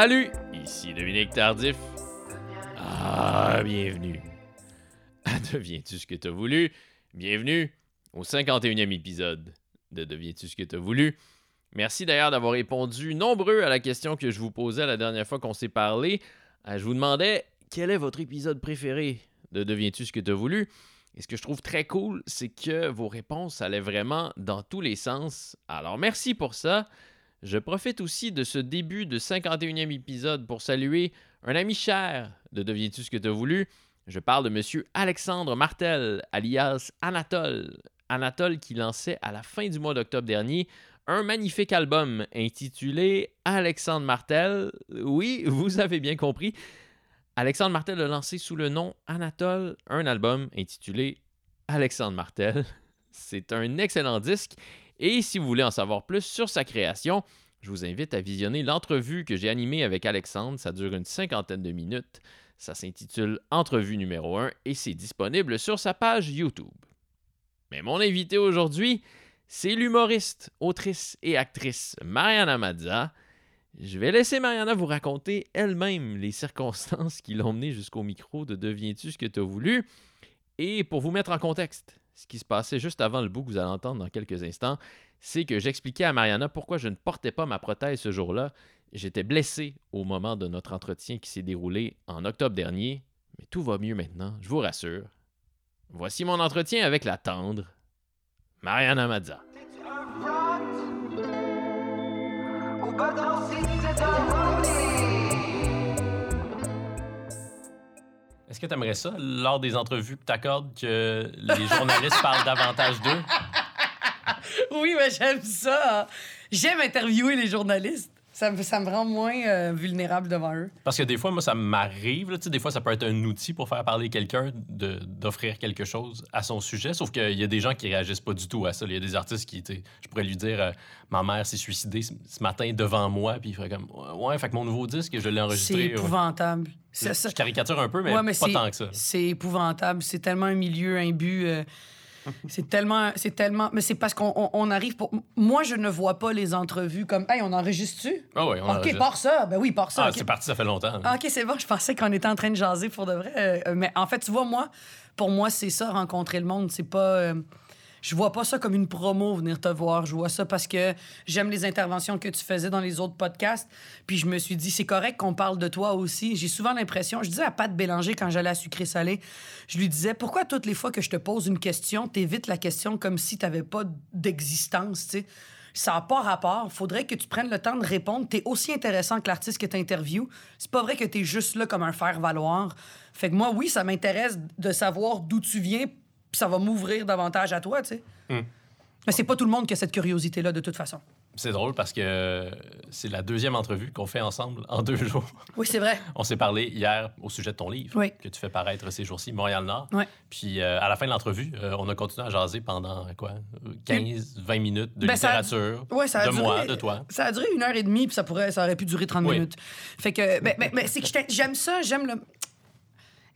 Salut, ici Dominique Tardif. Ah, bienvenue. Deviens-tu ce que t'as voulu? Bienvenue au 51e épisode de Deviens-tu ce que t'as voulu? Merci d'ailleurs d'avoir répondu nombreux à la question que je vous posais la dernière fois qu'on s'est parlé. Euh, je vous demandais quel est votre épisode préféré de Deviens-tu ce que t'as voulu? Et ce que je trouve très cool, c'est que vos réponses allaient vraiment dans tous les sens. Alors merci pour ça. Je profite aussi de ce début de 51e épisode pour saluer un ami cher de Deviens-tu ce que tu as voulu? Je parle de monsieur Alexandre Martel, alias Anatole. Anatole qui lançait à la fin du mois d'octobre dernier un magnifique album intitulé Alexandre Martel. Oui, vous avez bien compris. Alexandre Martel a lancé sous le nom Anatole un album intitulé Alexandre Martel. C'est un excellent disque et si vous voulez en savoir plus sur sa création, je vous invite à visionner l'entrevue que j'ai animée avec Alexandre. Ça dure une cinquantaine de minutes. Ça s'intitule Entrevue numéro 1 et c'est disponible sur sa page YouTube. Mais mon invité aujourd'hui, c'est l'humoriste, autrice et actrice Mariana Mazza. Je vais laisser Mariana vous raconter elle-même les circonstances qui l'ont menée jusqu'au micro de Deviens-tu ce que tu as voulu? Et pour vous mettre en contexte, ce qui se passait juste avant le bout que vous allez entendre dans quelques instants, c'est que j'expliquais à Mariana pourquoi je ne portais pas ma prothèse ce jour-là. J'étais blessé au moment de notre entretien qui s'est déroulé en octobre dernier, mais tout va mieux maintenant, je vous rassure. Voici mon entretien avec la tendre Mariana Mazza. Est-ce que tu aimerais ça, lors des entrevues que tu accordes, que les journalistes parlent davantage d'eux? oui, mais j'aime ça. J'aime interviewer les journalistes. Ça me, ça me rend moins euh, vulnérable devant eux. Parce que des fois, moi, ça m'arrive. Des fois, ça peut être un outil pour faire parler quelqu'un d'offrir quelque chose à son sujet. Sauf qu'il y a des gens qui réagissent pas du tout à ça. Il y a des artistes qui, je pourrais lui dire euh, Ma mère s'est suicidée ce matin devant moi. Puis il ferait comme Ouais, fait que mon nouveau disque, je l'ai enregistré. C'est épouvantable. Je caricature un peu, mais, pas tant que ça. C'est épouvantable. C'est tellement un milieu imbu. Euh, c'est tellement, c'est tellement, mais c'est parce qu'on arrive pour. Moi, je ne vois pas les entrevues comme, hey, on enregistre-tu? Ah oui, on Ok, par ça. Ben oui, par ça. Ah, c'est parti, ça fait longtemps. ok, c'est bon. Je pensais qu'on était en train de jaser pour de vrai. Euh, mais en fait, tu vois, moi, pour moi, c'est ça, rencontrer le monde. C'est pas. Euh, je vois pas ça comme une promo venir te voir. Je vois ça parce que j'aime les interventions que tu faisais dans les autres podcasts. Puis je me suis dit, c'est correct qu'on parle de toi aussi. J'ai souvent l'impression, je disais à Pat Bélanger quand j'allais à Sucré Salé, je lui disais, pourquoi toutes les fois que je te pose une question, t'évites la question comme si t'avais pas d'existence, tu sais? ça n'a pas rapport. Faudrait que tu prennes le temps de répondre. Tu es aussi intéressant que l'artiste que tu interviews. C'est pas vrai que tu es juste là comme un faire-valoir. Fait que moi, oui, ça m'intéresse de savoir d'où tu viens puis ça va m'ouvrir davantage à toi, tu sais. Hmm. Mais c'est pas tout le monde qui a cette curiosité-là, de toute façon. C'est drôle parce que c'est la deuxième entrevue qu'on fait ensemble en deux jours. Oui, c'est vrai. On s'est parlé hier au sujet de ton livre que tu fais paraître ces jours-ci, Montréal-Nord. Oui. Puis euh, à la fin de l'entrevue, euh, on a continué à jaser pendant quoi 15, 20 minutes de ben, littérature, de moi, de toi. Ça a duré une heure et demie, puis ça, pourrait, ça aurait pu durer 30 minutes. Fait que, ben, ben, c'est que j'aime ça, j'aime le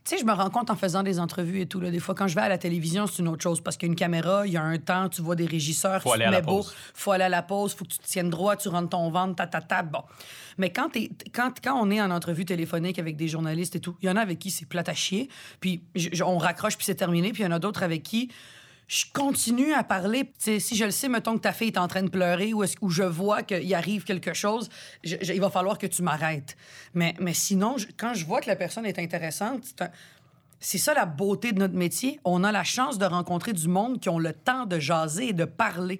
tu sais, je me rends compte en faisant des entrevues et tout. Là, des fois, quand je vais à la télévision, c'est une autre chose parce qu'il y a une caméra, il y a un temps, tu vois des régisseurs, faut tu aller te mets beau, faut aller à la pause, faut que tu te tiennes droit, tu rentres ton ventre, ta, ta, ta. Bon. Mais quand, es, quand, quand on est en entrevue téléphonique avec des journalistes et tout, il y en a avec qui c'est plate à chier, puis on raccroche, puis c'est terminé, puis il y en a d'autres avec qui je continue à parler. si je le sais, mettons que ta fille est en train de pleurer ou, je vois qu'il arrive quelque chose, il va falloir que tu m'arrêtes. Mais, sinon, quand je vois que la personne est intéressante, c'est ça la beauté de notre métier. On a la chance de rencontrer du monde qui ont le temps de jaser et de parler.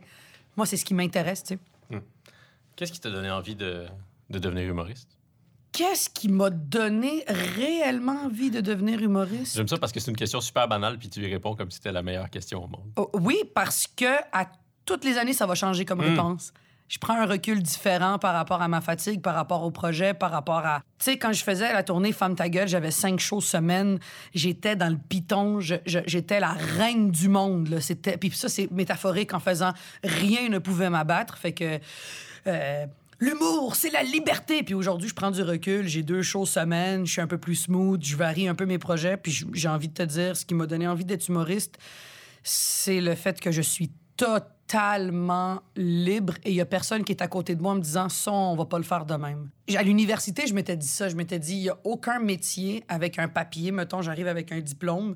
Moi, c'est ce qui m'intéresse. Hmm. Qu'est-ce qui t'a donné envie de devenir humoriste? Qu'est-ce qui m'a donné réellement envie de devenir humoriste? J'aime ça parce que c'est une question super banale, puis tu y réponds comme si c'était la meilleure question au monde. Oh, oui, parce que à toutes les années, ça va changer comme hmm. réponse. Je prends un recul différent par rapport à ma fatigue, par rapport au projet, par rapport à... Tu sais, quand je faisais la tournée Femme ta gueule, j'avais cinq shows semaine. J'étais dans le piton. J'étais la reine du monde. C'était... Puis ça, c'est métaphorique en faisant « rien ne pouvait m'abattre ». Fait que... Euh, L'humour, c'est la liberté. Puis aujourd'hui, je prends du recul. J'ai deux shows semaine. Je suis un peu plus smooth. Je varie un peu mes projets. Puis j'ai envie de te dire, ce qui m'a donné envie d'être humoriste, c'est le fait que je suis totalement libre et il y a personne qui est à côté de moi me disant ça, on va pas le faire de même. À l'université, je m'étais dit ça. Je m'étais dit, il y a aucun métier avec un papier, mettons, j'arrive avec un diplôme,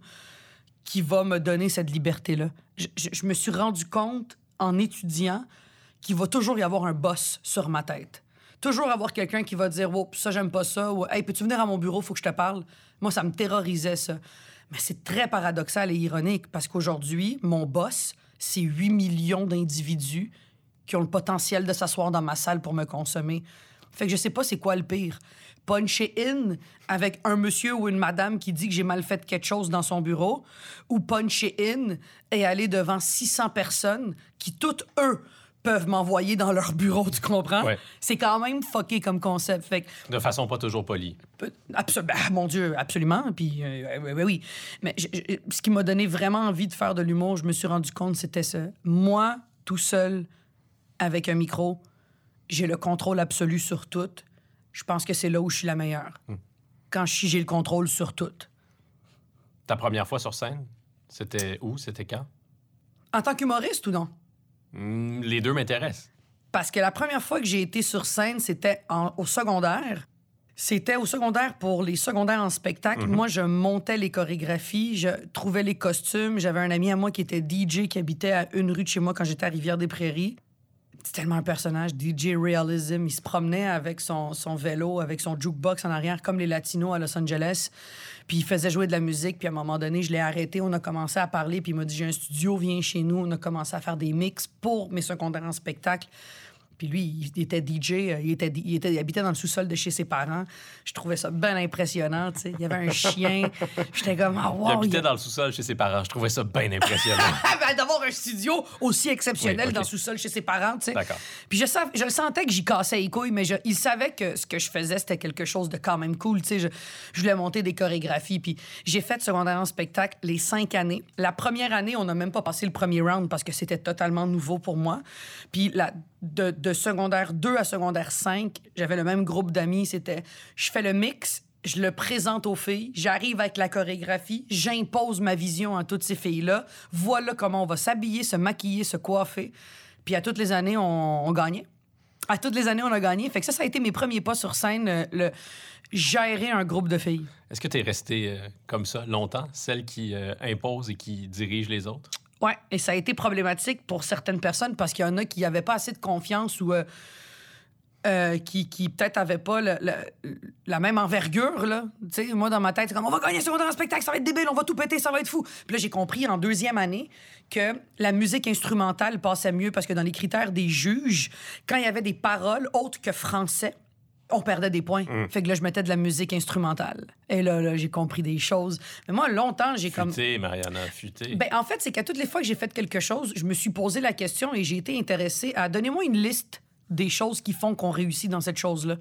qui va me donner cette liberté-là. Je, je- je me suis rendu compte en étudiant qu'il va toujours y avoir un boss sur ma tête. Toujours avoir quelqu'un qui va dire oh, ça, j'aime pas ça, ou Hey, peux-tu venir à mon bureau, faut que je te parle? Moi, ça me terrorisait, ça. Mais c'est très paradoxal et ironique parce qu'aujourd'hui, mon boss, c'est 8 millions d'individus qui ont le potentiel de s'asseoir dans ma salle pour me consommer. Fait que je sais pas c'est quoi le pire. Puncher in avec un monsieur ou une madame qui dit que j'ai mal fait quelque chose dans son bureau ou puncher in et aller devant 600 personnes qui, toutes eux, peuvent m'envoyer dans leur bureau, tu comprends? Ouais. C'est quand même fucké comme concept. Fait que De façon pas toujours polie. Peu- absolu- ah, mon Dieu, absolument. Puis, euh, oui, oui, oui. Mais je- je- ce qui m'a donné vraiment envie de faire de l'humour, je me suis rendu compte, c'était ça. Moi, tout seul, avec un micro, j'ai le contrôle absolu sur tout. Je pense que c'est là où je suis la meilleure. Quand je suis, j'ai le contrôle sur tout. Ta première fois sur scène, c'était où? C'était quand? En tant qu'humoriste ou non? Hmm, les deux m'intéressent. Parce que la première fois que j'ai été sur scène, c'était au secondaire. C'était au secondaire pour les secondaires en spectacle. Moi, je montais les chorégraphies, je trouvais les costumes. J'avais un ami à moi qui était DJ qui habitait à une rue de chez moi quand j'étais à Rivière-des-Prairies. C'est tellement un personnage, DJ Realism. Il se promenait avec son, vélo, avec son jukebox en arrière, comme les Latinos à Los Angeles. Puis il faisait jouer de la musique. Puis à un moment donné, je l'ai arrêté. On a commencé à parler. Puis il m'a dit J'ai un studio, viens chez nous. On a commencé à faire des mix pour mes secondaires en spectacle. Puis lui, il était DJ, euh, il, était, il, était, il habitait dans le sous-sol de chez ses parents. Je trouvais ça bien impressionnant, tu sais. Il y avait un chien. J'étais comme, ah, wow, il habitait il- dans le sous-sol chez ses parents. Je trouvais ça bien impressionnant. Ben, d'avoir un studio aussi exceptionnel Oui, dans le sous-sol chez ses parents, tu sais. D'accord. Puis je, sav- je le sentais que j'y cassais les couilles, mais je- il savait que ce que je faisais, c'était quelque chose de quand même cool, tu sais. Je, je voulais monter des chorégraphies, puis j'ai fait secondaire en spectacle les cinq années. La première année, on n'a même pas passé le premier round parce que c'était totalement nouveau pour moi. Puis la, de, secondaire 2 à secondaire 5, j'avais le même groupe d'amis. C'était, je fais le mix, je le présente aux filles, j'arrive avec la chorégraphie, j'impose ma vision à toutes ces filles-là. Voilà comment on va s'habiller, se maquiller, se coiffer. Puis à toutes les années, on, on gagnait. À toutes les années, on a gagné. Fait que ça, ça a été mes premiers pas sur scène, euh, le gérer un groupe de filles. Est-ce que tu es restée euh, comme ça longtemps, celle qui euh, impose et qui dirige les autres? Ouais, et ça a été problématique pour certaines personnes parce qu'il y en a qui n'avaient pas assez de confiance ou euh, euh, qui, qui peut-être n'avaient pas la même envergure. Là. Moi, dans ma tête, c'est comme on va gagner secondaire en spectacle, ça va être débile, on va tout péter, ça va être fou. Puis là, j'ai compris en deuxième année que la musique instrumentale passait mieux parce que dans les critères des juges, quand il y avait des paroles autres que français, on perdait des points. Fait que là, je mettais de la musique instrumentale. Et là, là j'ai compris des choses. Mais moi, longtemps, j'ai comme. Futé, Mariana, futé. Ben, en fait, c'est qu'à toutes les fois que j'ai fait quelque chose, je me suis posé la question et j'ai été intéressée à donnez-moi une liste des choses qui font qu'on réussit dans cette chose-là.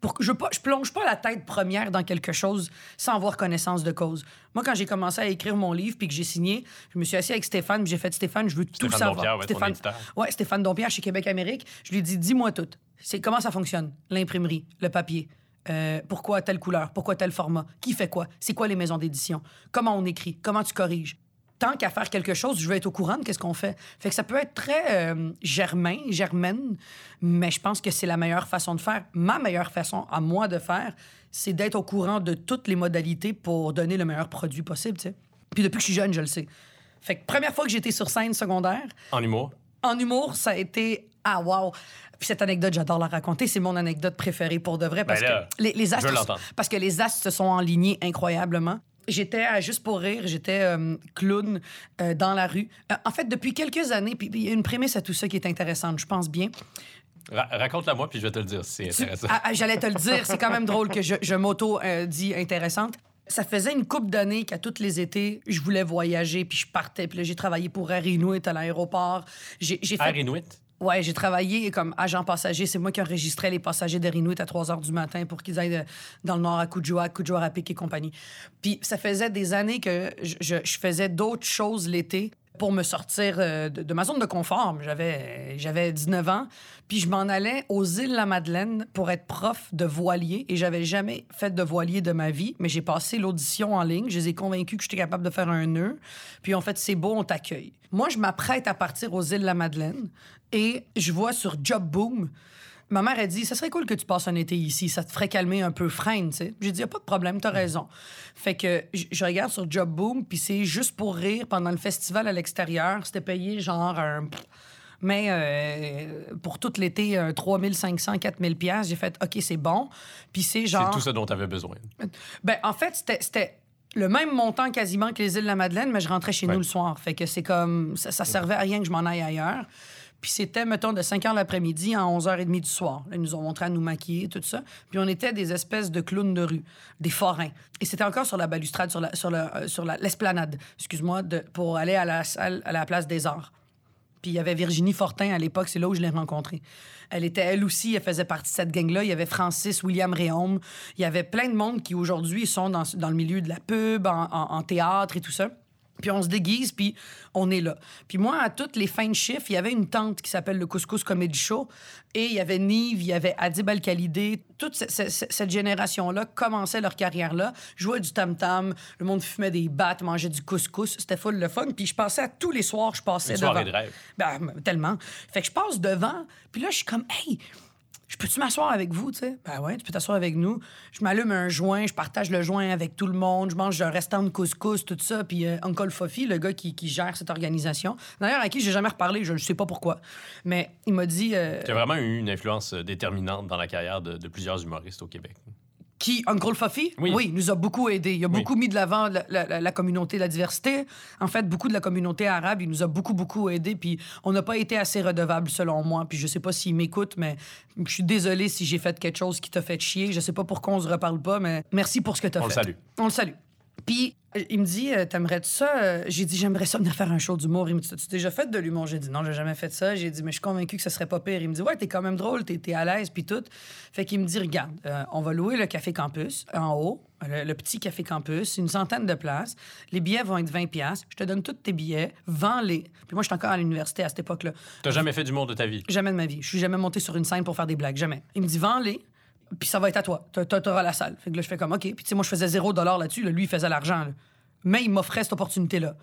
Pour que je, je plonge pas la tête première dans quelque chose sans avoir connaissance de cause. Moi, quand j'ai commencé à écrire mon livre puis que j'ai signé, je me suis assis avec Stéphane, j'ai fait Stéphane, je veux tout Stéphane savoir. Dompierre ton Stéphane, ouais, Stéphane Dompierre chez Québec Amérique. Je lui ai dit dis-moi tout. C'est comment ça fonctionne l'imprimerie, le papier. Euh, pourquoi telle couleur? Pourquoi tel format? Qui fait quoi? C'est quoi les maisons d'édition? Comment on écrit? Comment tu corriges? Tant qu'à faire quelque chose, je veux être au courant de qu'est-ce qu'on fait. Fait que ça peut être très euh, germain, germaine, mais je pense que c'est la meilleure façon de faire. Ma meilleure façon à moi de faire, c'est d'être au courant de toutes les modalités pour donner le meilleur produit possible, tu sais. Puis depuis que je suis jeune, je le sais. Fait que première fois que j'étais sur scène secondaire, En humour? en humour, ça a été ah wow. Puis cette anecdote, j'adore la raconter. C'est mon anecdote préférée pour de vrai parce Ben là, que les, astres, parce que les astres se sont enlignés incroyablement. J'étais à Juste pour rire, j'étais euh, clown euh, dans la rue. Euh, en fait, depuis quelques années, puis il y a une prémisse à tout ça qui est intéressante, je pense bien. Ra- Raconte-la moi, puis je vais te le dire si c'est intéressant. Ah, ah, J'allais te le dire, c'est quand même drôle que je, je m'auto-dis intéressante. Ça faisait une couple d'années qu'à tous les étés, je voulais voyager, puis je partais. Puis là, j'ai travaillé pour Air Inuit à l'aéroport. J'ai fait Air Inuit? Ouais, j'ai travaillé comme agent passager. C'est moi qui enregistrais les passagers d'Air Inuit à 3 h du matin pour qu'ils aillent de- dans le nord à Kuujjuaq, Kuujjuaq et compagnie. Puis ça faisait des années que je, faisais d'autres choses l'été. pour me sortir euh, de, de ma zone de confort. J'avais, j'avais 19 ans, puis je m'en allais aux îles La Madeleine pour être prof de voilier et j'avais jamais fait de voilier de ma vie, mais j'ai passé l'audition en ligne, je les ai convaincus que j'étais capable de faire un nœud, puis en fait, c'est beau, on t'accueille. Moi, je m'apprête à partir aux îles La Madeleine et je vois sur Job Boom Ma mère a dit, ça serait cool que tu passes un été ici, ça te ferait calmer un peu freine, tu sais. J'ai dit, y a pas de problème, t'as raison. Fait que je regarde sur Job Boom, puis c'est juste pour rire pendant le festival à l'extérieur, c'était payé genre un. Mais euh, pour tout l'été, un 3500, 4000 pièces, j'ai fait OK, c'est bon. Puis c'est C'est genre tout ça dont tu avais besoin. ben, en fait, c'était- c'était le même montant quasiment que les îles de la Madeleine, mais je rentrais chez Ouais. nous le soir. Fait que c'est comme. Ça, ça servait à rien que je m'en aille ailleurs. Puis c'était, mettons, de 5 h l'après-midi à 11h30 du soir. Là, ils nous ont montré à nous maquiller, tout ça. Puis on était des espèces de clowns de rue, des forains. Et c'était encore sur la balustrade, sur la, sur euh, la- l'esplanade, excuse-moi, pour aller à la salle, à la place des arts. Puis il y avait Virginie Fortin à l'époque, c'est là où je l'ai rencontrée. Elle était elle aussi, elle faisait partie de cette gang-là. Il y avait Francis, William Réaume. Il y avait plein de monde qui aujourd'hui sont dans, dans le milieu de la pub, en théâtre et tout ça. Puis on se déguise, puis on est là. Puis moi, à toutes les fins de chiffre, il y avait une tante qui s'appelle le Couscous Comedy Show. Et il y avait Nive, il y avait Adib Al-Khalidé. Toute ce- ce- ce- cette génération-là commençait leur carrière là, jouait du tam-tam, le monde fumait des battes, mangeait du couscous. C'était full le fun. Puis je passais à tous les soirs, je passais Une devant. de rêve. Ben, tellement. Fait que je passe devant, puis là, je suis comme, hey, je peux-tu m'asseoir avec vous, tu sais? Ben ouais, tu peux t'asseoir avec nous. Je m'allume un joint, je partage le joint avec tout le monde, je mange un restant de couscous, tout ça. Puis euh, Uncle Fofi, le gars qui, qui gère cette organisation, d'ailleurs, à qui j'ai jamais reparlé, je ne sais pas pourquoi, mais il m'a dit, euh, Tu as vraiment eu une influence euh, déterminante dans la carrière de, de plusieurs humoristes au Québec. Qui, Uncle Fofi? Oui. nous a beaucoup aidé. Il a Oui. beaucoup mis de l'avant la, la- la- la communauté, la diversité. En fait, beaucoup de la communauté arabe, il nous a beaucoup, beaucoup aidé. Puis on n'a pas été assez redevable, selon moi. Puis je sais pas s'il m'écoute, mais je suis désolé si j'ai fait quelque chose qui t'a fait chier. Je sais pas pourquoi on se reparle pas, mais merci pour ce que t'as fait. On le salue. On le salue. Puis euh, il me dit, euh, t'aimerais ça? Euh, J'ai dit, j'aimerais ça venir faire un show d'humour. Il me dit, t'as-tu déjà fait de l'humour? J'ai dit, non, j'ai jamais fait ça. J'ai dit, mais je suis convaincu que ce serait pas pire. Il me dit, ouais, t'es quand même drôle, t'es à l'aise, puis tout. Fait qu'il me dit, regarde, euh, on va louer le Café Campus en haut, le, le petit Café Campus, une centaine de places. Les billets vont être 20 pièces. Je te donne tous tes billets, vends-les. Puis moi, je suis encore à l'université à cette époque-là. Tu jamais fait d'humour de ta vie? Jamais de ma vie. Je suis jamais monté sur une scène pour faire des blagues. Jamais. Il me dit, vends-les, puis ça va être à toi. T'a- t'a- T'auras la salle. Fait que là, je fais comme, OK. Puis tu sais, moi, je faisais zéro dollar là-dessus. là. Lui, il faisait l'argent. Mais il m'offrait cette opportunité-là.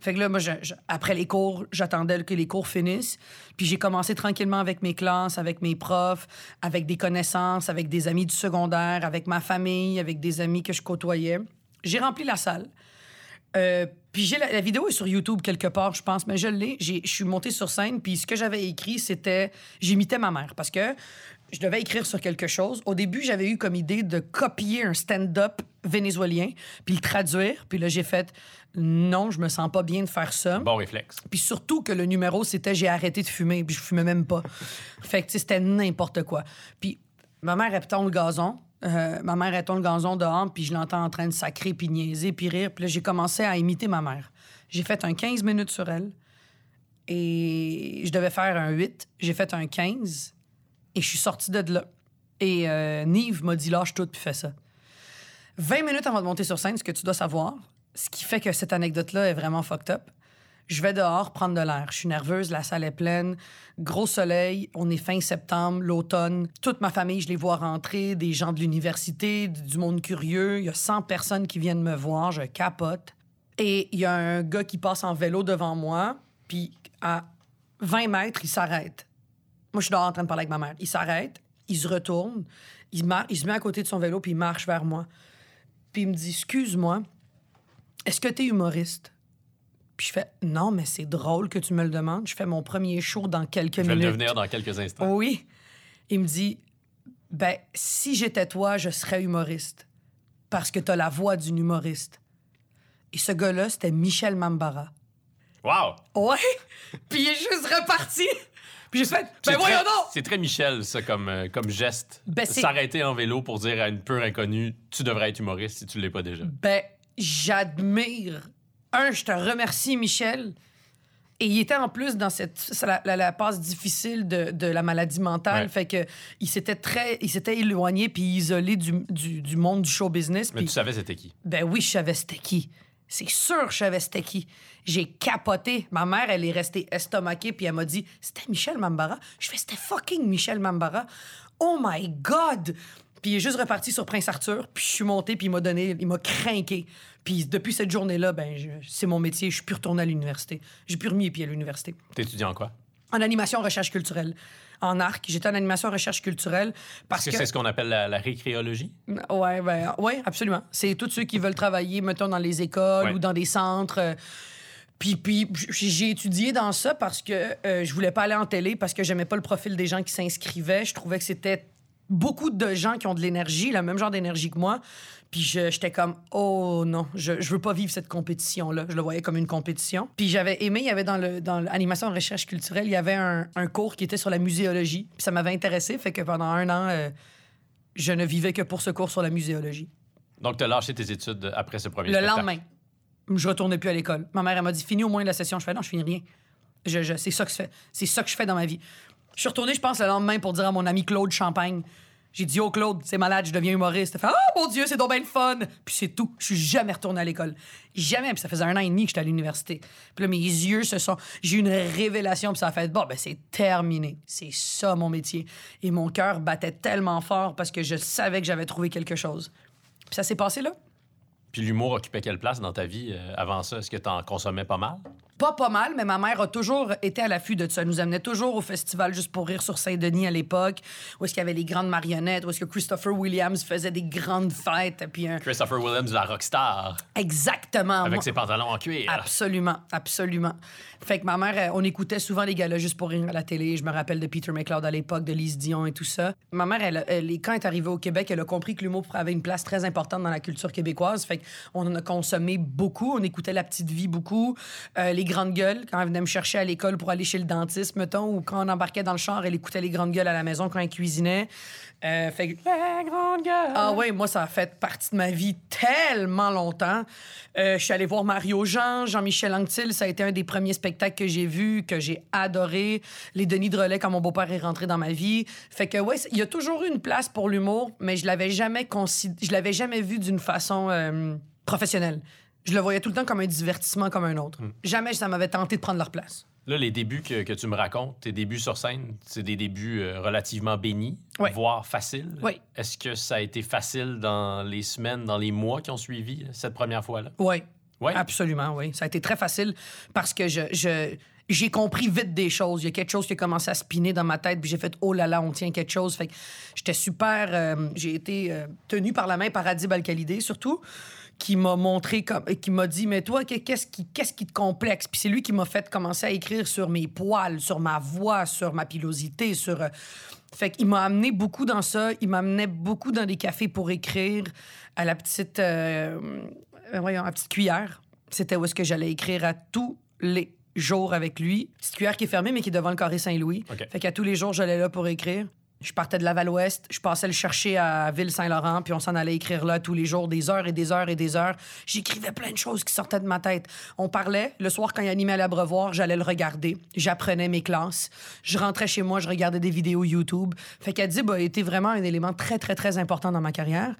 Fait que là, moi, après les cours, j'attendais que les cours finissent. Puis j'ai commencé tranquillement avec mes classes, avec mes profs, avec des connaissances, avec des amis du secondaire, avec ma famille, avec des amis que je côtoyais. J'ai rempli la salle. Euh, puis j'ai la, la vidéo est sur YouTube quelque part, je pense, mais je l'ai. Je suis montée sur scène, puis ce que j'avais écrit, c'était j'imitais ma mère parce que je devais écrire sur quelque chose. Au début, j'avais eu comme idée de copier un stand-up vénézuélien, puis le traduire. Puis là, j'ai fait non, je me sens pas bien de faire ça. Bon réflexe. Puis surtout que le numéro, c'était j'ai arrêté de fumer, puis je fumais même pas. Fait que, c'était n'importe quoi. Puis ma mère, elle le gazon. Euh, ma mère, elle le gazon dehors, puis je l'entends en train de sacrer, puis niaiser, puis rire. Puis là, j'ai commencé à imiter ma mère. J'ai fait un 15 minutes sur elle. Et je devais faire un 8. J'ai fait un 15. Et je suis sortie de là. Et euh, Nive m'a dit lâche tout, puis fais ça. 20 minutes avant de monter sur scène, ce que tu dois savoir, ce qui fait que cette anecdote-là est vraiment fucked up. Je vais dehors prendre de l'air. Je suis nerveuse, la salle est pleine, gros soleil, on est fin septembre, l'automne. Toute ma famille, je les vois rentrer, des gens de l'université, du monde curieux. Il y a 100 personnes qui viennent me voir, je capote. Et il y a un gars qui passe en vélo devant moi, puis à 20 mètres, il s'arrête. Moi, je suis dehors en train de parler avec ma mère. Il s'arrête, il se retourne, il, mar- il se met à côté de son vélo, puis il marche vers moi. Puis il me dit Excuse-moi, est-ce que tu es humoriste? Puis je fais Non, mais c'est drôle que tu me le demandes. Je fais mon premier show dans quelques Je vais le minutes. devenir dans quelques instants. Oui. Il me dit Ben, si j'étais toi, je serais humoriste. Parce que tu as la voix d'une humoriste. Et ce gars-là, c'était Michel Mambara. Wow! Ouais. Puis il est juste reparti. Puis j'ai fait C'est Ben voyons donc C'est très Michel, ça, comme, euh, comme geste. Ben, c'est- S'arrêter en vélo pour dire à une pure inconnue, tu devrais être humoriste si tu l'es pas déjà. Ben, j'admire. Un, je te remercie, Michel. Et il était en plus dans cette c'est la, la- la passe difficile de, de la maladie mentale, Ouais. fait que il s'était très, il s'était éloigné puis isolé du, du, du monde du show business. Mais Puis tu savais c'était qui? ben oui, je savais c'était qui. C'est sûr, je savais c'était qui. J'ai capoté. Ma mère, elle est restée estomaquée, puis elle m'a dit C'était Michel Mambara. Je fais C'était fucking Michel Mambara. Oh my God! Puis il est juste reparti sur Prince Arthur, puis je suis montée, puis il m'a donné, il m'a craqué. Puis depuis cette journée-là, ben, c'est mon métier, je suis plus retournée à l'université. J'ai plus remis les pieds à l'université. T'étudies en quoi? En animation, recherche culturelle. En arc, j'étais en animation, recherche culturelle parce Est-ce que c'est ce qu'on appelle la, la récréologie? Ouais, ben, ouais, absolument. C'est tous ceux qui veulent travailler, mettons, dans les écoles Ouais. ou dans des centres. euh, Puis, puis j'ai étudié dans ça parce que euh, je voulais pas aller en télé, parce que j'aimais pas le profil des gens qui s'inscrivaient. Je trouvais que c'était beaucoup de gens qui ont de l'énergie, le même genre d'énergie que moi. Puis j'étais comme, oh non, je, je veux pas vivre cette compétition-là. Je le voyais comme une compétition. Puis j'avais aimé, il y avait dans le dans l'animation recherche culturelle, il y avait un, un cours qui était sur la muséologie. Puis ça m'avait intéressé, fait que pendant un an, euh, je ne vivais que pour ce cours sur la muséologie. Donc, t'as lâché tes études après ce premier Le spectacle. lendemain, je retournais plus à l'école. Ma mère, elle m'a dit finis au moins la session. Je fais non, je finis rien. Je, je- c'est ça que je fais. C'est ça que je fais dans ma vie. Je suis retournée, je pense, le lendemain pour dire à mon ami Claude Champagne. J'ai dit, oh Claude, c'est malade, je deviens humoriste. Fait, oh mon Dieu, c'est donc le fun. Puis c'est tout. Je suis jamais retournée à l'école. Jamais. Puis ça faisait un an et demi que j'étais à l'université. Puis là, mes yeux se sont. J'ai eu une révélation, puis ça a fait, bon, ben c'est terminé. C'est ça mon métier. Et mon cœur battait tellement fort parce que je savais que j'avais trouvé quelque chose. Puis ça s'est passé là. Puis l'humour occupait quelle place dans ta vie euh, avant ça? Est-ce que t'en consommais pas mal? Pas pas mal, mais ma mère a toujours été à l'affût de ça. Elle nous amenait toujours au festival juste pour rire sur Saint-Denis à l'époque, où est-ce qu'il y avait les grandes marionnettes, où est-ce que Christopher Williams faisait des grandes fêtes, puis un... Christopher Williams, la rockstar, Exactement. avec Moi- ses pantalons en cuir. Absolument, absolument. Fait que ma mère, euh, on écoutait souvent les gars-là juste pour rire à la télé. Je me rappelle de Peter McLeod à l'époque, de Lise Dion et tout ça. Ma mère, elle, elle, quand elle est arrivée au Québec, elle a compris que l'humour avait une place très importante dans la culture québécoise. Fait qu'on en a consommé beaucoup. On écoutait La Petite Vie beaucoup. Euh, les Grandes Gueules, quand elle venait me chercher à l'école pour aller chez le dentiste, mettons, ou quand on embarquait dans le char, elle écoutait Les Grandes Gueules à la maison quand elle cuisinait. Euh, fait que... Les grandes gueules. Ah ouais, moi, ça a fait partie de ma vie tellement longtemps. Euh, je suis allée voir Mario Jean, Jean-Michel Anctil. Ça a été un des premiers spectacles que j'ai vus, que j'ai adoré. Les Denis de Relais, quand mon beau-père est rentré dans ma vie. Fait que, ouais, il y a toujours eu une place pour l'humour, mais je l'avais jamais consid- je l'avais jamais vu d'une façon euh, professionnelle. Je le voyais tout le temps comme un divertissement comme un autre. Jamais ça m'avait tenté de prendre leur place. Là, les débuts que, que tu me racontes, tes débuts sur scène, c'est des débuts euh, relativement bénis, voire faciles. Oui. Est-ce que ça a été facile dans les semaines, dans les mois qui ont suivi cette première fois-là? Oui. Oui. Absolument, oui. Ça a été très facile parce que je, je- j'ai compris vite des choses. Il y a quelque chose qui a commencé à spinner dans ma tête, puis j'ai fait oh là là, on tient quelque chose. Fait que j'étais super. euh, j'ai été euh, tenue par la main par Adib Al-Khalidé, surtout, qui m'a montré, comme, qui m'a dit Mais toi, que- qu'est-ce qui, qu'est-ce qui te complexe? Puis c'est lui qui m'a fait commencer à écrire sur mes poils, sur ma voix, sur ma pilosité, sur. euh, fait qu'il m'a amené beaucoup dans ça. Il m'amenait beaucoup dans des cafés pour écrire à la petite, euh, euh, voyons, à la petite cuillère. C'était où est-ce que j'allais écrire à tous les jours avec lui. Petite cuillère qui est fermée, mais qui est devant le carré Saint-Louis. Fait qu'à tous les jours, j'allais là pour écrire. Je partais de Laval-Ouest, je passais le chercher à Ville-Saint-Laurent, puis on s'en allait écrire là tous les jours, des heures et des heures et des heures. J'écrivais plein de choses qui sortaient de ma tête. On parlait, le soir quand il animait à l'abreuvoir, j'allais le regarder. J'apprenais mes classes. Je rentrais chez moi, je regardais des vidéos YouTube. Fait qu'Adib a été vraiment un élément très, très, très important dans ma carrière.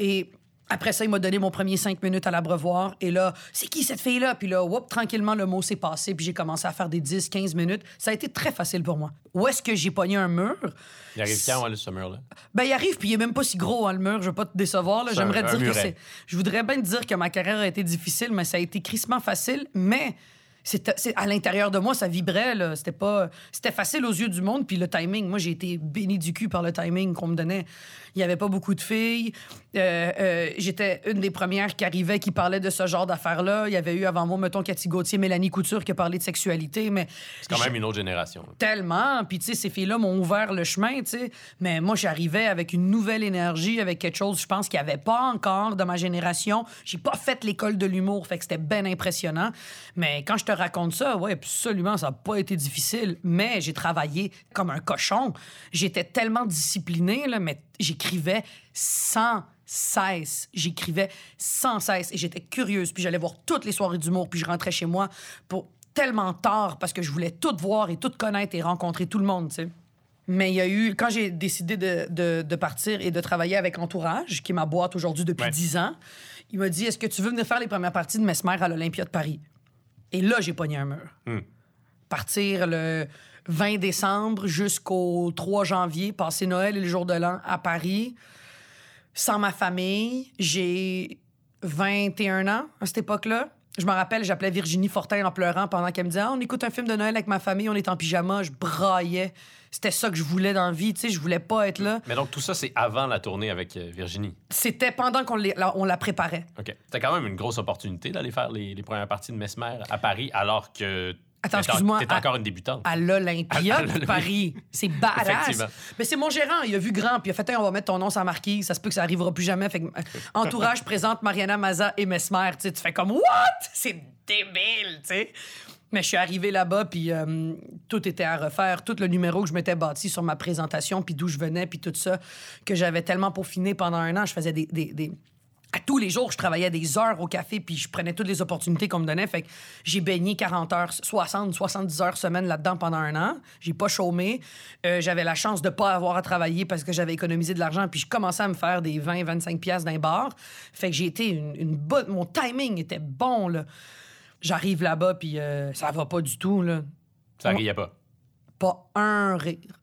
Et après ça, il m'a donné mon premier cinq minutes à l'abreuvoir. Et là, c'est qui cette fille-là? Puis là, whoop, tranquillement, le mot s'est passé. Puis j'ai commencé à faire des 10, 15 minutes. Ça a été très facile pour moi. Où est-ce que j'ai pogné un mur? Il arrive quand, ouais, ce mur-là? Ben, il arrive, puis il est même pas si gros, hein, le mur. Je veux pas te décevoir. là. J'aimerais un- dire un que c'est. Je voudrais bien te dire que ma carrière a été difficile, mais ça a été crissement facile. Mais. C'était, c'est- à l'intérieur de moi, ça vibrait. Là. C'était, pas, c'était facile aux yeux du monde. Puis le timing, moi, j'ai été béni du cul par le timing qu'on me donnait. Il n'y avait pas beaucoup de filles. Euh, euh, j'étais une des premières qui arrivait, qui parlait de ce genre d'affaires-là. Il y avait eu avant moi, mettons, Cathy Gauthier, Mélanie Couture qui a parlé de sexualité. Mais C'est quand même une autre génération. là. tellement. Puis, tu sais, ces filles-là m'ont ouvert le chemin, tu sais. Mais moi, j'arrivais avec une nouvelle énergie, avec quelque chose, je pense, qu'il n'y avait pas encore dans ma génération. J'ai pas fait l'école de l'humour, fait que c'était bien impressionnant. Mais quand je te raconte ça, ouais, absolument, ça n'a pas été difficile. Mais j'ai travaillé comme un cochon. J'étais tellement disciplinée, là, mais j'écrivais sans cesse. J'écrivais sans cesse et j'étais curieuse. Puis j'allais voir toutes les soirées d'humour, puis je rentrais chez moi pour tellement tard parce que je voulais tout voir et tout connaître et rencontrer tout le monde, tu sais. Mais il y a eu, quand j'ai décidé de, de- de partir et de travailler avec Entourage, qui est ma boîte aujourd'hui depuis Ouais. 10 ans, Il m'a dit Est-ce que tu veux venir faire les premières parties de Mesmer à l'Olympia de Paris? Et là, j'ai pogné un mur. Hmm. Partir le 20 décembre jusqu'au 3 janvier, passer Noël et le jour de l'an à Paris, sans ma famille. J'ai 21 ans à cette époque-là. Je me rappelle, j'appelais Virginie Fortin en pleurant pendant qu'elle me disait Ah, On écoute un film de Noël avec ma famille, on est en pyjama. Je braillais. C'était ça que je voulais dans la vie. Tu sais, je voulais pas être là. Mais donc, tout ça, c'est avant la tournée avec euh, Virginie? C'était pendant qu'on les- la, on la préparait. OK. C'était quand même une grosse opportunité d'aller faire les, les premières parties de Mesmer à Paris, alors que. Attends, excuse-moi, T'es encore une débutante. à l'Olympia de. Paris. C'est badass. Mais c'est mon gérant, il a vu grand, puis il a fait Hey, on va mettre ton nom sur la marquise, ça se peut que ça arrivera plus jamais. Fait que, euh, entourage présente Mariana Maza et Mesmer. Tu sais, tu fais comme What? C'est débile, tu sais. Mais je suis arrivé là-bas, puis euh, tout était à refaire. Tout le numéro que je m'étais bâti sur ma présentation, puis d'où je venais, puis tout ça, que j'avais tellement peaufiné pendant un an. Je faisais des- des- des, à tous les jours, je travaillais des heures au café, puis je prenais toutes les opportunités qu'on me donnait. Fait que j'ai baigné 40 heures, 60, 70 heures semaine là-dedans pendant un an. J'ai pas chômé. Euh, j'avais la chance de pas avoir à travailler parce que j'avais économisé de l'argent, puis je commençais à me faire des 20, 25 pièces d'un bar. Fait que j'ai été une, une bonne... Mon timing était bon, là. J'arrive là-bas, puis euh, ça va pas du tout, là. Ça riait pas? Pas un rire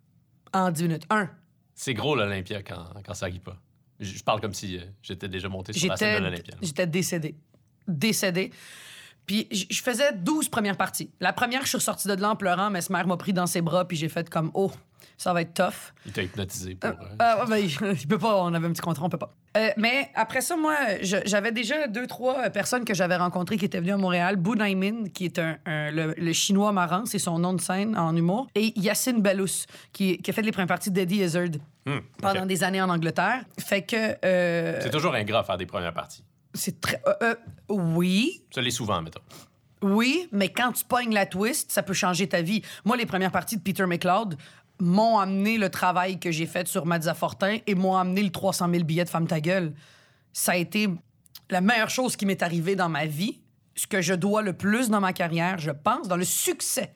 en 10 minutes. Un. C'est gros l'Olympia quand, quand ça rit pas. Je, parle comme si euh, j'étais déjà monté sur la scène de l'Olympia. j'étais décédée. Décédée. Puis je faisais 12 premières parties. La première, je suis ressortie de là en pleurant. Mesmer m'a pris dans ses bras, puis j'ai fait comme Oh, ça va être tough. Il t'a hypnotisé pour. euh, Ah, ouais, ben, il, peut pas, on avait un petit contrat, on peut pas. Euh, mais après ça, moi, j'avais déjà deux, trois euh, personnes que j'avais rencontrées qui étaient venues à Montréal. Bu Naimin, qui est un, un- le, le chinois marrant, c'est son nom de scène en humour. Et Yacine Bellous, qui, qui a fait les premières parties d'Eddie Izzard hmm, pendant des années en Angleterre. Fait que. euh, C'est toujours ingrat faire des premières parties. c'est très. euh, euh, oui, Ça l'est souvent, mettons. oui, mais quand tu pognes la twist, ça peut changer ta vie. Moi, les premières parties de Peter McLeod m'ont amené le travail que j'ai fait sur Mazza Fortin et m'ont amené le 300 000 billets de Femme ta gueule. Ça a été la meilleure chose qui m'est arrivée dans ma vie. Ce que je dois le plus dans ma carrière, je pense, dans le succès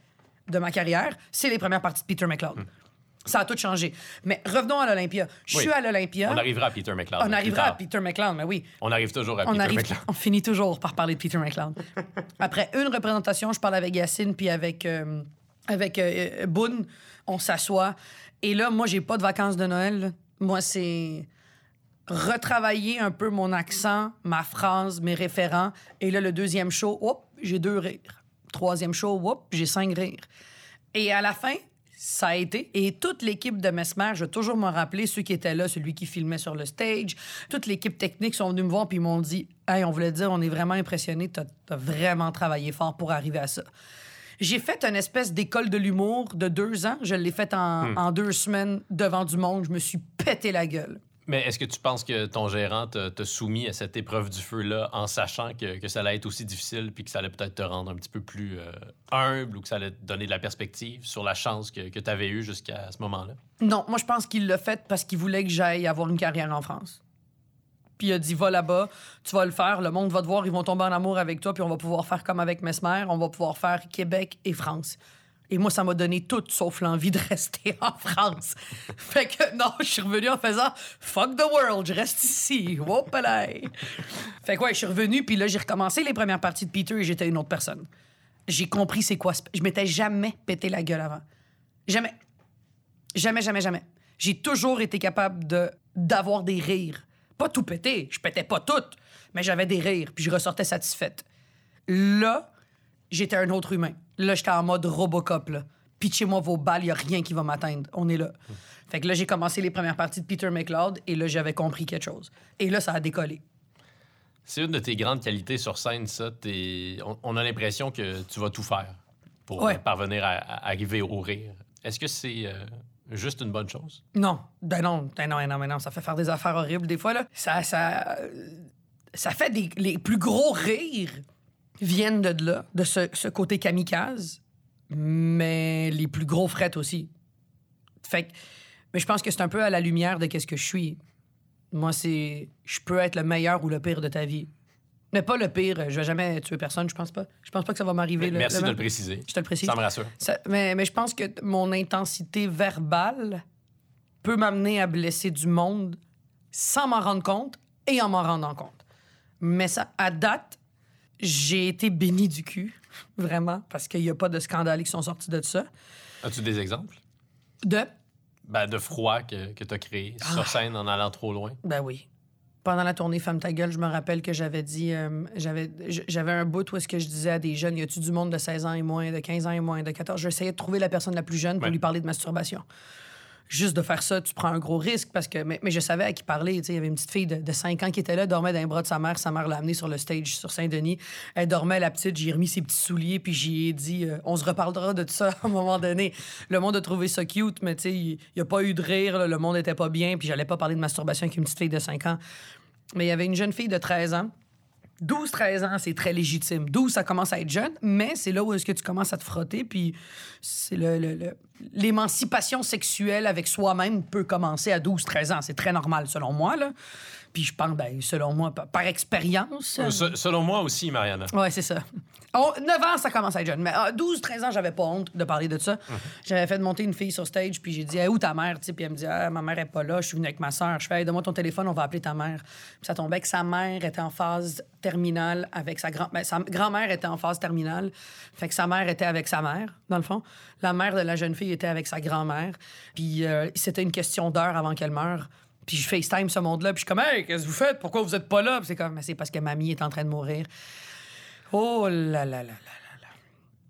de ma carrière, c'est les premières parties de Peter McLeod. Ça a tout changé. Mais revenons à l'Olympia. Je Oui. suis à l'Olympia. On arrivera à Peter McLeod. On plus arrivera à. Peter McLeod, mais oui. On arrive toujours à On, Peter arrive, McLeod. on finit toujours par parler de Peter McLeod. Après une représentation, je parle avec Yacine puis avec, euh, avec euh, euh, Boone. On s'assoit. Et là, moi, j'ai pas de vacances de Noël. là. Moi, c'est retravailler un peu mon accent, ma phrase, mes référents. Et là, le deuxième show, hop, j'ai deux rires. Troisième show, hop, j'ai cinq rires. Et à la fin, ça a été. Et toute l'équipe de Mesmer, je vais toujours me rappeler, ceux qui étaient là, celui qui filmait sur le stage, toute l'équipe technique sont venus me voir puis ils m'ont dit Hey, on voulait dire, on est vraiment impressionnés, t'as as vraiment travaillé fort pour arriver à ça. J'ai fait une espèce d'école de l'humour de deux ans. Je l'ai faite en, en deux semaines devant du monde. Je me suis pété la gueule. Mais est-ce que tu penses que ton gérant t'a soumis à cette épreuve du feu-là en sachant que, que ça allait être aussi difficile puis que ça allait peut-être te rendre un petit peu plus euh, humble ou que ça allait te donner de la perspective sur la chance que, que tu avais eue jusqu'à ce moment-là? Non, moi, je pense qu'il l'a fait parce qu'il voulait que j'aille avoir une carrière en France. Puis il a dit, va là-bas, tu vas le faire, le monde va te voir, ils vont tomber en amour avec toi, puis on va pouvoir faire comme avec Mesmer, on va pouvoir faire Québec et France. Et moi, ça m'a donné tout sauf l'envie de rester en France. fait que non, je suis revenu en faisant fuck the world, je reste ici. Whoopalay. fait que ouais, je suis revenu, puis là, j'ai recommencé les premières parties de Peter et j'étais une autre personne. J'ai compris c'est quoi. Je m'étais jamais pété la gueule avant. Jamais. Jamais, jamais, jamais. J'ai toujours été capable de d'avoir des rires. Pas tout péter, je pétais pas tout, mais j'avais des rires, puis je ressortais satisfaite. Là, j'étais un autre humain. Là, j'étais en mode Robocop, là. Pitchez-moi vos balles, y a rien qui va m'atteindre. On est là. Fait que là, j'ai commencé les premières parties de Peter McLeod, et là, j'avais compris quelque chose. Et là, ça a décollé. C'est une de tes grandes qualités sur scène, ça. T'es- On, on a l'impression que tu vas tout faire pour Ouais. euh, parvenir à, à arriver au rire. Est-ce que c'est euh, juste une bonne chose? Non, ben non, ben non, ben non, ben non, ça fait faire des affaires horribles des fois là. Ça, ça, euh, ça fait des les plus gros rires viennent de là, de ce, ce côté kamikaze, mais les plus gros frettes aussi. Fait que, mais je pense que c'est un peu à la lumière de qu'est-ce que je suis. Moi, c'est, je peux être le meilleur ou le pire de ta vie. Mais pas le pire. Je vais jamais tuer personne, je pense pas. Je pense pas que ça va m'arriver. le- Merci de le préciser. Je te le précise. Ça me rassure. Ça- mais, mais je pense que mon intensité verbale peut m'amener à blesser du monde sans m'en rendre compte et en m'en rendant compte. Mais ça, à date, j'ai été béni du cul, vraiment, parce qu'il n'y a pas de scandales qui sont sortis de ça. As-tu des exemples? De, Ben, de froid que, que tu as créé Ah. sur scène en allant trop loin. ben oui. Pendant la tournée Femme ta gueule, je me rappelle que j'avais dit, euh, j'avais, j'avais un bout où est-ce que je disais à des jeunes, y a-tu du monde de 16 ans et moins, de 15 ans et moins, de 14? J'essayais de trouver la personne la plus jeune pour Ouais. lui parler de masturbation. Juste de faire ça, tu prends un gros risque parce que, mais, je savais à qui parler. Il y avait une petite fille de, de 5 ans qui était là, dormait dans les bras de sa mère. Sa mère l'a amenée sur le stage sur Saint-Denis. Elle dormait, la petite. J'ai remis ses petits souliers, puis j'y ai dit, euh, on se reparlera de tout ça à un moment donné. Le monde a trouvé ça cute, mais tu sais, il n'y a pas eu de rire, le monde était pas bien, puis j'allais pas parler de masturbation avec une petite fille de 5 ans. Mais il y avait une jeune fille de 13 ans. 12-13 ans, c'est très légitime. 12, ça commence à être jeune, mais c'est là où est-ce que tu commences à te frotter, puis c'est le, l'émancipation sexuelle avec soi-même peut commencer à 12-13 ans. C'est très normal, selon moi, là. Puis je pense, ben, selon moi, par, par expérience... Euh, se- selon moi aussi, Mariana. Ouais, c'est ça. On- 9 ans, ça commence à être jeune. Mais à 12, 13 ans, j'avais pas honte de parler de ça. J'avais fait monter une fille sur stage, puis j'ai dit, Hey, où ta mère? Puis elle me dit, ah, ma mère est pas là, je suis venue avec ma soeur. Je fais, Hey, donne-moi ton téléphone, on va appeler ta mère. Puis ça tombait que sa mère était en phase terminale avec sa grand ben, Sa grand-mère était en phase terminale. Fait que sa mère était avec sa mère, dans le fond. La mère de la jeune fille était avec sa grand-mère. Puis euh, c'était une question d'heure avant qu'elle meure. Puis je FaceTime ce monde-là, puis je suis comme, hey, qu'est-ce que vous faites? Pourquoi vous êtes pas là? Puis c'est comme, Mais c'est parce que mamie est en train de mourir. Oh là là là là.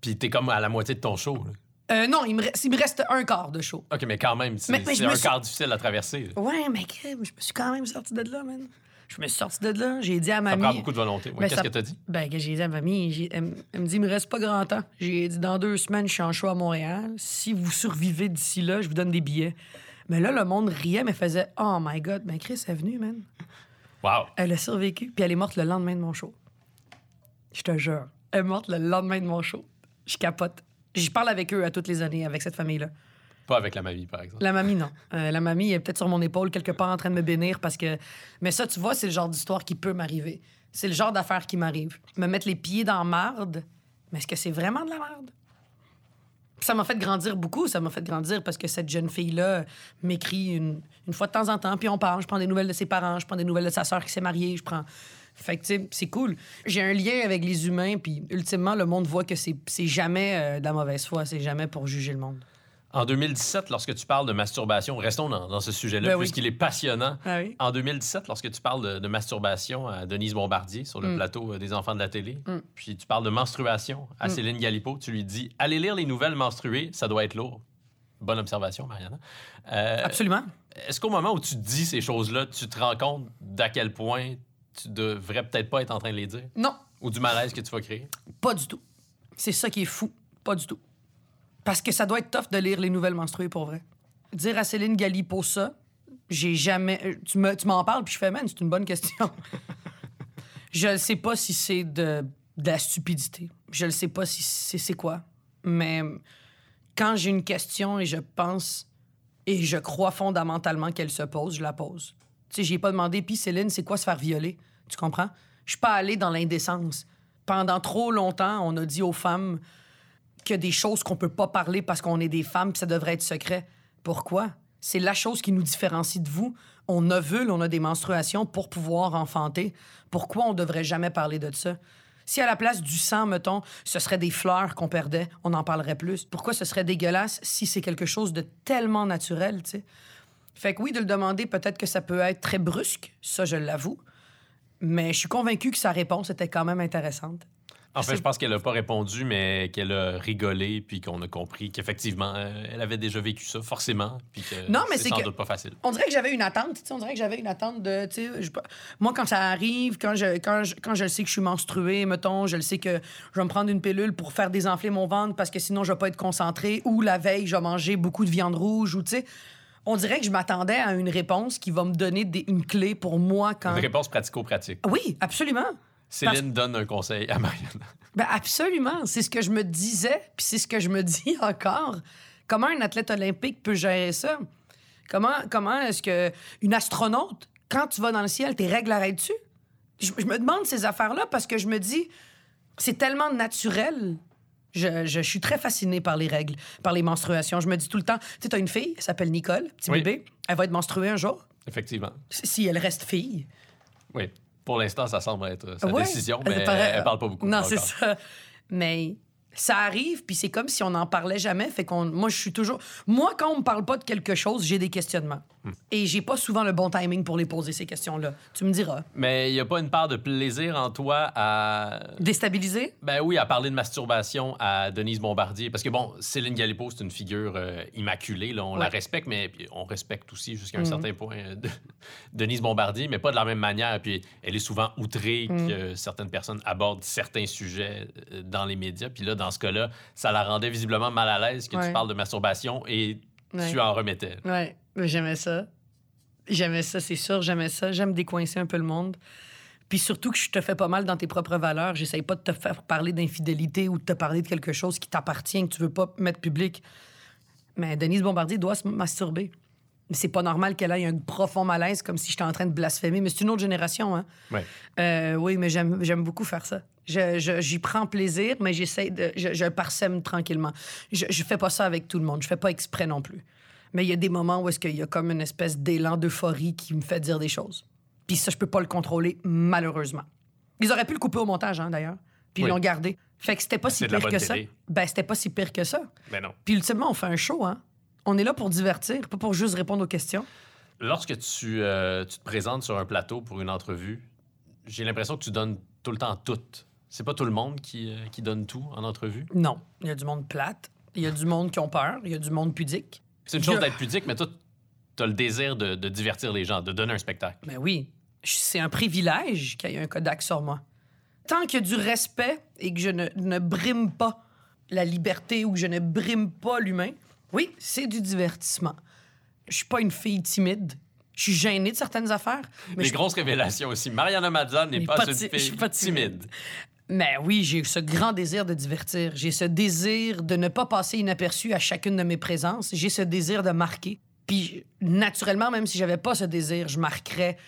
Puis t'es comme à la moitié de ton show. là. Euh, non, il me, reste, il me reste un quart de show. OK, mais quand même, c'est Mais- mais je c'est me un suis- quart difficile à traverser. là. Ouais, mais je me suis quand même sorti de là, man. Je me suis sorti de là. J'ai dit à Ça mamie. prend beaucoup de volonté. Ouais, Ben, Qu'est-ce ça- que t'as dit? Ben, j'ai dit à mamie, j'ai- elle, me- elle me dit, il me reste pas grand temps. J'ai dit, dans deux semaines, je suis en show à Montréal. Si vous survivez d'ici là, je vous donne des billets. Mais là, le monde riait, mais faisait, oh my God, mais Chris est venue, man. Wow. Elle a survécu, puis elle est morte le lendemain de mon show. Je te jure. Elle est morte le lendemain de mon show. Je capote. Je parle avec eux à toutes les années, avec cette famille-là. Pas avec la mamie, par exemple. La mamie, non. Euh, la mamie est peut-être sur mon épaule, quelque part en train de me bénir parce que. Mais ça, tu vois, c'est le genre d'histoire qui peut m'arriver. C'est le genre d'affaire qui m'arrive. Me mettre les pieds dans marde, mais est-ce que c'est vraiment de la marde? Ça m'a fait grandir beaucoup. Ça m'a fait grandir parce que cette jeune fille-là m'écrit une, une fois de temps en temps, puis on parle. Je prends des nouvelles de ses parents, je prends des nouvelles de sa sœur qui s'est mariée, je prends. Fait que, tu sais, c'est cool. J'ai un lien avec les humains, puis ultimement, le monde voit que c'est c'est jamais euh, de la mauvaise foi, c'est jamais pour juger le monde. En 2017, lorsque tu parles de masturbation, restons dans, dans ce sujet-là, Ben oui. puisqu'il est passionnant. Oui? En 2017, lorsque tu parles de, de masturbation à Denise Bombardier sur le Mm. plateau euh, des enfants de la télé, puis tu parles de menstruation à Mm. Céline Galipo, tu lui dis Allez lire les nouvelles menstruées, ça doit être lourd. Bonne observation, Mariana. Euh, Absolument. Est-ce qu'au moment où tu dis ces choses-là, tu te rends compte d'à quel point tu devrais peut-être pas être en train de les dire? Non, ou du malaise que tu vas créer? Pas du tout. C'est ça qui est fou. Pas du tout. Parce que ça doit être tough de lire les nouvelles menstruées pour vrai. Dire à Céline Galipo ça, j'ai jamais. euh, Tu me- tu m'en parles, puis je fais, man, c'est une bonne question. je ne sais pas si c'est de, la stupidité. Je ne sais pas si c'est quoi. Mais quand j'ai une question et je pense et je crois fondamentalement qu'elle se pose, je la pose. Tu sais, j'ai pas demandé, puis Céline, c'est quoi se faire violer? Tu comprends? Je suis pas allée dans l'indécence. Pendant trop longtemps, on a dit aux femmes qu'il y a des choses qu'on peut pas parler parce qu'on est des femmes, ça devrait être secret. Pourquoi? C'est la chose qui nous différencie de vous. On ovule, on a des menstruations pour pouvoir enfanter. Pourquoi on devrait jamais parler de ça? Si à la place du sang, mettons, ce serait des fleurs qu'on perdait, on en parlerait plus. Pourquoi ce serait dégueulasse si c'est quelque chose de tellement naturel, tu sais? Fait que oui, de le demander, peut-être que ça peut être très brusque, ça je l'avoue. Mais je suis convaincu que sa réponse était quand même intéressante. En fait, je pense qu'elle a pas répondu, mais qu'elle a rigolé, puis qu'on a compris qu'effectivement, euh, elle avait déjà vécu ça, forcément, puis que Non, mais c'est sans que- doute pas facile. On dirait que j'avais une attente, on dirait que j'avais une attente de, je- moi quand ça arrive, quand je, quand, je, quand je sais que je suis menstruée, mettons, je le sais que je vais me prendre une pilule pour faire désenfler mon ventre parce que sinon je vais pas être concentrée, ou la veille je vais manger beaucoup de viande rouge, ou tu sais, on dirait que je m'attendais à une réponse qui va me donner des- une clé pour moi quand... Une réponse pratico-pratique. Oui, absolument. Céline donne un conseil à Mariana. Ben absolument, c'est ce que je me disais, puis c'est ce que je me dis encore. Comment un athlète olympique peut gérer ça? Comment comment est-ce que une astronaute quand tu vas dans le ciel, tes règles arrêtent-tu? Je, je me demande ces affaires-là parce que je me dis c'est tellement naturel. Je, je suis très fascinée par les règles, par les menstruations. Je me dis tout le temps, tu sais, t'as une fille, elle s'appelle Nicole, petit Oui. bébé, elle va être menstruée un jour, Effectivement. si elle reste fille. Oui. Pour l'instant, ça semble être sa Ouais, décision, elle mais paraît- elle parle pas beaucoup. Non, c'est ça. Mais ça arrive, puis c'est comme si on n'en parlait jamais. Fait qu'on, moi, je suis toujours. Moi, quand on me parle pas de quelque chose, j'ai des questionnements. Hmm. Et j'ai pas souvent le bon timing pour les poser ces questions-là. Tu me diras. Mais il n'y a pas une part de plaisir en toi à. Déstabilisé? Ben oui, à parler de masturbation à Denise Bombardier. Parce que bon, Céline Galipo, c'est une figure euh, immaculée. Là, on la respecte, mais on respecte aussi jusqu'à un Mhm. certain point euh, de- Denise Bombardier, mais pas de la même manière. Puis elle est souvent outrée Mhm. que certaines personnes abordent certains sujets euh, dans les médias. Puis là, dans ce cas-là, ça la rendait visiblement mal à l'aise que Ouais. tu parles de masturbation et Ouais. tu en remettais. Ouais, mais j'aimais ça. J'aimais ça, c'est sûr, j'aimais ça. J'aime décoincer un peu le monde. Puis surtout que je te fais pas mal dans tes propres valeurs. J'essaye pas de te faire parler d'infidélité ou de te parler de quelque chose qui t'appartient, que tu veux pas mettre public. Mais Denise Bombardier doit se masturber. C'est pas normal qu'elle ait un profond malaise comme si j'étais en train de blasphémer. Mais c'est une autre génération, hein? Ouais. Euh, oui, mais j'aime beaucoup faire ça. Je- J'y prends plaisir, mais j'essaie de. Je, je parsème tranquillement. Je, je fais pas ça avec tout le monde. Je fais pas exprès non plus. Mais il y a des moments où est-ce qu'il y a comme une espèce d'élan d'euphorie qui me fait dire des choses. Puis ça, je peux pas le contrôler, malheureusement. Ils auraient pu le couper au montage, hein, d'ailleurs. Puis ils l'ont gardé. Fait que c'était pas si de la pire que ça. Ben, c'était pas si pire que ça. Mais non. Puis ultimement, on fait un show, hein. On est là pour divertir, pas pour juste répondre aux questions. Lorsque tu, euh, tu te présentes sur un plateau pour une entrevue, j'ai l'impression que tu donnes tout le temps tout. C'est pas tout le monde qui, euh, qui donne tout en entrevue? Non. Il y a du monde plate. Il y a du monde qui ont peur. Il y a du monde pudique. C'est une chose d'être pudique, mais toi, tu as le désir de, de divertir les gens, de donner un spectacle. Ben oui, c'est un privilège qu'il y ait un Kodak sur moi. Tant qu'il y a du respect et que je ne, ne brime pas la liberté ou que je ne brime pas l'humain, oui, c'est du divertissement. Je suis pas une fille timide. Je suis gênée de certaines affaires. Mais les je- grosses révélations aussi. Mariana Mazza n'est pas, pas une fille suis pas timide. timide. Mais oui, j'ai ce grand désir de divertir. J'ai ce désir de ne pas passer inaperçu à chacune de mes présences. J'ai ce désir de marquer. Puis, naturellement, même si j'avais pas ce désir, je marquerais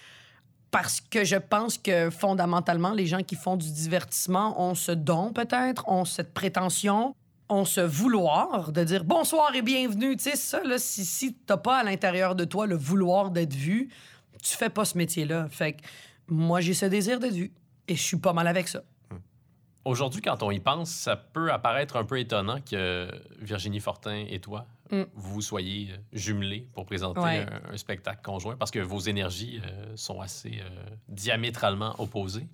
parce que je pense que fondamentalement, les gens qui font du divertissement ont ce don peut-être, ont cette prétention, ont ce vouloir de dire bonsoir et bienvenue. Tu sais, ça, là, si, si t'as pas à l'intérieur de toi le vouloir d'être vu, tu fais pas ce métier-là. Fait que moi, j'ai ce désir d'être vu. Et je suis pas mal avec ça. Aujourd'hui, quand on y pense, ça peut apparaître un peu étonnant que Virginie Fortin et toi, Mm. vous soyez euh, jumelés pour présenter Ouais. un, un spectacle conjoint parce que vos énergies euh, sont assez euh, diamétralement opposées.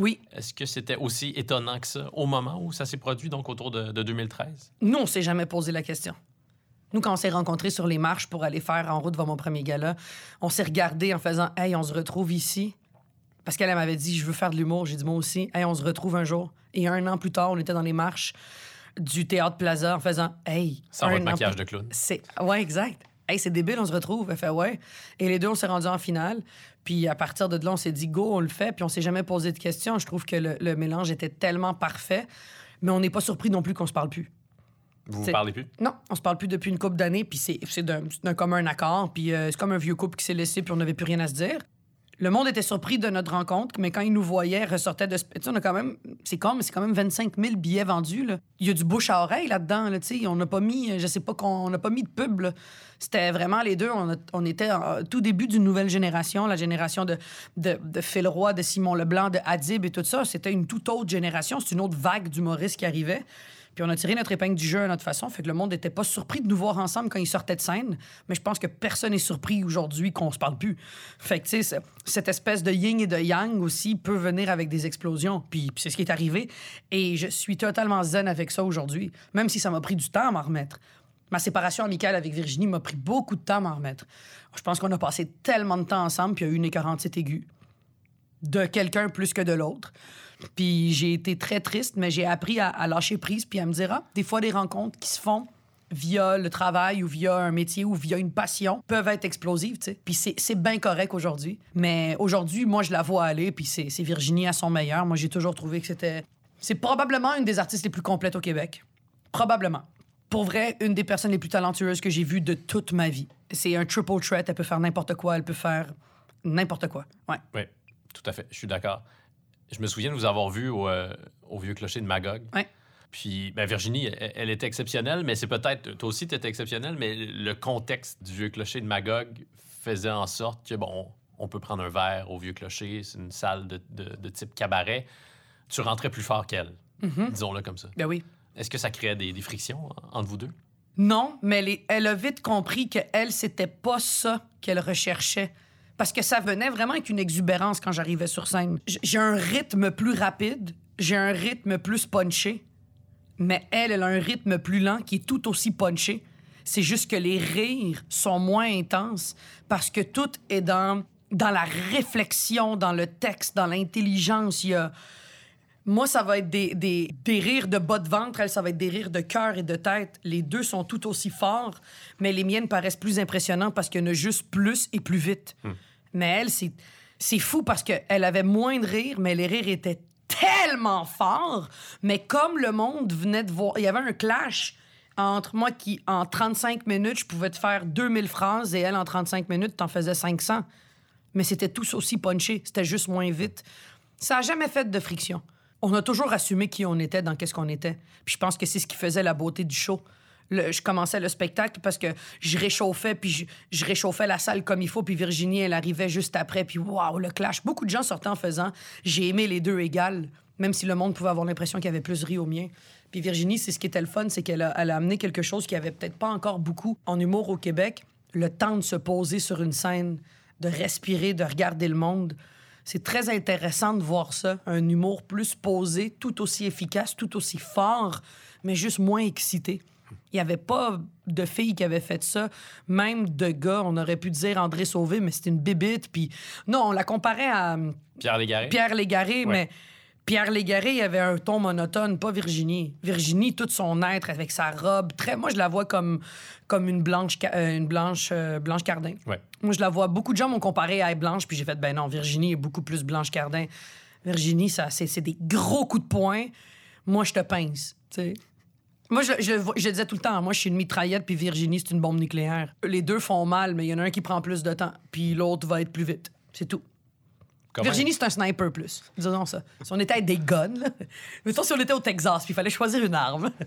Oui, Est-ce que c'était aussi étonnant que ça au moment où ça s'est produit, donc autour de, de 2013? nous, on s'est jamais posé la question. Nous, quand on s'est rencontrés sur les marches pour aller faire en route vers mon premier gala, on s'est regardé en faisant Hey, on se retrouve ici. Parce qu'elle elle m'avait dit Je veux faire de l'humour. J'ai dit Moi aussi. Hey, on se retrouve un jour. Et un an plus tard, on était dans les marches du Théâtre Plaza en faisant Hey. Sans votre maquillage plus- de clown. C'est ouais, exact. Hey, c'est débile, on se retrouve. Elle fait ouais. Et les deux, on s'est rendus en finale. Puis à partir de là, on s'est dit go, on le fait. Puis on s'est jamais posé de questions. Je trouve que le, le mélange était tellement parfait. Mais on n'est pas surpris non plus qu'on se parle plus. Vous vous parlez plus? Non, on se parle plus depuis une couple d'années. Puis c'est c'est d'un d'un commun accord. Puis euh, c'est comme un vieux couple qui s'est laissé. Puis on n'avait plus rien à se dire. Le monde était surpris de notre rencontre, mais quand ils nous voyaient, ressortaient de... ce- Tu sais, on a quand même... C'est quand même 25 000 billets vendus, là. Il y a du bouche à oreille là-dedans, là, tu sais. On n'a pas mis... Je sais pas qu'on on n'a pas mis de pub. C'était vraiment les deux. On, était tout début d'une nouvelle génération, la génération de, de, de Phil Roy, de Simon Leblanc, de Adib et tout ça. C'était une toute autre génération. C'est une autre vague d'humoristes qui arrivait. Puis on a tiré notre épingle du jeu à notre façon. Fait que le monde n'était pas surpris de nous voir ensemble quand ils sortaient de scène. Mais je pense que personne n'est surpris aujourd'hui qu'on se parle plus. Fait que, tu sais, ce- cette espèce de yin et de yang aussi peut venir avec des explosions. Puis, c'est ce qui est arrivé. Et je suis totalement zen avec ça aujourd'hui, même si ça m'a pris du temps à m'en remettre. Ma séparation amicale avec Virginie m'a pris beaucoup de temps à m'en remettre. Je pense qu'on a passé tellement de temps ensemble, puis il y a eu une 47 aiguë de quelqu'un plus que de l'autre. Puis j'ai été très triste, mais j'ai appris à, lâcher prise puis à me dire, ah, des fois, des rencontres qui se font via le travail ou via un métier ou via une passion peuvent être explosives, tu sais. Puis c'est bien correct aujourd'hui. Mais aujourd'hui, moi, je la vois aller, puis c'est c'est Virginie à son meilleur. Moi, j'ai toujours trouvé que c'était... C'est probablement une des artistes les plus complètes au Québec. Probablement. Pour vrai, une des personnes les plus talentueuses que j'ai vues de toute ma vie. C'est un triple threat. Elle peut faire n'importe quoi. Elle peut faire n'importe quoi. Ouais. Oui, tout à fait. Je suis d'accord. Je me souviens de vous avoir vu au, euh, au Vieux Clocher de Magog. Ouais. Puis, ben, Virginie, elle, elle était exceptionnelle, mais c'est peut-être. Toi aussi, tu étais exceptionnelle, mais le contexte du Vieux Clocher de Magog faisait en sorte que, bon, on peut prendre un verre au Vieux Clocher, c'est une salle de, de- de type cabaret, tu rentrais plus fort qu'elle, disons-le comme ça. Ben oui. Est-ce que ça créait des, des frictions en- entre vous deux? Non, mais elle, est- elle a vite compris que elle, c'était pas ça qu'elle recherchait. Parce que ça venait vraiment avec une exubérance quand j'arrivais sur scène. J'ai un rythme plus rapide, j'ai un rythme plus punché, mais elle, elle a un rythme plus lent qui est tout aussi punché. C'est juste que les rires sont moins intenses parce que tout est dans, dans la réflexion, dans le texte, dans l'intelligence. Il y a... Moi, ça va être des, des, des rires de bas de ventre, elle, ça va être des rires de cœur et de tête. Les deux sont tout aussi forts, mais les miennes paraissent plus impressionnantes parce qu'il y en a juste plus et plus vite. Mais elle, c'est, fou parce qu'elle avait moins de rires, mais les rires étaient tellement forts. Mais comme le monde venait de voir, il y avait un clash entre moi qui, en 35 minutes, je pouvais te faire 2000 phrases et elle, en 35 minutes, t'en faisais 500. Mais c'était tous aussi punché, c'était juste moins vite. Ça a jamais fait de friction. On a toujours assumé qui on était dans qu'est-ce qu'on était. Puis je pense que c'est ce qui faisait la beauté du show. Je commençais le spectacle parce que je réchauffais, puis je, je réchauffais la salle comme il faut, puis Virginie, elle arrivait juste après, puis waouh, le clash. Beaucoup de gens sortaient en faisant « j'ai aimé les deux égales », même si le monde pouvait avoir l'impression qu'il y avait plus ri au mien. Puis Virginie, c'est ce qui était le fun, c'est qu'elle a, elle a amené quelque chose qui avait peut-être pas encore beaucoup en humour au Québec, le temps de se poser sur une scène, de respirer, de regarder le monde. C'est très intéressant de voir ça, un humour plus posé, tout aussi efficace, tout aussi fort, mais juste moins excité. Il n'y avait pas de filles qui avaient fait ça, même de gars. On aurait pu dire André Sauvé, mais c'était une bébite. Puis non, on la comparait à hum, Pierre Légaré? Pierre Légaré, Ouais. mais Pierre Légaré, il avait un ton monotone, pas Virginie. Virginie, tout son être avec sa robe, très. Moi, je la vois comme, comme une blanche, euh, une blanche, euh, blanche Cardin. Ouais. Moi, je la vois. Beaucoup de gens m'ont comparé à Blanche, puis j'ai fait, ben non, Virginie est beaucoup plus Blanche Cardin. Virginie, ça, c'est, c'est des gros coups de poing. Moi, je te pince, tu sais. Moi, je, je, je disais tout le temps, moi, je suis une mitraillette, puis Virginie, c'est une bombe nucléaire. Les deux font mal, mais il y en a un qui prend plus de temps, puis l'autre va être plus vite. C'est tout. Comment- Virginie, c'est un sniper plus. Disons ça. Si on était avec des guns, là. Mettons si on était au Texas, puis il fallait choisir une arme.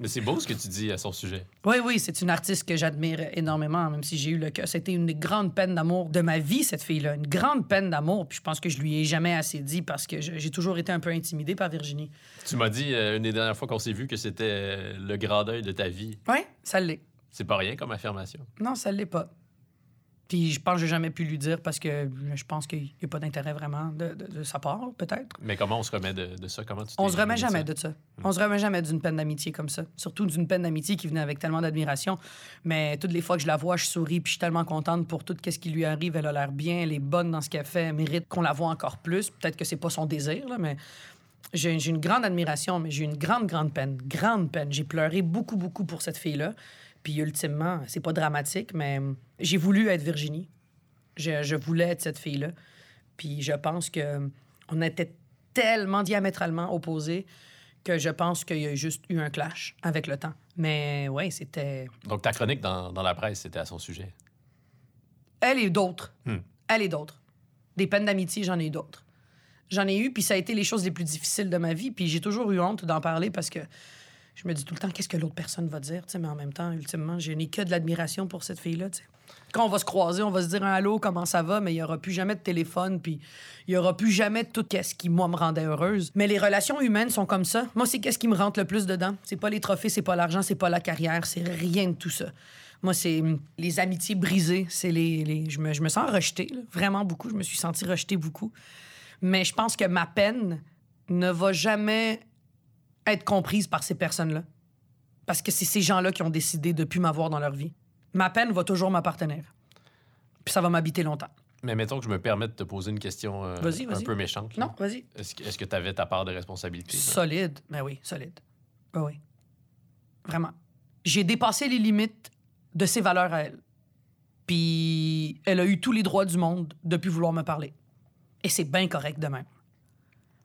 Mais c'est beau ce que tu dis à son sujet. oui, oui, c'est une artiste que j'admire énormément, même si j'ai eu le cœur. C'était une grande peine d'amour de ma vie, cette fille-là. Une grande peine d'amour. Puis je pense que je lui ai jamais assez dit parce que j'ai toujours été un peu intimidée par Virginie. Tu m'as dit euh, une des dernières fois qu'on s'est vu que c'était euh, le grand deuil de ta vie. Oui, ça l'est. C'est pas rien comme affirmation. Non, ça l'est pas. Puis je pense que j'ai jamais pu lui dire parce que je pense qu'il n'y a pas d'intérêt vraiment de, de- de sa part, peut-être. Mais comment on se remet de, de ça? Comment tu On se remet jamais de ça. On se remet jamais d'une peine d'amitié comme ça. Surtout d'une peine d'amitié qui venait avec tellement d'admiration. Mais toutes les fois que je la vois, je souris puis je suis tellement contente pour tout ce qui lui arrive. Elle a l'air bien, elle est bonne dans ce qu'elle fait, elle mérite qu'on la voit encore plus. Peut-être que c'est pas son désir, là, mais j'ai j'ai une grande admiration, mais j'ai une grande, grande peine. Grande peine. J'ai pleuré beaucoup, beaucoup pour cette fille-là. Puis ultimement, c'est pas dramatique, mais j'ai voulu être Virginie. Je, je voulais être cette fille-là. Puis je pense que on était tellement diamétralement opposés que je pense qu'il y a juste eu un clash avec le temps. Mais ouais, c'était Donc ta chronique dans, dans la presse, c'était à son sujet? elle et d'autres. Hmm. Elle et d'autres. Des peines d'amitié, j'en ai eu d'autres. J'en ai eu, puis ça a été les choses les plus difficiles de ma vie. Puis j'ai toujours eu honte d'en parler parce que je me dis tout le temps, qu'est-ce que l'autre personne va dire, mais en même temps, ultimement, je n'ai que de l'admiration pour cette fille-là. Quand on va se croiser, on va se dire un allô, comment ça va, mais il n'y aura plus jamais de téléphone, puis il n'y aura plus jamais de tout ce qui, moi, me rendait heureuse. Mais les relations humaines sont comme ça. Moi, c'est qu'est-ce qui me rentre le plus dedans. C'est pas les trophées, c'est pas l'argent, c'est pas la carrière, c'est rien de tout ça. Moi, c'est hum, les amitiés brisées, c'est Je, me, sens rejetée, vraiment beaucoup. Je me suis sentie rejetée beaucoup. Mais je pense que ma peine ne va jamais être comprise par ces personnes-là. Parce que c'est ces gens-là qui ont décidé de plus m'avoir dans leur vie. Ma peine va toujours m'appartenir. Puis ça va m'habiter longtemps. Mais mettons que je me permette de te poser une question euh, un peu méchante. là. Non, vas-y. Est-ce que tu avais ta part de responsabilité? Solide. Ben oui, solide. Ben oui. Vraiment. J'ai dépassé les limites de ses valeurs à elle. Puis elle a eu tous les droits du monde de plus vouloir me parler. Et c'est bien correct de même.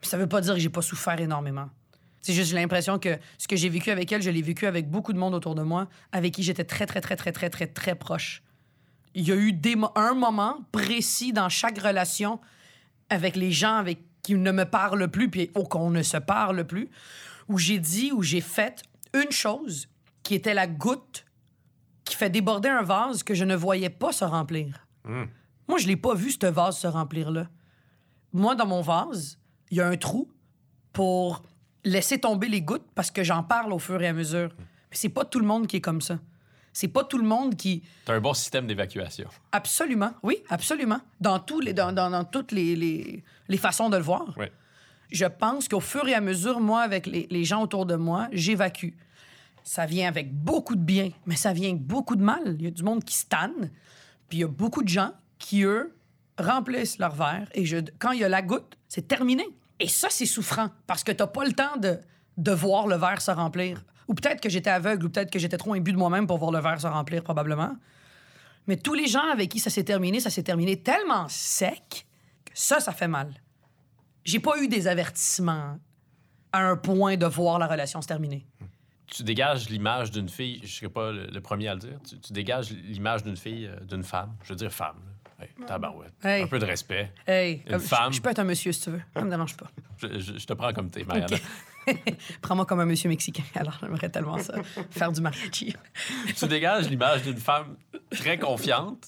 Puis ça veut pas dire que j'ai pas souffert énormément. C'est juste j'ai l'impression que ce que j'ai vécu avec elle, je l'ai vécu avec beaucoup de monde autour de moi, avec qui j'étais très, très, très, très, très, très, très proche. Il y a eu des mo- un moment précis dans chaque relation avec les gens avec qui ne me parlent plus, puis ou qu'on ne se parle plus, où j'ai dit, où j'ai fait une chose qui était la goutte qui fait déborder un vase que je ne voyais pas se remplir. Hmm. Moi, je l'ai pas vu, ce vase se remplir là. Moi, dans mon vase, il y a un trou pour laisser tomber les gouttes parce que j'en parle au fur et à mesure. Mais c'est pas tout le monde qui est comme ça. C'est pas tout le monde qui. T'as un bon système d'évacuation. Absolument, oui, absolument. Dans, tous les, dans, dans- dans toutes les, les- les façons de le voir. Ouais. Je pense qu'au fur et à mesure, moi, avec les, les gens autour de moi, j'évacue. Ça vient avec beaucoup de bien, mais ça vient avec beaucoup de mal. Il y a du monde qui se tanne, puis il y a beaucoup de gens qui, eux, remplissent leur verre, et je, quand il y a la goutte, c'est terminé. Et ça, c'est souffrant, parce que t'as pas le temps de, voir le verre se remplir. Ou peut-être que j'étais aveugle, ou peut-être que j'étais trop imbu de moi-même pour voir le verre se remplir, probablement. Mais tous les gens avec qui ça s'est terminé, ça s'est terminé tellement sec que ça, ça fait mal. J'ai pas eu des avertissements à un point de voir la relation se terminer. Tu dégages l'image d'une fille, je serais pas le, premier à le dire, tu, tu dégages l'image d'une fille, euh, d'une femme. Je veux dire femme. Là. Hey, tabarouette. Hey. Un peu de respect. Hey, Une comme- femme. Je, peux être un monsieur si tu veux. Ça me dérange pas. Je, je- je te prends comme t'es, Mariana. Prends-moi comme un monsieur mexicain. Alors, j'aimerais tellement ça. Faire du mariachi. tu dégages l'image d'une femme très confiante.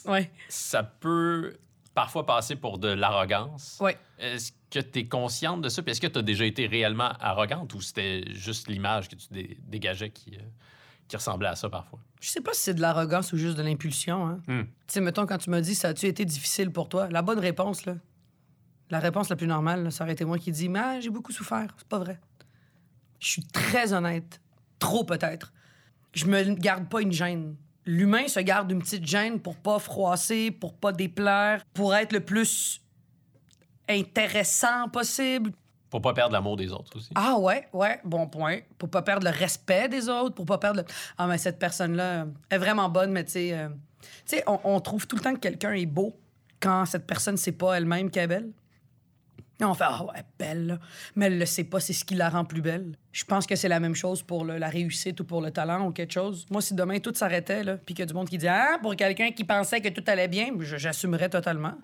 Ça peut parfois passer pour de l'arrogance. Est-ce que tu es consciente de ça? Puis est-ce que tu as déjà été réellement arrogante ou c'était juste l'image que tu dé- dégageais qui, euh, qui ressemblait à ça parfois? Je sais pas si c'est de l'arrogance ou juste de l'impulsion. Hein. Hmm. Tu sais, mettons, quand tu m'as dit, ça a-tu été difficile pour toi? La bonne réponse, là, la réponse la plus normale, là, ça aurait été moi qui dis, mais ah, j'ai beaucoup souffert. C'est pas vrai. Je suis très honnête. Trop peut-être. Je me garde pas une gêne. L'humain se garde une petite gêne pour pas froisser, pour pas déplaire, pour être le plus intéressant possible. Pour pas perdre l'amour des autres aussi. Ah ouais, ouais, bon point. Pour pas perdre le respect des autres, pour pas perdre le... Ah, mais cette personne-là est vraiment bonne, mais tu sais... euh, on, trouve tout le temps que quelqu'un est beau quand cette personne sait pas elle-même qu'elle est belle. Et on fait « Ah ouais, belle, là. Mais elle le sait pas, c'est ce qui la rend plus belle. Je pense que c'est la même chose pour la réussite ou pour le talent ou quelque chose. Moi, si demain tout s'arrêtait, là, puis qu'il y a du monde qui dit « Ah, pour quelqu'un qui pensait que tout allait bien, j'assumerais totalement. »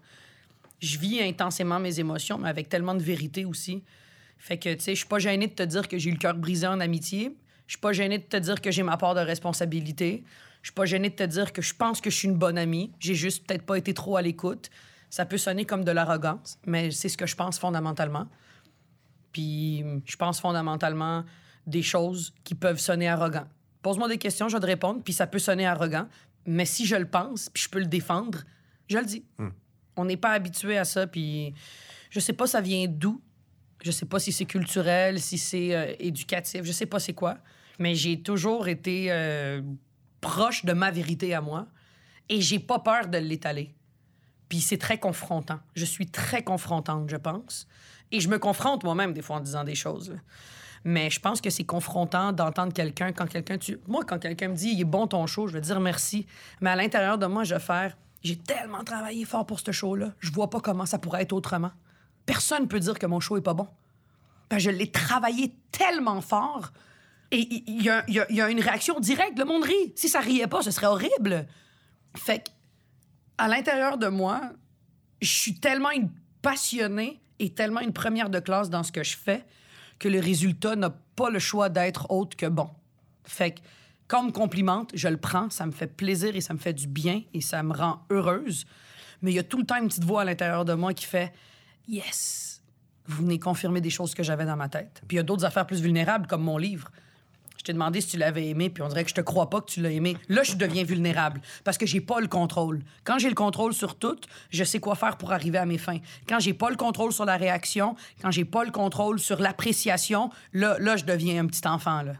Je vis intensément mes émotions, mais avec tellement de vérité aussi. Fait que, tu sais, je suis pas gênée de te dire que j'ai eu le cœur brisé en amitié. Je suis pas gênée de te dire que j'ai ma part de responsabilité. Je suis pas gênée de te dire que je pense que je suis une bonne amie. J'ai juste peut-être pas été trop à l'écoute. Ça peut sonner comme de l'arrogance, mais c'est ce que je pense fondamentalement. Puis je pense fondamentalement des choses qui peuvent sonner arrogant. Pose-moi des questions, je vais te répondre, puis ça peut sonner arrogant. Mais si je le pense, puis je peux le défendre, je le dis. On n'est pas habitué à ça, puis je sais pas ça vient d'où. Je sais pas si c'est culturel, si c'est euh, éducatif, je sais pas c'est quoi. Mais j'ai toujours été euh, proche de ma vérité à moi et j'ai pas peur de l'étaler. Puis c'est très confrontant. Je suis très confrontante, je pense. Et je me confronte moi-même des fois en disant des choses. Mais je pense que c'est confrontant d'entendre quelqu'un quand quelqu'un tu moi quand quelqu'un me dit il est bon ton show, je vais dire merci. Mais à l'intérieur de moi, je vais faire j'ai tellement travaillé fort pour ce show là, je vois pas comment ça pourrait être autrement. Personne peut dire que mon show est pas bon. Ben, je l'ai travaillé tellement fort. Et il y a une réaction directe. Le monde rit. Si ça riait pas, ce serait horrible. Fait que, à l'intérieur de moi, je suis tellement une passionnée et tellement une première de classe dans ce que je fais que le résultat n'a pas le choix d'être autre que bon. Fait que, quand on me complimente, je le prends, ça me fait plaisir et ça me fait du bien et ça me rend heureuse. Mais il y a tout le temps une petite voix à l'intérieur de moi qui fait Yes, vous venez confirmer des choses que j'avais dans ma tête. Puis il y a d'autres affaires plus vulnérables, comme mon livre. Je t'ai demandé si tu l'avais aimé, puis on dirait que je te crois pas que tu l'as aimé. Là, je deviens vulnérable parce que j'ai pas le contrôle. Quand j'ai le contrôle sur tout, je sais quoi faire pour arriver à mes fins. Quand j'ai pas le contrôle sur la réaction, quand j'ai pas le contrôle sur l'appréciation, là, là, je deviens un petit enfant, là.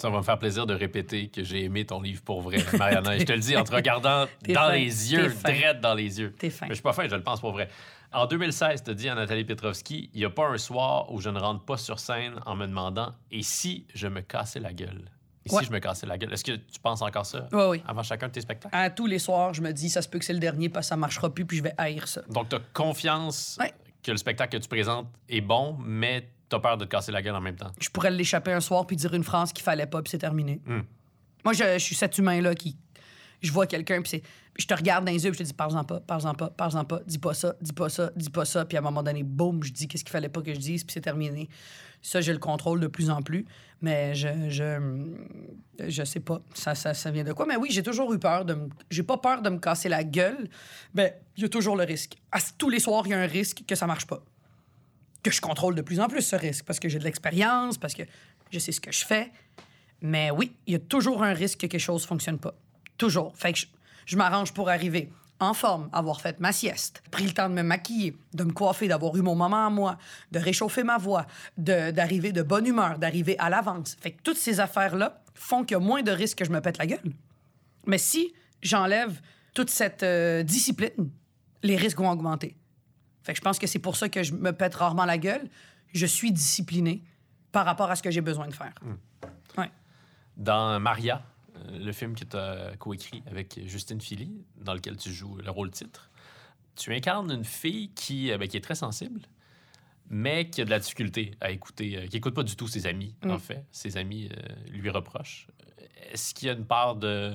Ça va me faire plaisir de répéter que j'ai aimé ton livre pour vrai, Mariana. Et je te le dis en te regardant dans fin. les yeux, direct dans les yeux. T'es fin. Mais je suis pas fin, je le pense pour vrai. En 2016, tu as dit à Nathalie Petrovski, il n'y a pas un soir où je ne rentre pas sur scène en me demandant et si je me cassais la gueule? Et Ouais. si je me cassais la gueule? Est-ce que tu penses encore ça? Oui, oui. avant chacun de tes spectacles? À tous les soirs, je me dis, ça se peut que c'est le dernier parce que ça marchera plus, puis je vais haïr ça. Donc, tu as confiance Ouais. que le spectacle que tu présentes est bon, mais tu as peur de te casser la gueule en même temps. Je pourrais l'échapper un soir puis dire une phrase qu'il fallait pas, puis c'est terminé. Hmm. Moi, je, je suis cet humain-là qui, je vois quelqu'un, puis c'est- je te regarde dans les yeux, puis je te dis, parle-en pas, parle-en pas, parle-en pas, dis pas ça, dis pas ça, dis pas ça. Puis à un moment donné, boum, je dis qu'est-ce qu'il fallait pas que je dise, puis c'est terminé. Ça, je le contrôle de plus en plus, mais je, je, je sais pas, ça, ça, ça vient de quoi? Mais oui, j'ai toujours eu peur de me. J'ai pas peur de me casser la gueule, mais il y a toujours le risque. À- tous les soirs, il y a un risque que ça marche pas que je contrôle de plus en plus ce risque parce que j'ai de l'expérience, parce que je sais ce que je fais. Mais oui, il y a toujours un risque que quelque chose fonctionne pas. Toujours. Fait que je, m'arrange pour arriver en forme, avoir fait ma sieste, pris le temps de me maquiller, de me coiffer, d'avoir eu mon moment à moi, de réchauffer ma voix, d'arriver de, bonne humeur, d'arriver à l'avance. Fait que toutes ces affaires-là font qu'il y a moins de risques que je me pète la gueule. Mais si j'enlève toute cette euh, discipline, les risques vont augmenter. Fait que je pense que c'est pour ça que je me pète rarement la gueule. Je suis discipliné par rapport à ce que j'ai besoin de faire. Ouais. Dans Maria, euh, le film que tu as coécrit avec Justine Philly, dans lequel tu joues le rôle titre, tu incarnes une fille qui, euh, ben, qui est très sensible, mais qui a de la difficulté à écouter, euh, qui écoute pas du tout ses amis, en fait. Ses amis euh, lui reprochent. Est-ce qu'il y a une part de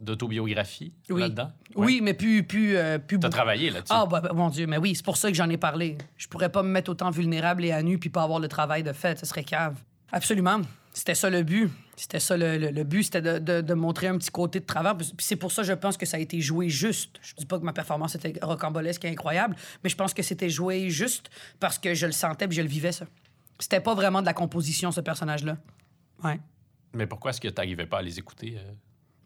d'autobiographie Oui. là-dedans? Ouais. Oui, mais plus, plus, euh, plus Tu as beaucoup. travaillé là-dessus? Ah, bah, bah, mon Dieu, mais oui, c'est pour ça que j'en ai parlé. Je pourrais pas me mettre autant vulnérable et à nu puis pas avoir le travail de fait. Ce serait cave. Absolument. C'était ça le but. C'était ça le, le- le but, c'était de, de- de montrer un petit côté de travers. Puis c'est pour ça, je pense que ça a été joué juste. Je dis pas que ma performance était rocambolesque et incroyable, mais je pense que c'était joué juste parce que je le sentais puis je le vivais, ça. C'était pas vraiment de la composition, ce personnage-là. Ouais. Mais pourquoi est-ce que tu n'arrivais pas à les écouter? euh,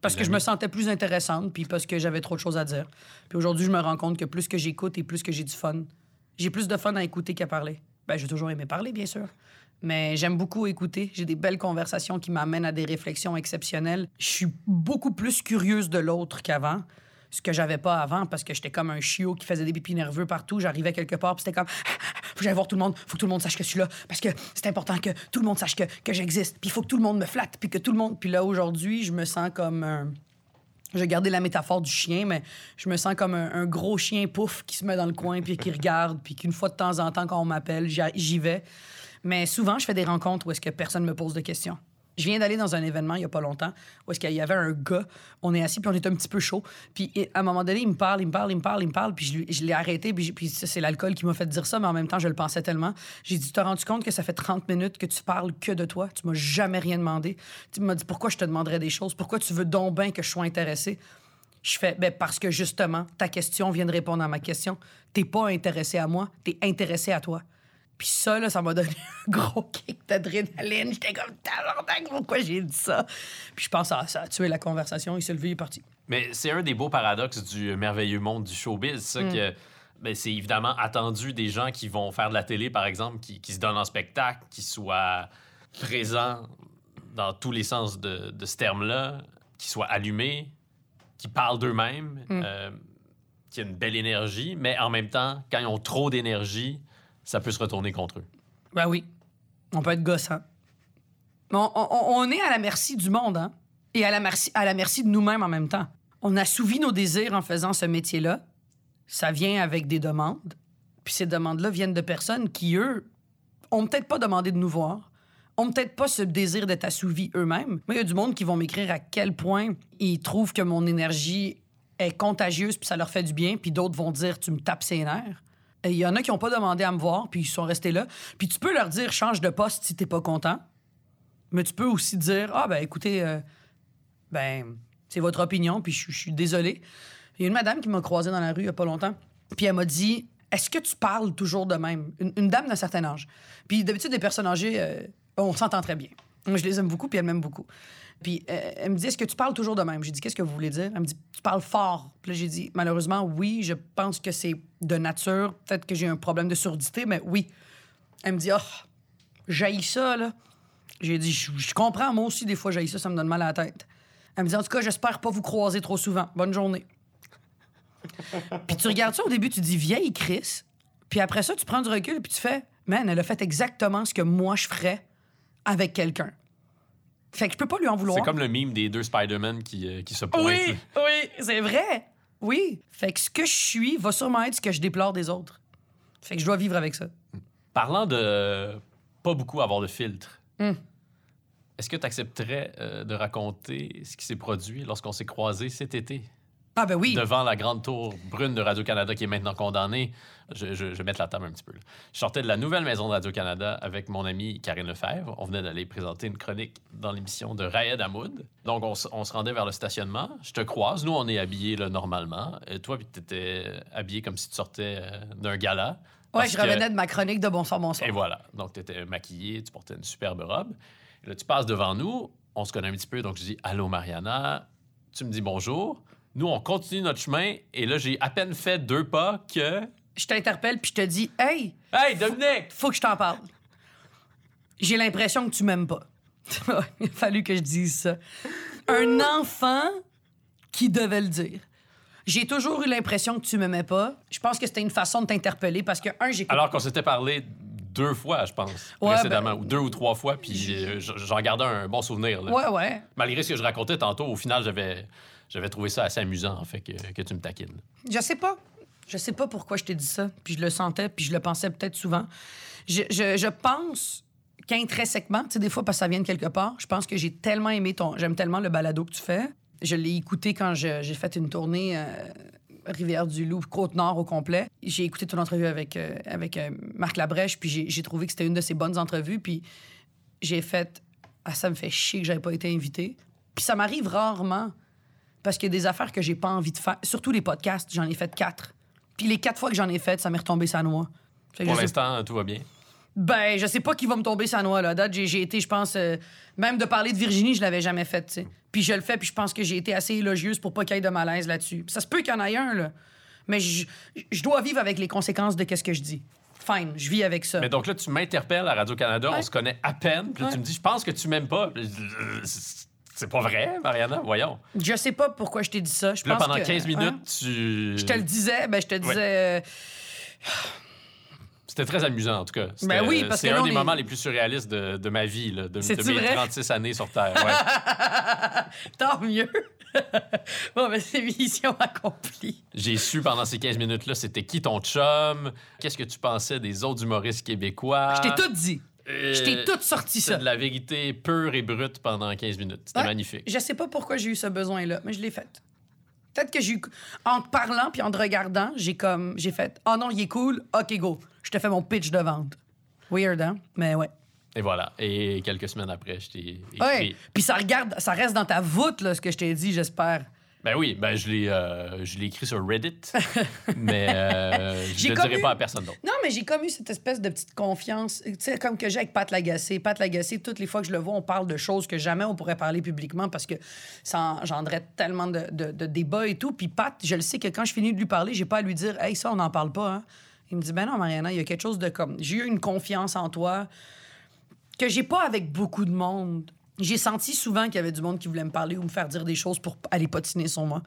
Parce que je me sentais plus intéressante, puis parce que j'avais trop de choses à dire. Puis aujourd'hui, je me rends compte que plus que j'écoute et plus que j'ai du fun, j'ai plus de fun à écouter qu'à parler. Ben, j'ai toujours aimé parler, bien sûr. Mais j'aime beaucoup écouter. J'ai des belles conversations qui m'amènent à des réflexions exceptionnelles. Je suis beaucoup plus curieuse de l'autre qu'avant. Ce que j'avais pas avant, parce que j'étais comme un chiot qui faisait des pipis nerveux partout. J'arrivais quelque part, puis c'était comme... Faut que voir tout le monde. Faut que tout le monde sache que je suis là. Parce que c'est important que tout le monde sache que, j'existe. Puis il faut que tout le monde me flatte. Puis que tout le monde... Puis là, aujourd'hui, je me sens comme un... Je vais garder la métaphore du chien, mais je me sens comme un, gros chien pouf qui se met dans le coin puis qui regarde, puis qu'une fois de temps en temps, quand on m'appelle, j'y j'y vais. Mais souvent, je fais des rencontres où est-ce que personne me pose de questions. Je viens d'aller dans un événement il y a pas longtemps où est-ce qu'il y avait un gars, on est assis puis on est un petit peu chaud. Puis à un moment donné, il me parle, il me parle, il me parle, il me parle, puis je, l'ai arrêté, puis, c'est l'alcool qui m'a fait dire ça, mais en même temps, je le pensais tellement. J'ai dit, tu t'as rendu compte que ça fait 30 minutes que tu parles que de toi, tu m'as jamais rien demandé. Tu m'as dit, pourquoi je te demanderais des choses, pourquoi tu veux donc bien que je sois intéressé. Je fais, ben parce que justement, ta question vient de répondre à ma question. T'es pas intéressé à moi, t'es intéressé à toi. Puis ça, là, ça m'a donné un gros kick d'adrénaline. J'étais comme, tabarnak, pourquoi j'ai dit ça? Puis je pense que ça, ça a tué la conversation. Il s'est levé, il est parti. Mais c'est un des beaux paradoxes du merveilleux monde du showbiz, ça Mm. que ben, c'est évidemment attendu des gens qui vont faire de la télé, par exemple, qui, qui se donnent en spectacle, qui soient présents dans tous les sens de, de ce terme-là, qui soient allumés, qui parlent d'eux-mêmes, Mm. euh, qui ont une belle énergie, mais en même temps, quand ils ont trop d'énergie, ça peut se retourner contre eux. Ben oui, on peut être gossant. Mais On, est à la merci du monde, hein? Et à la merci, à la merci de nous-mêmes en même temps. On assouvit nos désirs en faisant ce métier-là. Ça vient avec des demandes. Puis ces demandes-là viennent de personnes qui, eux, ont peut-être pas demandé de nous voir, ont peut-être pas ce désir d'être assouvis eux-mêmes. Moi, il y a du monde qui vont m'écrire à quel point ils trouvent que mon énergie est contagieuse puis ça leur fait du bien, puis d'autres vont dire tu me tapes ses nerfs. Il y en a qui n'ont pas demandé à me voir, puis ils sont restés là. Puis tu peux leur dire change de poste si t'es pas content. Mais tu peux aussi dire ah ben écoutez, euh, ben c'est votre opinion, puis je suis désolé. Il y a une madame qui m'a croisé dans la rue il y a pas longtemps, puis elle m'a dit est-ce que tu parles toujours de même? Une, dame d'un certain âge. Puis d'habitude des personnes âgées, euh, on s'entend très bien. Je les aime beaucoup, puis elle m'aime beaucoup. Puis euh, elle me dit Est-ce que tu parles toujours de même? J'ai dit Qu'est-ce que vous voulez dire? Elle me dit Tu parles fort. Puis là, j'ai dit Malheureusement, oui, je pense que c'est de nature. Peut-être que j'ai un problème de surdité, mais oui. Elle me dit Oh, j'haïs ça, là. J'ai dit Je comprends, moi aussi, des fois, j'haïs ça, ça me donne mal à la tête. Elle me dit En tout cas, j'espère pas vous croiser trop souvent. Bonne journée. puis tu regardes ça au début, tu dis Vieille Chris. Puis après ça, tu prends du recul, puis tu fais Man, elle a fait exactement ce que moi, je ferais avec quelqu'un. Fait que je peux pas lui en vouloir. C'est comme le mime des deux Spider-Man qui, euh, qui se pointent. Oui, oui, c'est vrai. Oui. Fait que ce que je suis va sûrement être ce que je déplore des autres. Fait que je dois vivre avec ça. Parlant de pas beaucoup avoir de filtre, Hmm. Est-ce que tu accepterais euh, de raconter ce qui s'est produit lorsqu'on s'est croisés cet été? Ah, ben oui. devant la grande tour brune de Radio-Canada qui est maintenant condamnée? Je, je- je vais mettre la table un petit peu. là. Je sortais de la nouvelle maison de Radio-Canada avec mon amie Karine Lefebvre. On venait d'aller présenter une chronique dans l'émission de Raed Hamoud. Donc, on, se rendait vers le stationnement. Je te croise. Nous, on est habillés là, normalement. Et toi, tu étais habillé comme si tu sortais euh, d'un gala. Parce je que- revenais de ma chronique de Bonsoir, bonsoir. et voilà. Donc, tu étais maquillée, tu portais une superbe robe. Et là, tu passes devant nous. On se connaît un petit peu. Donc, je dis Allô, Mariana. Tu me dis bonjour. Nous, on continue notre chemin. Et là, j'ai à peine fait deux pas que. Je t'interpelle, puis je te dis, hey, Hey, Dominique! faut que je t'en parle. J'ai l'impression que tu m'aimes pas. Il a fallu que je dise ça. Un enfant qui devait le dire. J'ai toujours eu l'impression que tu m'aimais pas. Je pense que c'était une façon de t'interpeller parce que, un, j'ai Alors qu'on s'était parlé deux fois, je pense, Ouais, précédemment, ben- ou deux ou trois fois, puis j'en gardais un bon souvenir. là. Ouais, ouais. Malgré ce que je racontais tantôt, au final, j'avais, j'avais trouvé ça assez amusant, en fait, que, que tu me taquines. Je sais pas. Je sais pas pourquoi je t'ai dit ça. Puis je le sentais, puis je le pensais peut-être souvent. Je, je, je pense qu'intrinsèquement, tu sais, des fois, parce que ça vient de quelque part, je pense que j'ai tellement aimé ton. J'aime tellement le balado que tu fais. Je l'ai écouté quand j'ai fait une tournée euh, Rivière-du-Loup, Côte-Nord au complet. J'ai écouté ton entrevue avec, euh, avec euh, Marc Labrèche, puis j'ai trouvé que c'était une de ses bonnes entrevues. Puis j'ai fait. Ah, ça me fait chier que j'avais pas été invité. Puis ça m'arrive rarement. Parce qu'il y a des affaires que j'ai pas envie de faire. Surtout les podcasts, j'en ai fait quatre. Puis les quatre fois que j'en ai fait, ça m'est retombé sa noix. Pour l'instant, tout va bien. Ben, je sais pas qui va me tomber sa noix, là. À date, j'ai, j'ai été, je pense, euh, même de parler de Virginie, je l'avais jamais fait, tu sais. Puis je le fais, puis je pense que j'ai été assez élogieuse pour pas qu'il y ait de malaise là-dessus. Puis ça se peut qu'il y en ait un, là. Mais je, je dois vivre avec les conséquences de qu'est-ce que je dis. Fine, je vis avec ça. Mais donc là, tu m'interpelles à Radio-Canada, on se connaît à peine, puis là, tu me dis, je pense que tu m'aimes pas. Euh, C'est pas vrai, Mariana, voyons. Je sais pas pourquoi je t'ai dit ça. Je là, pense pendant que- 15 hein? minutes, tu... Je te le disais, ben, je te disais. euh, C'était très amusant, en tout cas. C'était- Ben oui, parce C'est que là, un on des est- moments les plus surréalistes de, de ma vie, là, de, de C'est-tu mes vrai? 36 années sur Terre. Ouais. Tant mieux. bon, ben, c'est mission accomplie. J'ai su pendant ces 15 minutes-là, c'était qui ton chum, qu'est-ce que tu pensais des autres humoristes québécois? Je t'ai tout dit. Euh, Je t'ai tout sorti C'est ça. de la vérité pure et brute pendant 15 minutes. C'était Ouais. magnifique. Je sais pas pourquoi j'ai eu ce besoin-là, mais je l'ai fait. Peut-être que j'ai eu. En te parlant puis en te regardant, j'ai comme. J'ai fait. Oh non, il est cool. OK, go. Je te fais mon pitch de vente. Weird, hein? Mais ouais. Et voilà. Et quelques semaines après, je t'ai écrit. Ouais. Puis ça, regarde, ça reste dans ta voûte, là, ce que je t'ai dit, j'espère. Ben oui, ben je l'ai, euh, je l'ai écrit sur Reddit, mais euh, je ne le dirai eu- pas à personne d'autre. Non, mais j'ai comme eu cette espèce de petite confiance, tu sais, comme que j'ai avec Pat Lagacé. Pat Lagacé, toutes les fois que je le vois, on parle de choses que jamais on pourrait parler publiquement parce que ça engendrait tellement de, de- de débats et tout. Puis Pat, je le sais que quand je finis de lui parler, j'ai pas à lui dire « Hey, ça, on n'en parle pas, hein? » Il me dit « Ben non, Mariana, il y a quelque chose de comme... J'ai eu une confiance en toi que j'ai pas avec beaucoup de monde. J'ai senti souvent qu'il y avait du monde qui voulait me parler ou me faire dire des choses pour aller patiner sur moi.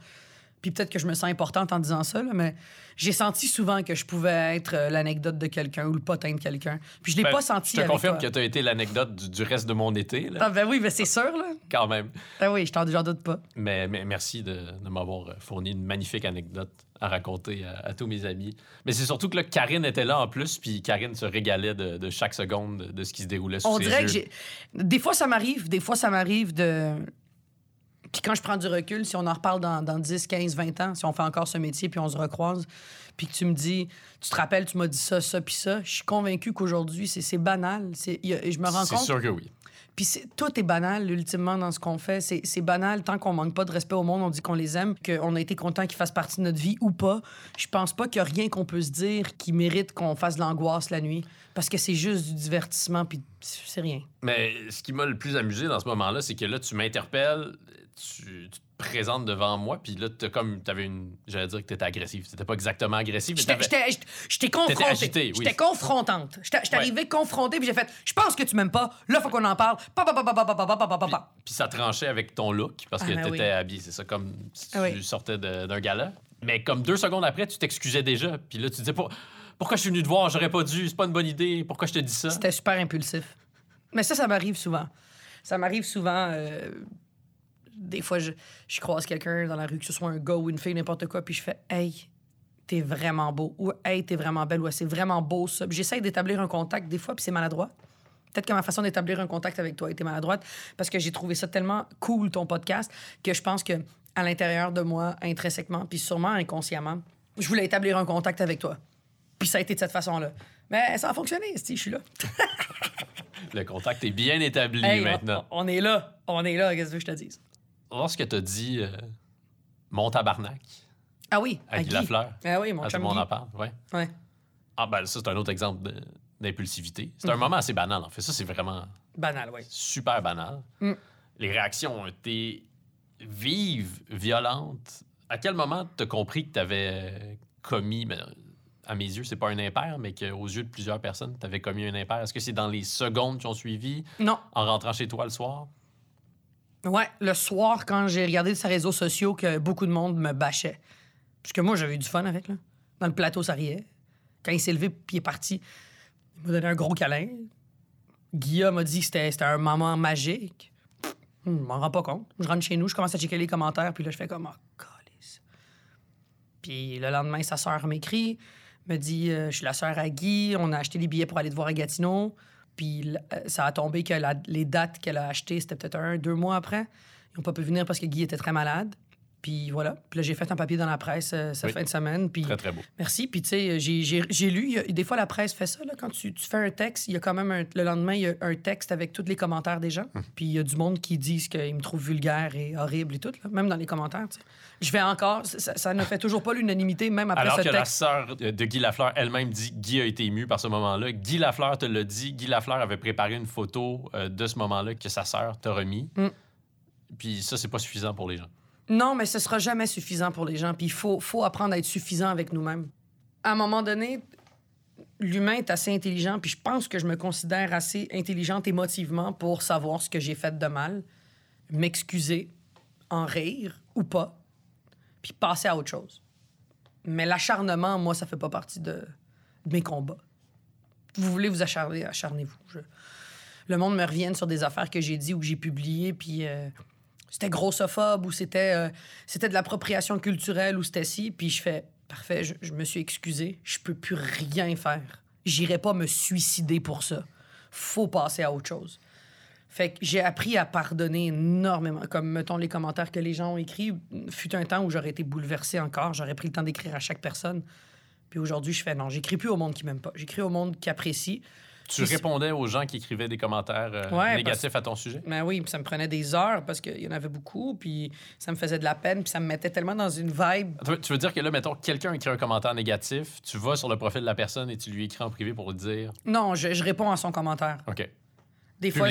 Puis peut-être que je me sens importante en disant ça, là, mais j'ai senti souvent que je pouvais être euh, l'anecdote de quelqu'un ou le potin de quelqu'un. Puis je l'ai Ben, pas senti Je te avec confirme toi. que tu as été l'anecdote du, du reste de mon été, là, Ah, ben oui, mais c'est sûr, là. quand même. Ah oui, je t'en doute pas. Mais, mais merci de, de m'avoir euh, fourni une magnifique anecdote à raconter à, à tous mes amis. Mais c'est surtout que là, Karine était là en plus, puis Karine se régalait de, de chaque seconde de, de ce qui se déroulait sous On ses dirait yeux. que j'ai. Des fois, ça m'arrive. Des fois, ça m'arrive de. Puis quand je prends du recul, si on en reparle dans, dans 10, 15, 20 ans, si on fait encore ce métier, puis on se recroise, puis que tu me dis, tu te rappelles, tu m'as dit ça, ça, puis ça, je suis convaincu qu'aujourd'hui, c'est c'est banal. C'est- y a- Je me rends C'est compte. sûr que oui. Puis c'est- tout est banal, ultimement, dans ce qu'on fait. C'est c'est banal tant qu'on manque pas de respect au monde, on dit qu'on les aime, qu'on a été content qu'ils fassent partie de notre vie ou pas. Je pense pas qu'il y a rien qu'on peut se dire qui mérite qu'on fasse de l'angoisse la nuit. Parce que c'est juste du divertissement, puis c'est rien. Mais ce qui m'a le plus amusé dans ce moment-là, c'est que là, tu m'interpelles, tu, tu, te présentes devant moi, puis là, t'as comme, t'avais une, j'allais dire que t'étais agressive. T'étais pas exactement agressive, mais J'étais confrontée. J'étais oui. confrontante. J'étais arrivé ouais. confronté, puis j'ai fait, je pense que tu m'aimes pas, là, faut qu'on en parle. Puis ça tranchait avec ton look, parce que ah, ben t'étais oui. habillé, c'est ça, comme si tu oui. sortais d'un gala. Mais comme deux secondes après, tu t'excusais déjà, puis là, tu disais pas... Pourquoi je suis venu te voir? J'aurais pas dû. C'est pas une bonne idée. Pourquoi je te dis ça? C'était super impulsif. Mais ça, ça m'arrive souvent. Ça m'arrive souvent. Euh, des fois, je, je croise quelqu'un dans la rue, que ce soit un gars ou une fille, n'importe quoi, puis je fais Hey, t'es vraiment beau. Ou Hey, t'es vraiment belle. Ou c'est vraiment beau ça. Puis j'essaye d'établir un contact des fois, puis c'est maladroit. Peut-être que ma façon d'établir un contact avec toi était maladroite parce que j'ai trouvé ça tellement cool, ton podcast, que je pense que à l'intérieur de moi, intrinsèquement, puis sûrement inconsciemment, je voulais établir un contact avec toi. Puis ça a été de cette façon-là. Mais ça a fonctionné, si je suis là. Le contact est bien établi Hey, maintenant. On, on est là. On est là, qu'est-ce que je te dise? Lorsque tu as dit euh, mon tabarnak Ah oui, à Guy Lafleur, Ah oui, mon à tout le monde Guy. en parle, ouais. Ouais. Ah, ben ça, c'est un autre exemple d'impulsivité. C'est un moment assez banal, en fait. Ça, c'est vraiment Banal, oui. super banal. Mm. Les réactions ont été vives, violentes. À quel moment tu as compris que tu avais commis, mais, à mes yeux, c'est pas un impair, mais qu'aux yeux de plusieurs personnes, tu avais commis un impair? Est-ce que c'est dans les secondes qui ont suivi, Non. en rentrant chez toi le soir? Ouais, le soir, quand j'ai regardé sur réseaux sociaux que beaucoup de monde me bâchait. Parce que moi, j'avais eu du fun avec, là. Dans le plateau, ça riait. Quand il s'est levé puis il est parti, il m'a donné un gros câlin. Guillaume m'a dit que c'était un moment magique. Pff, Je m'en rends pas compte. Je rentre chez nous, je commence à checker les commentaires, puis là, je fais comme, oh, câlisse. Puis le lendemain, sa sœur m'écrit, me dit, euh, je suis la sœur à Guy, on a acheté les billets pour aller te voir à Gatineau. Puis euh, ça a tombé que les dates qu'elle a achetées, c'était peut-être un, deux mois après. Ils n'ont pas pu venir parce que Guy était très malade. Puis voilà. Puis là, j'ai fait un papier dans la presse euh, cette Oui. fin de semaine. Puis Très, très beau. Merci. Puis, tu sais, j'ai- j'ai lu, a- des fois, la presse fait ça, là, quand tu, tu fais un texte, il y a quand même, un- le lendemain, il y a un texte avec tous les commentaires des gens. Puis, il y a du monde qui disent qu'ils me trouvent vulgaire et horrible et tout, là, même dans les commentaires. Je vais encore, ça, ça ne fait toujours pas l'unanimité, même après Alors ce que la sœur de Guy Lafleur elle-même dit Guy a été ému par ce moment-là. Guy Lafleur te l'a dit. Guy Lafleur avait préparé une photo euh, de ce moment-là que sa sœur t'a remis. Mm. Puis ça, c'est pas suffisant pour les gens. Non, mais ce sera jamais suffisant pour les gens. Puis il faut, faut apprendre à être suffisant avec nous-mêmes. À un moment donné, l'humain est assez intelligent, puis je pense que je me considère assez intelligente émotivement pour savoir ce que j'ai fait de mal, m'excuser, en rire ou pas, puis passer à autre chose. Mais l'acharnement, moi, ça fait pas partie de, mes combats. Vous voulez vous acharner, acharnez-vous. Je- Le monde me revienne sur des affaires que j'ai dit ou que j'ai publiées, puis euh, c'était grossophobe ou c'était euh, c'était de l'appropriation culturelle ou c'était ci, puis je fais parfait, je, je me suis excusé, je peux plus rien faire. J'irai pas me suicider pour ça. Faut passer à autre chose. Fait que j'ai appris à pardonner énormément. Comme, mettons, les commentaires que les gens ont écrits. Fut un temps où j'aurais été bouleversé encore. J'aurais pris le temps d'écrire à chaque personne. Puis aujourd'hui, je fais non, j'écris plus au monde qui m'aime pas. J'écris au monde qui apprécie. Tu répondais aux gens qui écrivaient des commentaires euh, Ouais, négatifs à ton sujet? Mais oui, puis ça me prenait des heures parce qu'il y en avait beaucoup. Puis ça me faisait de la peine. Puis ça me mettait tellement dans une vibe. Tu veux- Tu veux dire que là, mettons, quelqu'un écrit un commentaire négatif, tu vas sur le profil de la personne et tu lui écris en privé pour lui dire? Non, je, je réponds à son commentaire. OK, Des fois.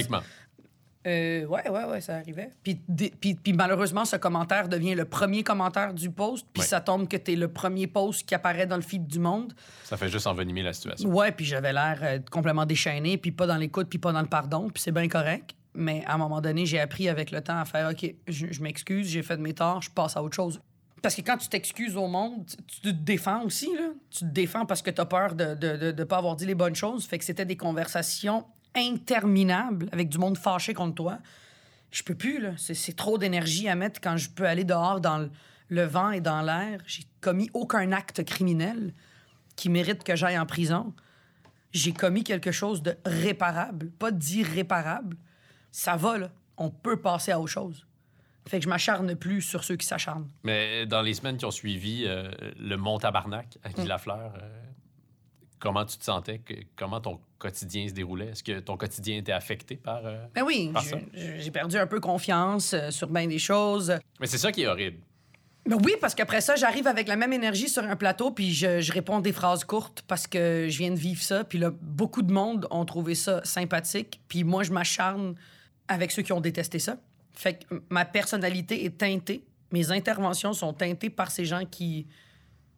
Euh, ouais, ouais, ouais, ça arrivait. Puis, des- puis, puis malheureusement, ce commentaire devient le premier commentaire du post, puis Ouais. ça tombe que t'es le premier post qui apparaît dans le feed du monde. Ça fait juste envenimer la situation. Ouais, puis j'avais l'air euh, complètement déchaîné, puis pas dans l'écoute, puis pas dans le pardon, puis c'est bien correct. Mais à un moment donné, j'ai appris avec le temps à faire OK, je, je m'excuse, j'ai fait de mes torts, je passe à autre chose. Parce que quand tu t'excuses au monde, tu, tu te défends aussi, là. Tu te défends parce que t'as peur de ne de, de, de pas avoir dit les bonnes choses. Fait que c'était des conversations interminables avec du monde fâché contre toi. Je peux plus, là. C'est trop d'énergie à mettre quand je peux aller dehors dans le, le vent et dans l'air. J'ai commis aucun acte criminel qui mérite que j'aille en prison. J'ai commis quelque chose de réparable, pas d'irréparable. Ça va, là. On peut passer à autre chose. Fait que je m'acharne plus sur ceux qui s'acharnent. Mais dans les semaines qui ont suivi euh, le Mont Tabarnak à Mm. Guy Lafleur, euh, comment tu te sentais? Que- comment ton quotidien se déroulait? Est-ce que ton quotidien était affecté par... euh, Ben oui, Par ça? j'ai perdu un peu confiance euh, sur bien des choses. Mais c'est ça qui est horrible. Ben oui, parce qu'après ça, j'arrive avec la même énergie sur un plateau, puis je, je réponds des phrases courtes parce que je viens de vivre ça. Puis là, beaucoup de monde ont trouvé ça sympathique. Puis moi, je m'acharne avec ceux qui ont détesté ça. Fait que ma personnalité est teintée. Mes interventions sont teintées par ces gens qui,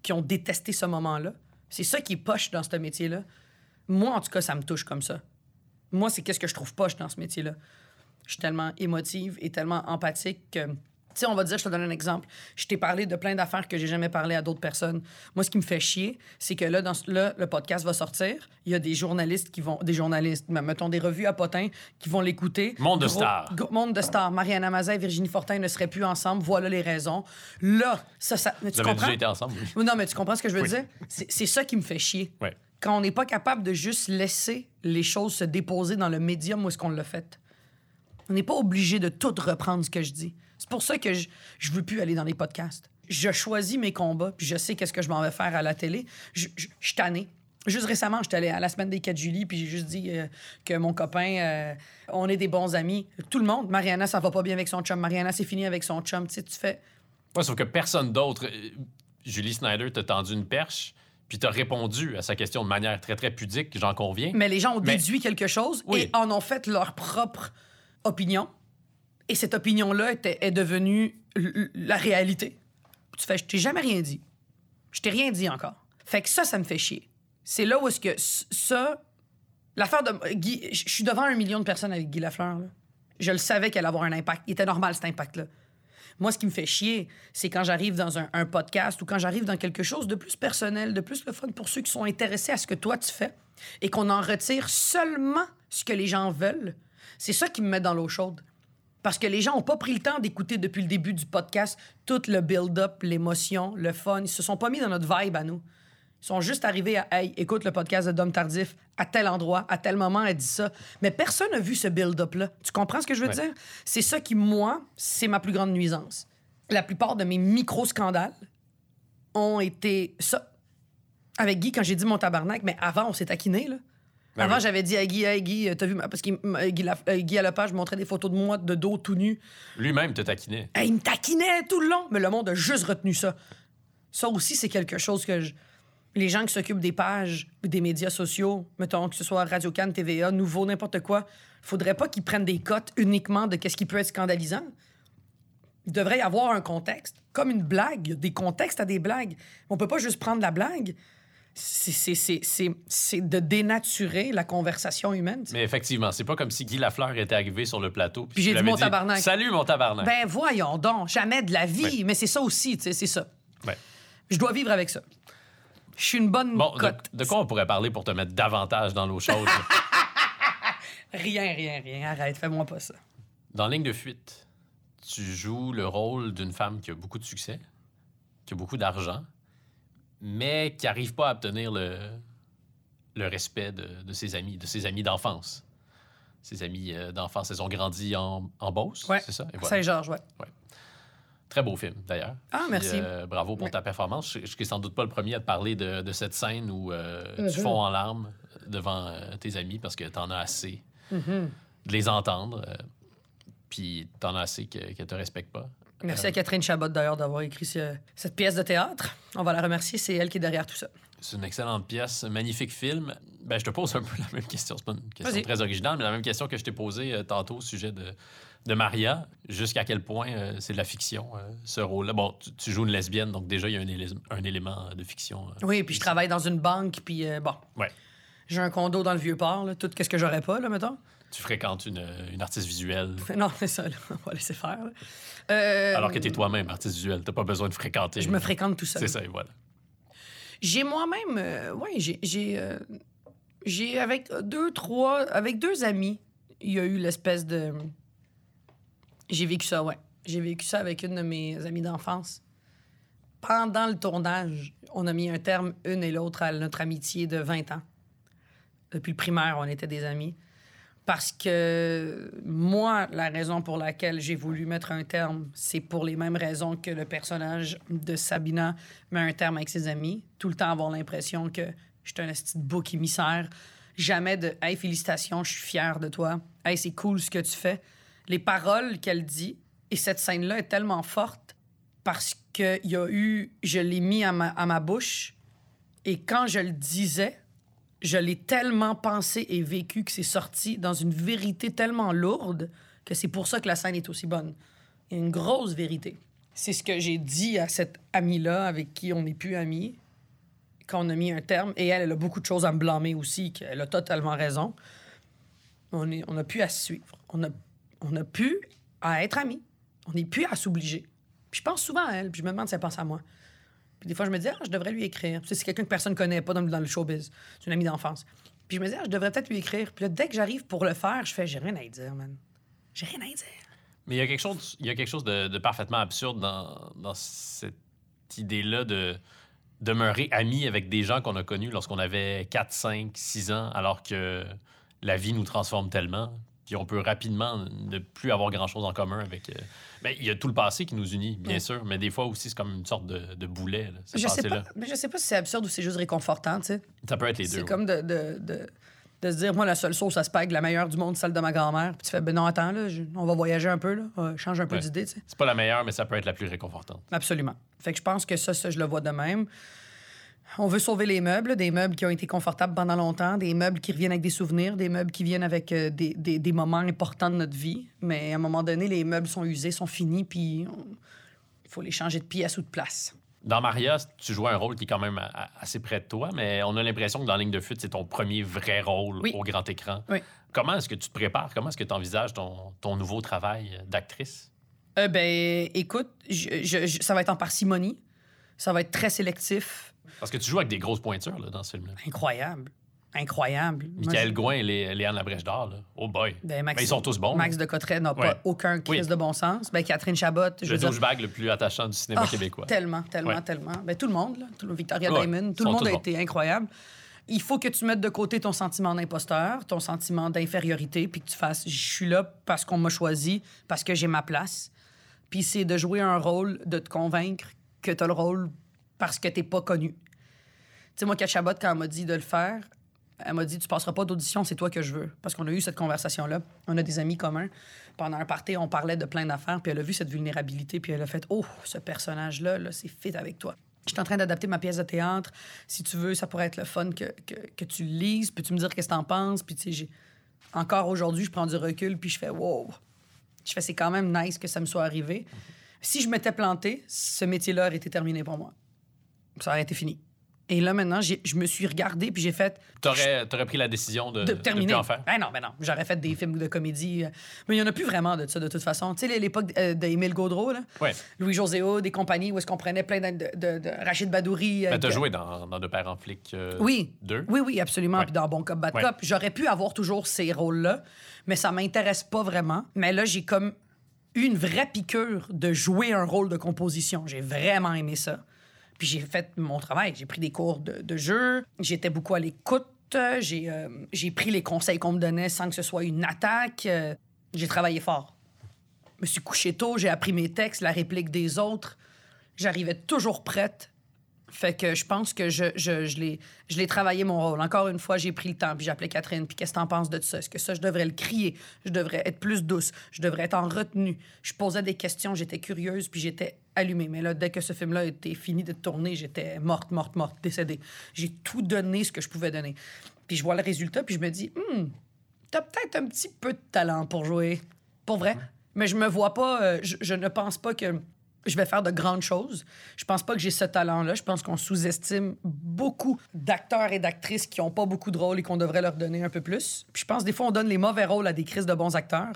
qui ont détesté ce moment-là. C'est ça qui est poche dans ce métier-là. Moi, en tout cas, ça me touche comme ça. Moi, c'est qu'est-ce que je trouve poche dans ce métier-là. Je suis tellement émotive et tellement empathique que. Tu sais, on va dire, je te donne un exemple. Je t'ai parlé de plein d'affaires que j'ai jamais parlé à d'autres personnes. Moi, ce qui me fait chier, c'est que là, dans là, le podcast va sortir. Il y a des journalistes qui vont. Des journalistes, mais mettons des revues à potins qui vont l'écouter. Monde de stars. Monde de stars. Mariana Mazet et Virginie Fortin ne seraient plus ensemble. Voilà les raisons. Là, ça, ça. mais Vous tu avez comprends? déjà été ensemble? oui. Non, mais tu comprends ce que je veux Oui. dire? C'est c'est ça qui me fait chier. Ouais. Quand on n'est pas capable de juste laisser les choses se déposer dans le médium où est-ce qu'on l'a fait. On n'est pas obligé de tout reprendre ce que je dis. C'est pour ça que je, je veux plus aller dans les podcasts. Je choisis mes combats, puis je sais qu'est-ce que je m'en vais faire à la télé. Je, suis tanné. Juste récemment, j'étais allé à la semaine des 4 juillet, puis j'ai juste dit euh, que mon copain, euh, on est des bons amis. Tout le monde. Mariana, ça va pas bien avec son chum. Mariana, c'est fini avec son chum. Tu sais, tu fais. Ouais, sauf que personne d'autre. euh, Julie Snyder t'a tendu une perche, puis t'as répondu à sa question de manière très, très pudique, j'en conviens. Mais les gens ont Mais- déduit quelque chose Oui. et en ont fait leur propre opinion. Et cette opinion-là est devenue la réalité. Tu fais, je t'ai jamais rien dit. Je t'ai rien dit encore. Fait que ça, ça me fait chier. C'est là où est-ce que ça. L'affaire de. Guy, je je suis devant un million de personnes avec Guy Lafleur. là. Je le savais qu'elle allait avoir un impact. Il était normal, cet impact-là. Moi, ce qui me fait chier, c'est quand j'arrive dans un, podcast ou quand j'arrive dans quelque chose de plus personnel, de plus le fun pour ceux qui sont intéressés à ce que toi tu fais et qu'on en retire seulement ce que les gens veulent. C'est ça qui me met dans l'eau chaude. Parce que les gens n'ont pas pris le temps d'écouter depuis le début du podcast tout le build-up, l'émotion, le fun. Ils se sont pas mis dans notre vibe à nous. Ils sont juste arrivés à Hey, écoute le podcast de Dom Tardif à tel endroit, à tel moment, elle dit ça. Mais personne n'a vu ce build-up-là. Tu comprends ce que je veux Ouais. dire? C'est ça qui, moi, c'est ma plus grande nuisance. La plupart de mes micro-scandales ont été ça. Avec Guy, quand j'ai dit mon tabarnak, mais avant, on s'est taquiné, là. Ben Avant, oui. j'avais dit à Guy, hey, Guy, euh, t'as vu, ma- parce que Guy, La- euh, Guy à Lepage montrait des photos de moi de dos tout nu. Lui-même te taquinait. Hey, il me taquinait tout le long, mais le monde a juste retenu ça. Ça aussi, c'est quelque chose que je- les gens qui s'occupent des pages, des médias sociaux, mettons que ce soit Radio Cannes, TVA, Nouveau, n'importe quoi, faudrait pas qu'ils prennent des cotes uniquement de qu'est-ce qui peut être scandalisant. Il devrait y avoir un contexte, comme une blague. Des contextes à des blagues. On peut pas juste prendre la blague. C'est- de dénaturer la conversation humaine. Mais effectivement, c'est pas comme si Guy Lafleur était arrivé sur le plateau. Puis j'ai dit mon tabarnak. Salut mon tabarnak. Ben voyons donc, jamais de la vie. Ouais. Mais c'est ça aussi, c'est ça. Ouais. Je dois vivre avec ça. Je suis une bonne Bon, de, cote. de quoi on pourrait parler pour te mettre davantage dans l'eau chaude? Rien, rien, rien. Arrête, fais-moi pas ça. dans Ligne de fuite, tu joues le rôle d'une femme qui a beaucoup de succès, qui a beaucoup d'argent, mais qui n'arrive pas à obtenir le, le respect de, de ses amis, de ses amis d'enfance. Ses amis euh, d'enfance, elles ont grandi en, en Beauce, Ouais. c'est ça? Voilà. Saint-Georges, ouais. Très beau film, d'ailleurs. Ah, Puis, merci. euh, bravo pour Ouais. ta performance. Je, je suis sans doute pas le premier à te parler de, de cette scène où euh, tu fonds en larmes devant euh, tes amis parce que t'en as assez Mhm. de les entendre. euh, puis t'en as assez que- qu'elles te respectent pas. Merci à Catherine Chabot, d'ailleurs, d'avoir écrit ce- cette pièce de théâtre. On va la remercier, c'est elle qui est derrière tout ça. C'est une excellente pièce, un magnifique film. Ben, je te pose un peu la même question. C'est pas une question très originale, mais la même question que je t'ai posée euh, tantôt au sujet de, de Maria. Jusqu'à quel point euh, c'est de la fiction, euh, ce rôle-là? Bon, tu, tu joues une lesbienne, donc déjà, il y a un, élé- un élément de fiction. Oui, puis je travaille dans une banque, puis bon. Ouais. J'ai un condo dans le Vieux-Port, là, tout ce que j'aurais pas, là, mettons. Tu fréquentes une, une artiste visuelle, Non, c'est ça, là. on va laisser faire. alors que tu es toi-même artiste visuelle. T'as pas besoin de fréquenter. Je me fréquente tout seul. C'est ça, et voilà. J'ai moi-même, euh, j'ai, j'ai, euh, j'ai avec deux, trois, avec deux amis, il y a eu l'espèce de, j'ai vécu ça, ouais, j'ai vécu ça avec une de mes amies d'enfance. Pendant le tournage, on a mis un terme une et l'autre à notre amitié de 20 ans. Depuis le primaire, on était des amis. Parce que moi, la raison pour laquelle j'ai voulu mettre un terme, c'est pour les mêmes raisons que le personnage de Sabina met un terme avec ses amis. Tout le temps avoir l'impression que je suis un petit bouc émissaire. Jamais de Hey, félicitations, je suis fier de toi. Hey, c'est cool ce que tu fais. Les paroles qu'elle dit, et cette scène-là est tellement forte parce qu'il y a eu. Je l'ai mis à ma, à ma bouche, et quand je le disais, je l'ai tellement pensé et vécu que c'est sorti dans une vérité tellement lourde que c'est pour ça que la scène est aussi bonne. Une grosse vérité. C'est ce que j'ai dit à cette amie-là avec qui on n'est plus amis quand on a mis un terme. Et elle, elle a beaucoup de choses à me blâmer aussi, qu'elle a totalement raison. On, est, on pu à se suivre. On a, on pu à être amis. On n'est plus à s'obliger. Puis je pense souvent à elle, puis je me demande si elle pense à moi. Puis des fois, je me dis, ah, je devrais lui écrire. C'est quelqu'un que personne ne connaît pas dans, le showbiz. C'est une amie d'enfance. Puis je me dis, ah, je devrais peut-être lui écrire. Puis dès que j'arrive pour le faire, je fais, j'ai rien à dire, man. J'ai rien à dire. Mais il y a quelque chose, il y a quelque chose de, parfaitement absurde dans, dans cette idée-là de demeurer amis avec des gens qu'on a connus lorsqu'on avait 4, 5, 6 ans, alors que la vie nous transforme tellement. Puis on peut rapidement ne plus avoir grand-chose en commun avec... euh, ben, il y a tout le passé qui nous unit, bien sûr, mais des fois aussi, c'est comme une sorte de, de boulet, là, ce Je sais, passé-là. pas, mais je sais pas si c'est absurde ou c'est juste réconfortant, tu sais. Ça peut être les deux. C'est ouais. comme de, de, de, de se dire, moi, la seule sauce à spag, la meilleure du monde, celle de ma grand-mère. Puis tu fais, ben non, attends, là, je- on va voyager un peu, là. Change un peu Ouais. d'idée, tu sais. C'est pas la meilleure, mais ça peut être la plus réconfortante. Absolument. Fait que je pense que ça, ça, je le vois de même. On veut sauver les meubles, des meubles qui ont été confortables pendant longtemps, des meubles qui reviennent avec des souvenirs, des meubles qui viennent avec euh, des, des- des moments importants de notre vie. Mais à un moment donné, les meubles sont usés, sont finis, puis on- il faut les changer de pièces ou de place. Dans Maria, tu joues un rôle qui est quand même a- assez près de toi, mais on a l'impression que dans Ligne de fuite, c'est ton premier vrai rôle Oui. au grand écran. Oui. Comment est-ce que tu te prépares? Comment est-ce que tu envisages ton, ton nouveau travail d'actrice? Euh, ben, écoute, je- je- je- ça va être en parcimonie. Ça va être très sélectif. Parce que tu joues avec des grosses pointures là, dans ce film-là. Incroyable. Incroyable. Michael Gouin et Lé- Léane Labrèche d'Or, là. Oh boy. Ben, Max- Ben, ils sont tous bons. Max de Cotteret n'a Ouais. pas aucun crise Oui. de bon sens. Ben, Catherine Chabot, je le douchebag le plus attachant du cinéma Ah, québécois. Tellement, tellement, Ouais. tellement. Ben, tout le monde, là. Tout le Victoria Ouais, tout le sont monde a bons. été incroyable. Il faut que tu mettes de côté ton sentiment d'imposteur, ton sentiment d'infériorité, puis que tu fasses je suis là parce qu'on m'a choisi, parce que j'ai ma place. Puis c'est de jouer un rôle, de te convaincre que tu as le rôle parce que t'es pas connu. Sais, moi, Kat Chabot, quand elle m'a dit de le faire, elle m'a dit Tu passeras pas d'audition, c'est toi que je veux. Parce qu'on a eu cette conversation-là. On a des amis communs. Pendant un party, on parlait de plein d'affaires, puis elle a vu cette vulnérabilité, puis elle a fait Oh, ce personnage-là, là, c'est fit avec toi. Je suis en train d'adapter ma pièce de théâtre. Si tu veux, ça pourrait être le fun que, que, que tu lises. Peux-tu me dire qu'est-ce que t'en penses? Puis, tu sais, encore aujourd'hui, je prends du recul, puis je fais Wow. Je fais C'est quand même nice que ça me soit arrivé. Si je m'étais planté, ce métier-là aurait été terminé pour moi. Ça aurait été fini. Et là, maintenant, je me suis regardé, puis j'ai fait T'aurais aurais pris la décision de, de de terminer. plus en faire? Ben non, ben non. J'aurais fait des films de comédie. euh, Mais il n'y en a plus vraiment de ça, de toute façon. Tu sais, l'époque euh, d'Émile Gaudreau, là, Ouais. Louis-José des compagnies où est-ce qu'on prenait plein de, de, de Rachid Badouri. Ben, euh, t'as que- joué dans, dans De Père en flic euh, Oui. 2. Oui, oui, absolument. Ouais. Puis dans Bon Cop, Bad Ouais. Cop, j'aurais pu avoir toujours ces rôles-là, mais ça m'intéresse pas vraiment. Mais là, j'ai comme eu une vraie piqûre de jouer un rôle de composition. J'ai vraiment aimé ça. Puis j'ai fait mon travail. J'ai pris des cours de, jeu. J'étais beaucoup à l'écoute. J'ai euh, j'ai pris les conseils qu'on me donnait sans que ce soit une attaque. Euh, j'ai travaillé fort. Je me suis couché tôt. J'ai appris mes textes, la réplique des autres. J'arrivais toujours prête. Fait que je pense que je l'ai travaillé mon rôle. Encore une fois, j'ai pris le temps, puis j'ai appelé Catherine, puis qu'est-ce que t'en penses de ça? Est-ce que ça, je devrais le crier? Je devrais être plus douce? Je devrais être en retenue? Je posais des questions, j'étais curieuse, puis j'étais allumée. Mais là, dès que ce film-là était fini de tourner, j'étais morte, morte, morte, décédée. J'ai tout donné ce que je pouvais donner. Puis je vois le résultat, puis je me dis, hmm, t'as peut-être un petit peu de talent pour jouer. Pour vrai. Mais je me vois pas, euh, je, je ne pense pas que je vais faire de grandes choses. Je pense pas que j'ai ce talent-là. Je pense qu'on sous-estime beaucoup d'acteurs et d'actrices qui ont pas beaucoup de rôles et qu'on devrait leur donner un peu plus. Puis je pense des fois on donne les mauvais rôles à des crises de bons acteurs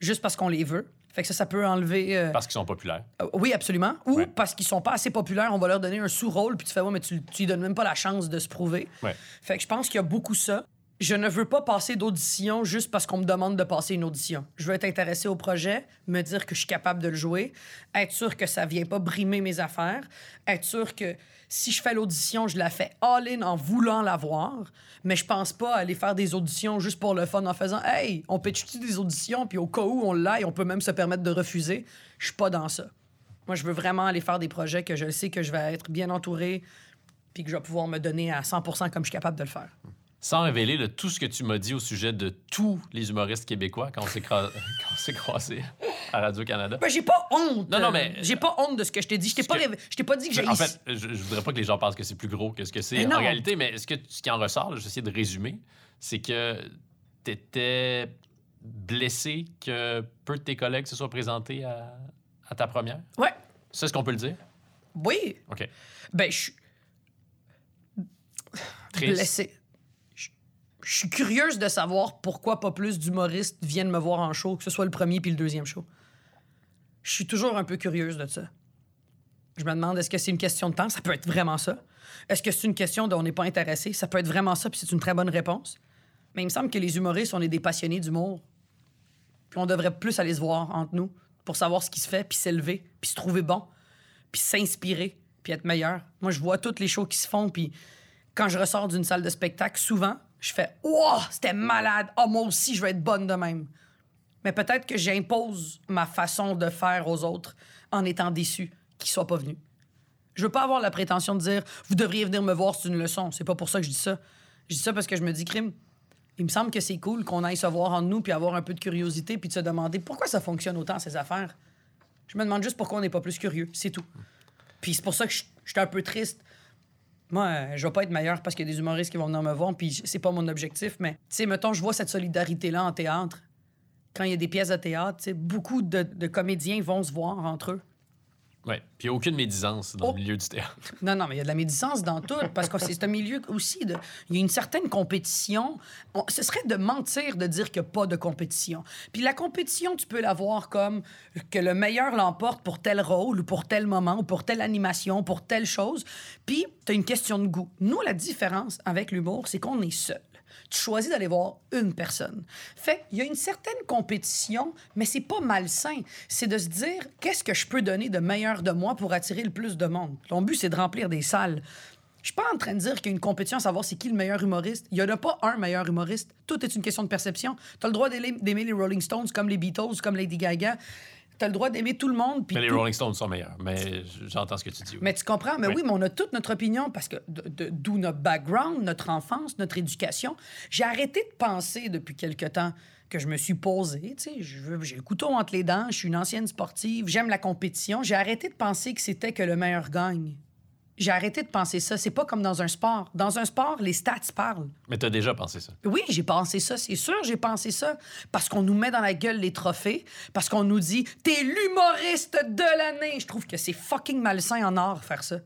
juste parce qu'on les veut. Fait que ça, ça peut enlever. euh, Parce qu'ils sont populaires. euh, oui, absolument. Ou Ouais. parce qu'ils sont pas assez populaires, on va leur donner un sous-rôle, puis tu fais, ouais, mais tu, tu lui donnes même pas la chance de se prouver. Ouais. Fait que je pense qu'il y a beaucoup ça. Je ne veux pas passer d'audition juste parce qu'on me demande de passer une audition. Je veux être intéressé au projet, me dire que je suis capable de le jouer, être sûr que ça vient pas brimer mes affaires, être sûr que si je fais l'audition, je la fais all-in en voulant l'avoir, mais je pense pas aller faire des auditions juste pour le fun en faisant Hey, on pitch-tu des auditions, puis au cas où on l'aille, on peut même se permettre de refuser. Je suis pas dans ça. Moi, je veux vraiment aller faire des projets que je sais que je vais être bien entouré, puis que je vais pouvoir me donner à 100 comme je suis capable de le faire. Sans révéler là, tout ce que tu m'as dit au sujet de tous les humoristes québécois quand on s'est s'est croisés à Radio-Canada. Ben, j'ai pas honte. Non, non, euh, mais- J'ai pas honte de ce que je t'ai dit. Je t'ai pas, que- révé- je t'ai pas dit que j'ai. En fait, je, je voudrais pas que les gens pensent que c'est plus gros que ce que c'est en réalité, mais ce, que, ce qui en ressort, là, je vais essayer de résumer, c'est que tu étais blessé que peu de tes collègues se soient présentés à, à ta première? Ouais. C'est ce qu'on peut le dire? Oui. OK. Ben, je suis blessé. Je suis curieuse de savoir pourquoi pas plus d'humoristes viennent me voir en show, que ce soit le premier puis le deuxième show. Je suis toujours un peu curieuse de ça. Je me demande, est-ce que c'est une question de temps? Ça peut être vraiment ça. Est-ce que c'est une question dont on n'est pas intéressé? Ça peut être vraiment ça, puis c'est une très bonne réponse. Mais il me semble que les humoristes, on est des passionnés d'humour. Puis on devrait plus aller se voir entre nous pour savoir ce qui se fait, puis s'élever, puis se trouver bon, puis s'inspirer, puis être meilleur. Moi, je vois toutes les shows qui se font, puis quand je ressors d'une salle de spectacle, souvent, je fais Wow, c'était malade. Oh, moi aussi, je vais être bonne de même. Mais peut-être que j'impose ma façon de faire aux autres en étant déçu qu'ils soient pas venus. Je veux pas avoir la prétention de dire Vous devriez venir me voir, c'est une leçon. C'est pas pour ça que je dis ça. Je dis ça parce que je me dis Crime. Il me semble que c'est cool qu'on aille se voir entre nous puis avoir un peu de curiosité puis de se demander pourquoi ça fonctionne autant ces affaires. Je me demande juste pourquoi on n'est pas plus curieux, c'est tout. Puis c'est pour ça que je suis un peu triste. Moi, euh, je vais pas être meilleur parce qu'il y a des humoristes qui vont venir me voir, puis c'est pas mon objectif, mais, tu sais, mettons, je vois cette solidarité-là en théâtre. Quand il y a des pièces de théâtre, beaucoup de comédiens vont se voir entre eux. Ouais. Puis il n'y a aucune médisance dans Oh. le milieu du théâtre. Non, non, mais il y a de la médisance dans tout, parce que c'est un milieu aussi de. Il y a une certaine compétition. On- ce serait de mentir de dire qu'il n'y a pas de compétition. Puis la compétition, tu peux la voir comme que le meilleur l'emporte pour tel rôle, ou pour tel moment, ou pour telle animation, pour telle chose. Puis tu as une question de goût. Nous, la différence avec l'humour, c'est qu'on est seul. Tu choisis d'aller voir une personne. Fait il y a une certaine compétition, mais c'est pas malsain. C'est de se dire qu'est-ce que je peux donner de meilleur de moi pour attirer le plus de monde? Ton but, c'est de remplir des salles. Je suis pas en train de dire qu'il y a une compétition à savoir c'est qui le meilleur humoriste. Il y en a pas un meilleur humoriste. Tout est une question de perception. Tu as le droit d'aimer les Rolling Stones comme les Beatles, comme Lady Gaga. Tu as le droit d'aimer tout le monde. puis Mais les tout- Rolling Stones sont meilleurs. Mais j'entends ce que tu dis. oui. mais tu comprends? Mais Oui. oui, mais on a toute notre opinion parce que d'où notre background, notre enfance, notre éducation. J'ai arrêté de penser depuis quelque temps que je me suis posé. Tu sais, j'ai le couteau entre les dents, je suis une ancienne sportive, j'aime la compétition. J'ai arrêté de penser que c'était que le meilleur gagne. J'ai arrêté de penser ça. C'est pas comme dans un sport. Dans un sport, les stats parlent. Mais tu as déjà pensé ça. Oui, j'ai pensé ça, c'est sûr, j'ai pensé ça. Parce qu'on nous met dans la gueule les trophées, parce qu'on nous dit T'es l'humoriste de l'année. Je trouve que c'est fucking malsain en art faire ça.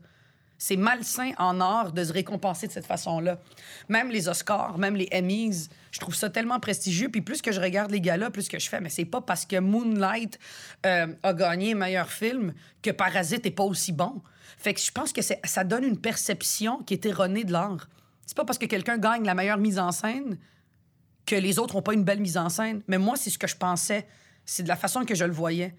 C'est malsain en art de se récompenser de cette façon-là. Même les Oscars, même les Emmys, je trouve ça tellement prestigieux. Puis plus que je regarde les gars-là, plus que je fais, mais c'est pas parce que Moonlight euh, a gagné meilleur film que Parasite est pas aussi bon. Fait que je pense que ça donne une perception qui est erronée de l'art. C'est pas parce que quelqu'un gagne la meilleure mise en scène que les autres n'ont pas une belle mise en scène. Mais moi, c'est ce que je pensais. C'est de la façon que je le voyais.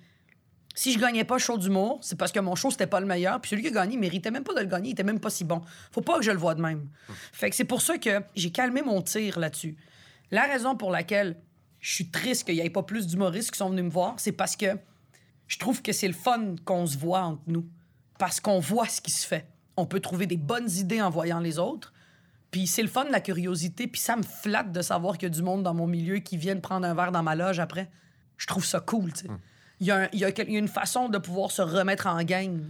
Si je gagnais pas show d'humour, c'est parce que mon show, c'était pas le meilleur. Puis celui qui a gagné, il méritait même pas de le gagner. Il était même pas si bon. Faut pas que je le voie de même. Fait que c'est pour ça que j'ai calmé mon tir là-dessus. La raison pour laquelle je suis triste qu'il n'y ait pas plus d'humoristes qui sont venus me voir, c'est parce que je trouve que c'est le fun qu'on se voit entre nous. Parce qu'on voit ce qui se fait. On peut trouver des bonnes idées en voyant les autres. Puis c'est le fun, la curiosité. Puis ça me flatte de savoir qu'il y a du monde dans mon milieu qui viennent prendre un verre dans ma loge après. Je trouve ça cool, tu sais. Un- il y a quel- il y a une façon de pouvoir se remettre en gang.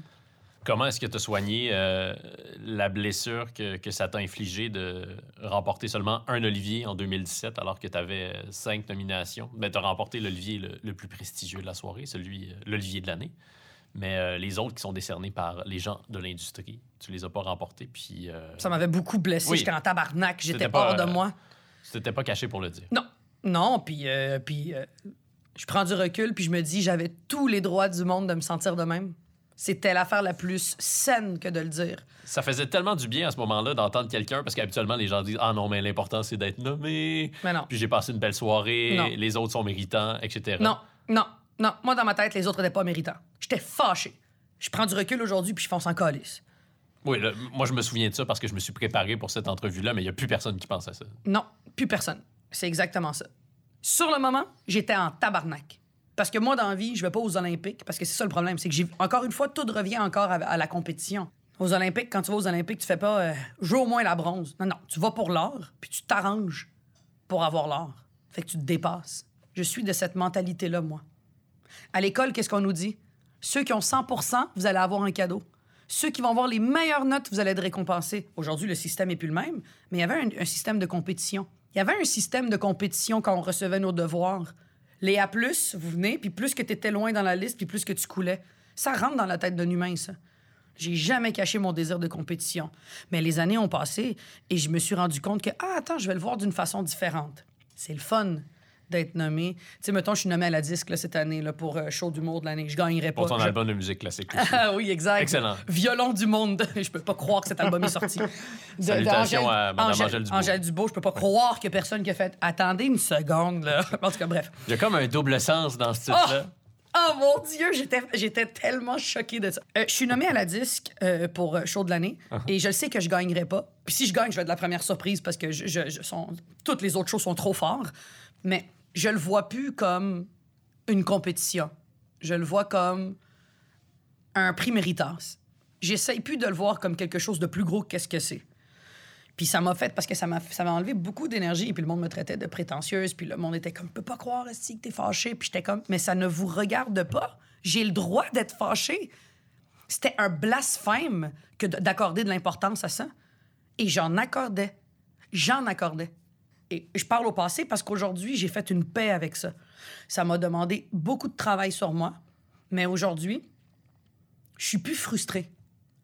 Comment est-ce que tu as soigné euh, la blessure que, que ça t'a infligée de remporter seulement un Olivier en 2017 alors que tu avais cinq nominations? Ben, tu as remporté l'Olivier le, le plus prestigieux de la soirée, celui, euh, l'Olivier de l'année. Mais euh, les autres qui sont décernés par les gens de l'industrie, tu les as pas remportés. Puis euh, Ça m'avait beaucoup blessé. Oui. J'étais en tabarnak. J'étais hors de euh, moi. c'était pas caché pour le dire. Non, non, puis, euh, puis euh, je prends du recul, puis je me dis, j'avais tous les droits du monde de me sentir de même. C'était l'affaire la plus saine que de le dire. Ça faisait tellement du bien à ce moment-là d'entendre quelqu'un parce qu'habituellement les gens disent Ah non, mais l'important c'est d'être nommé. Mais non. Puis j'ai passé une belle soirée, Non. les autres sont méritants, etc. Non, non, non. Moi, dans ma tête, les autres n'étaient pas méritants. J'étais fâché. Je prends du recul aujourd'hui, puis je fonce en calice. Oui, là, moi je me souviens de ça parce que je me suis préparé pour cette entrevue-là, mais il n'y a plus personne qui pense à ça. Non, plus personne. C'est exactement ça. Sur le moment, j'étais en tabarnak. Parce que moi, dans la vie, je vais pas aux Olympiques, parce que c'est ça le problème. C'est que, j'ai encore une fois, tout revient encore à, la compétition. Aux Olympiques, quand tu vas aux Olympiques, tu fais pas euh, au moins la bronze. Non, non, tu vas pour l'or, puis tu t'arranges pour avoir l'or. Fait que tu te dépasses. Je suis de cette mentalité-là, moi. À l'école, qu'est-ce qu'on nous dit? Ceux qui ont 100% vous allez avoir un cadeau. Ceux qui vont avoir les meilleures notes, vous allez être récompensés. Aujourd'hui, le système n'est plus le même, mais il y avait un système de compétition. Il y avait un système de compétition quand on recevait nos devoirs. Les A+, vous venez, puis plus que tu étais loin dans la liste, puis plus que tu coulais. Ça rentre dans la tête d'un humain, ça. J'ai jamais caché mon désir de compétition. Mais les années ont passé et je me suis rendu compte que, ah, attends, je vais le voir d'une façon différente. C'est le fun d'être nommé. Tu sais, mettons, je suis nommé à la disque là, cette année là, pour euh, show d'humour de l'année. Je gagnerais pas. Pour ton Je- album de musique classique. ah oui, exact. Excellent. Violon du monde. je peux pas croire que cet album est sorti. De- de Salutations Angèle- à Angèle Dubois. Angèle Dubois, je peux pas croire a personne qui a fait Attendez une seconde, là. En tout cas, bref. Il y a comme un double sens dans ce titre-là. Oh mon Dieu, j'étais, j'étais tellement choquée de ça. Euh, je suis nommée à la disque euh, pour euh, show de l'année et je le sais que je gagnerai pas. Puis si je gagne, je vais être la première surprise parce que je, je- je- sont- toutes les autres shows sont trop forts. Mais je le vois plus comme une compétition. Je le vois comme un prix méritas. J'essaye plus de le voir comme quelque chose de plus gros que qu'est-ce que c'est. Puis ça m'a fait parce que ça m'a ça m'a enlevé beaucoup d'énergie puis le monde me traitait de prétentieuse puis le monde était comme peut pas croire si que t'es fâché puis j'étais comme mais ça ne vous regarde pas j'ai le droit d'être fâché c'était un blasphème que de- d'accorder de l'importance à ça et j'en accordais j'en accordais et je parle au passé parce qu'aujourd'hui j'ai fait une paix avec ça ça m'a demandé beaucoup de travail sur moi mais aujourd'hui je suis plus frustrée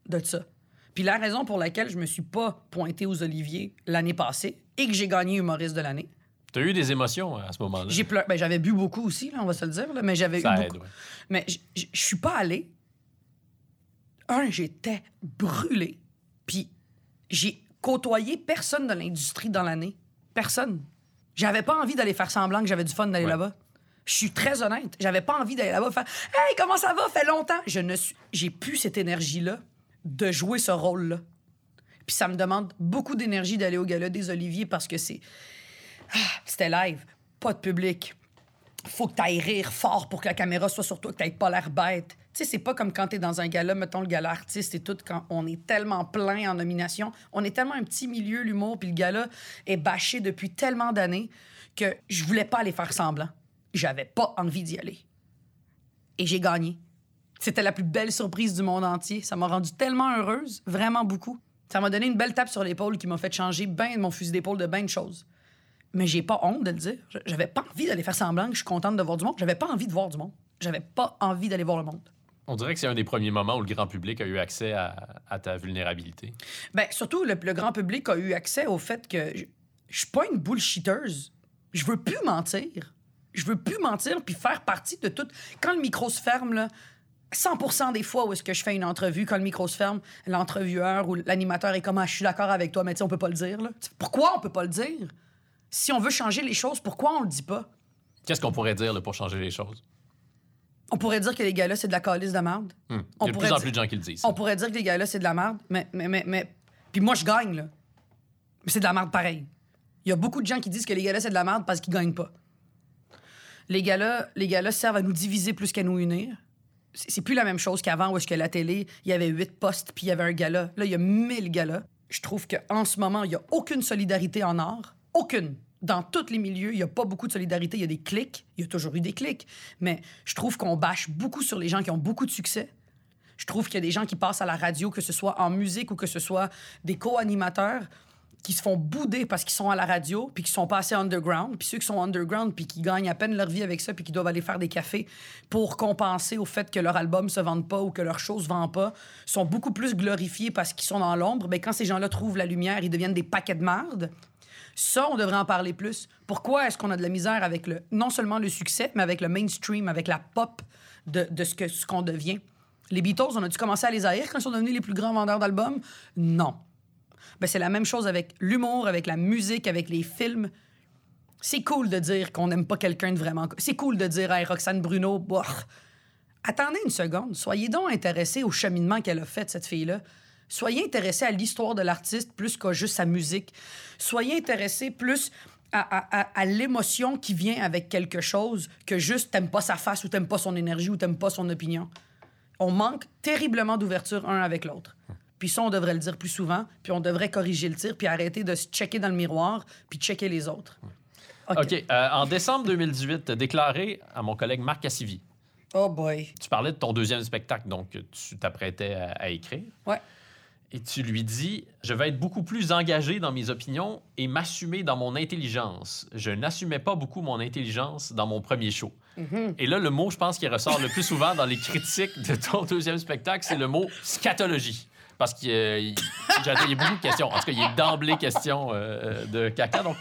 de ça. Puis la raison pour laquelle je me suis pas pointée aux Oliviers l'année passée et que j'ai gagné humoriste de l'année, T'as eu des émotions à ce moment-là. j'ai pleuré. Ben, j'avais bu beaucoup aussi, là, on va se le dire, là, mais j'avais eu Ça aide, beaucoup. ouais. Mais je suis pas allée. Un, j'étais brûlée. Puis j'ai côtoyé personne de l'industrie dans l'année. Personne. J'avais pas envie d'aller faire semblant que j'avais du fun d'aller Ouais. là-bas. Je suis très honnête. J'avais pas envie d'aller là-bas faire Hey, comment ça va? Fait longtemps. Je ne suis. J'ai plus cette énergie-là de jouer ce rôle-là. Puis ça me demande beaucoup d'énergie d'aller au gala des Oliviers parce que c'est. Ah, C'était live, pas de public faut que tu ailles rire fort pour que la caméra soit sur toi, que tu pas l'air bête. Tu sais, c'est pas comme quand tu es dans un gala, mettons le gala artiste et tout, quand on est tellement plein en nomination. On est tellement un petit milieu, l'humour, puis le gala est bâché depuis tellement d'années que je voulais pas aller faire semblant. J'avais pas envie d'y aller. Et j'ai gagné. C'était la plus belle surprise du monde entier. Ça m'a rendue tellement heureuse, vraiment beaucoup. Ça m'a donné une belle tape sur l'épaule qui m'a fait changer ben mon fusil d'épaule de ben de choses mais j'ai pas honte de le dire. J'avais pas envie d'aller faire semblant que je suis contente de voir du monde. J'avais pas envie de voir du monde. J'avais pas envie d'aller voir le monde. On dirait que c'est un des premiers moments où le grand public a eu accès à, à ta vulnérabilité. Ben, surtout, le, le grand public a eu accès au fait que je, je suis pas une bullshitteuse. Je veux plus mentir. Je veux plus mentir puis faire partie de tout. Quand le micro se ferme, là, 100% des fois où est-ce que je fais une entrevue, quand le micro se ferme, l'entrevueur ou l'animateur est comme Ah, je suis d'accord avec toi, mais tu sais, on peut pas le dire. Pourquoi on peut pas le dire? Si on veut changer les choses, pourquoi on le dit pas? Qu'est-ce qu'on pourrait dire là, pour changer les choses? On pourrait dire que les gars-là, c'est de la calice de merde. Hmm. Il y a de plus en plus de gens qui le disent. On pourrait dire que les gars-là, c'est de la merde, mais, mais, mais, mais... Puis moi, je gagne, là. Mais c'est de la merde pareil. Il y a beaucoup de gens qui disent que les gars-là, c'est de la merde parce qu'ils gagnent pas. Les gars-là, les gars-là servent à nous diviser plus qu'à nous unir. C'est plus la même chose qu'avant où est-ce que la télé, il y avait huit postes puis il y avait un gala. Là, il y a mille galas. Je trouve qu'en ce moment, il y a aucune solidarité en art. Aucune. Dans tous les milieux, il n'y a pas beaucoup de solidarité. Il y a des clics. Il y a toujours eu des clics. Mais je trouve qu'on bâche beaucoup sur les gens qui ont beaucoup de succès. Je trouve qu'il y a des gens qui passent à la radio, que ce soit en musique ou que ce soit des co-animateurs, qui se font bouder parce qu'ils sont à la radio, puis qui sont pas assez underground. Puis ceux qui sont underground, puis qui gagnent à peine leur vie avec ça, puis qui doivent aller faire des cafés pour compenser au fait que leur album se vende pas ou que leur chose se vend pas, sont beaucoup plus glorifiés parce qu'ils sont dans l'ombre. Ben, quand ces gens-là trouvent la lumière, ils deviennent des paquets de merde. Ça, on devrait en parler plus. Pourquoi est-ce qu'on a de la misère avec non seulement le succès, mais avec le mainstream, avec la pop de, ce qu'on devient? Les Beatles, on a-tu commencé à les haïr quand ils sont devenus les plus grands vendeurs d'albums? Non. Ben, c'est la même chose avec l'humour, avec la musique, avec les films. C'est cool de dire qu'on n'aime pas quelqu'un de vraiment. C'est cool de dire, hey, Roxane Bruno, boah. Attendez une seconde. Soyez donc intéressés au cheminement qu'elle a fait, cette fille-là. Soyez intéressés à l'histoire de l'artiste plus qu'à juste sa musique. Soyez intéressés plus à, à- à- à l'émotion qui vient avec quelque chose que juste t'aimes pas sa face ou t'aimes pas son énergie ou t'aimes pas son opinion. On manque terriblement d'ouverture un avec l'autre. Puis ça, on devrait le dire plus souvent, puis on devrait corriger le tir, puis arrêter de se checker dans le miroir, puis checker les autres. OK. Euh, en décembre 2018, tu as déclaré à mon collègue Marc Cassivi, Oh boy. tu parlais de ton deuxième spectacle, donc tu t'apprêtais à, à écrire. Ouais. Et tu lui dis Je vais être beaucoup plus engagé dans mes opinions et m'assumer dans mon intelligence. Je n'assumais pas beaucoup mon intelligence dans mon premier show. Et là, le mot, je pense, qui ressort le plus souvent dans les critiques de ton deuxième spectacle, c'est le mot scatologie. Parce qu'il y, a- il il y a beaucoup de questions. En tout cas, il est d'emblée question euh, de caca. Donc,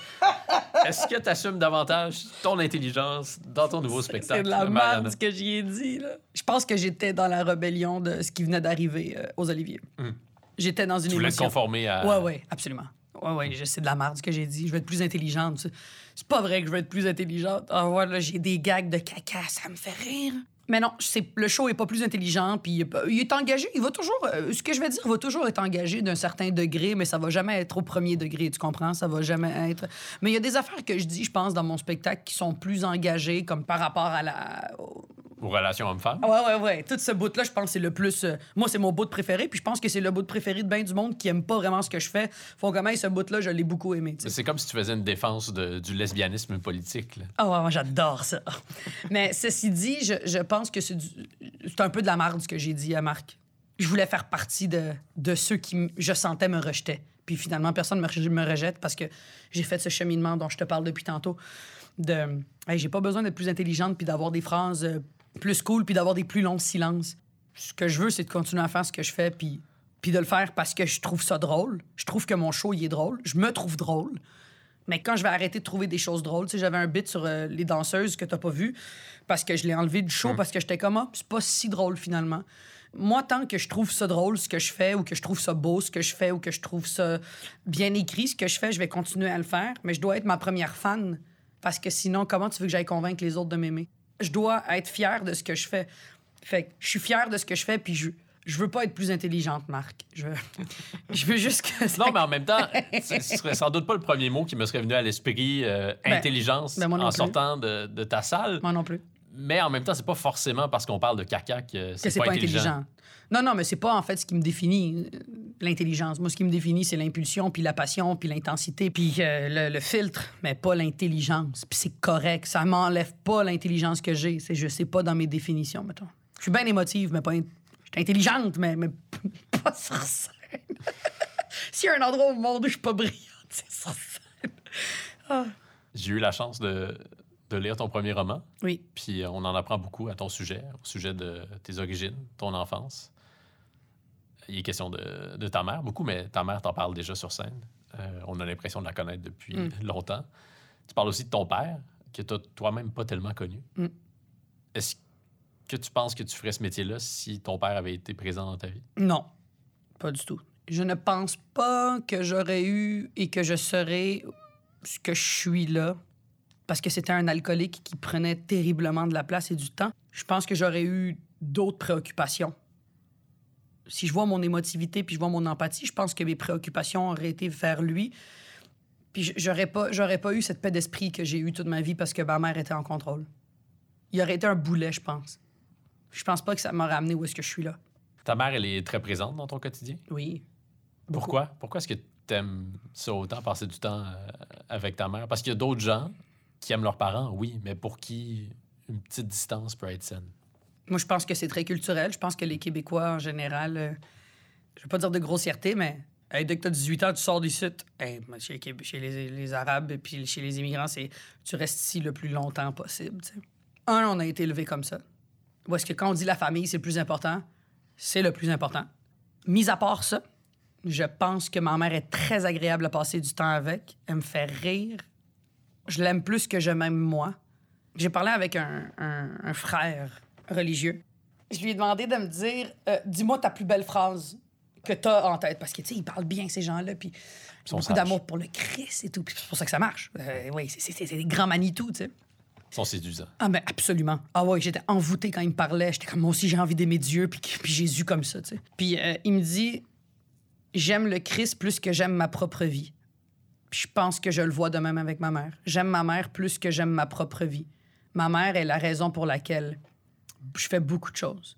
est-ce que tu assumes davantage ton intelligence dans ton nouveau spectacle? C'est de la merde ce que j'y ai dit. Là. Je pense que j'étais dans la rébellion de ce qui venait d'arriver euh, aux Oliviers. Hum. J'étais dans une Tu émotion. conformer à. Ouais, ouais, absolument. Ouais, ouais, je- c'est de la merde ce que j'ai dit. Je vais être plus intelligente. C'est- pas vrai que je vais être plus intelligente. Ah ouais, là, j'ai des gags de caca, ça me fait rire. Mais non, c'est, le show est pas plus intelligent, puis il est engagé. Il va toujours, euh, ce que je vais dire, il va toujours être engagé d'un certain degré, mais ça va jamais être au premier degré, tu comprends? Ça va jamais être. Mais il y a des affaires que je dis, je pense, dans mon spectacle qui sont plus engagées, comme par rapport à la. Au- Aux relations hommes-femmes. Ah Ouais, ouais, ouais. Tout ce bout-là, je pense que c'est le plus. euh, moi, c'est mon bout préféré, puis je pense que c'est le bout préféré de bien du monde qui aime pas vraiment ce que je fais. Font comment ce bout-là, je l'ai beaucoup aimé, tu sais. C'est comme si tu faisais une défense de- du lesbianisme politique. là. Ah ouais, moi j'adore ça. Mais ceci dit, je, je pense que c'est du- c'est un peu de la merde ce que j'ai dit à Marc. Je voulais faire partie de, de ceux qui, m- je sentais, me rejetaient. Puis finalement, personne ne me, me rejette parce que j'ai fait ce cheminement dont je te parle depuis tantôt. De, hey, j'ai pas besoin d'être plus intelligente puis d'avoir des phrases euh, plus cool puis d'avoir des plus longs silences. Ce que je veux, c'est de continuer à faire ce que je fais puis, puis de le faire parce que je trouve ça drôle. Je trouve que mon show, il est drôle. Je me trouve drôle. Mais quand je vais arrêter de trouver des choses drôles, tu sais, j'avais un bit sur euh, les danseuses que t'as pas vu parce que je l'ai enlevé du show parce que j'étais comme ah, c'est pas si drôle finalement. Moi, tant que je trouve ça drôle, ce que je fais, ou que je trouve ça beau, ce que je fais, ou que je trouve ça bien écrit, ce que je fais, je vais continuer à le faire. Mais je dois être ma première fan parce que sinon, comment tu veux que j'aille convaincre les autres de m'aimer? Je dois être fière de ce que je fais. Fait que je suis fière de ce que je fais, puis je, je veux pas être plus intelligente, Marc. Je veux, je veux juste que ça Non, mais en même temps, ce serait sans doute pas le premier mot qui me serait venu à l'esprit, euh, Ben, intelligence, ben en plus. sortant de, de ta salle. Moi non plus. Mais en même temps, c'est pas forcément parce qu'on parle de caca que c'est c'est pas, pas, intelligent. intelligent. Non, non, mais c'est pas en fait ce qui me définit euh, l'intelligence. Moi, ce qui me définit, c'est l'impulsion, puis la passion, puis l'intensité, puis euh, le, le filtre, mais pas l'intelligence. Puis c'est correct. Ça m'enlève pas l'intelligence que j'ai. C'est je sais pas dans mes définitions, mettons. Je suis bien émotive, mais pas. in- Je suis intelligente, mais, mais pas sur scène. S'il y a un endroit au monde où je suis pas brillante, c'est sur scène. J'ai eu la chance de, de lire ton premier roman, Oui. puis euh, on en apprend beaucoup à ton sujet, au sujet de tes origines, ton enfance. Il est question de, de ta mère, beaucoup, mais ta mère t'en parle déjà sur scène. Euh, on a l'impression de la connaître depuis Mm. longtemps. Tu parles aussi de ton père, que tu toi-même pas tellement connu. Mm. Est-ce que tu penses que tu ferais ce métier-là si ton père avait été présent dans ta vie? Non, pas du tout. Je ne pense pas que j'aurais eu et que je serais ce que je suis là parce que c'était un alcoolique qui prenait terriblement de la place et du temps. Je pense que j'aurais eu d'autres préoccupations. Si je vois mon émotivité puis je vois mon empathie, je pense que mes préoccupations auraient été vers lui. Puis j'aurais pas, j'aurais pas eu cette paix d'esprit que j'ai eue toute ma vie parce que ma mère était en contrôle. Il aurait été un boulet, je pense. Je pense pas que ça m'aurait amené où est-ce que je suis là. Ta mère, elle est très présente dans ton quotidien? Oui. Beaucoup. Pourquoi? Pourquoi est-ce que tu aimes ça autant, passer du temps euh, avec ta mère? Parce qu'il y a d'autres gens qui aiment leurs parents, oui, mais pour qui une petite distance peut être saine. Moi, je pense que c'est très culturel. Je pense que les Québécois, en général, euh, je veux pas dire de grossièreté, mais hey, dès que tu as 18 ans, tu sors d'ici. Hey, chez, chez les, Arabes et puis chez les immigrants, c'est tu restes ici le plus longtemps possible. Un, on a été élevé comme ça. Ou est-ce que quand on dit la famille, c'est le plus important, c'est le plus important. Mis à part ça, je pense que ma mère est très agréable à passer du temps avec. Elle me fait rire. Je l'aime plus que je m'aime moi. J'ai parlé avec un frère religieux. Je lui ai demandé de me dire euh, Dis-moi ta plus belle phrase que tu as en tête. Parce que, tu sais, ils parlent bien, ces gens-là. Puis ils sont ont beaucoup d'amour pour le Christ et tout. Puis c'est pour ça que ça marche. Euh, oui, c'est- c'est c'est des grands Manitou, tu sais. Ils sont séduisants. Ah, mais absolument. Ah, ouais, j'étais envoûtée quand il me parlait. J'étais comme, moi aussi, j'ai envie d'aimer Dieu, puis, puis Jésus comme ça, tu sais. Puis euh, il me dit J'aime le Christ plus que j'aime ma propre vie. Puis je pense que je le vois de même avec ma mère. J'aime ma mère plus que j'aime ma propre vie. Ma mère est la raison pour laquelle je fais beaucoup de choses.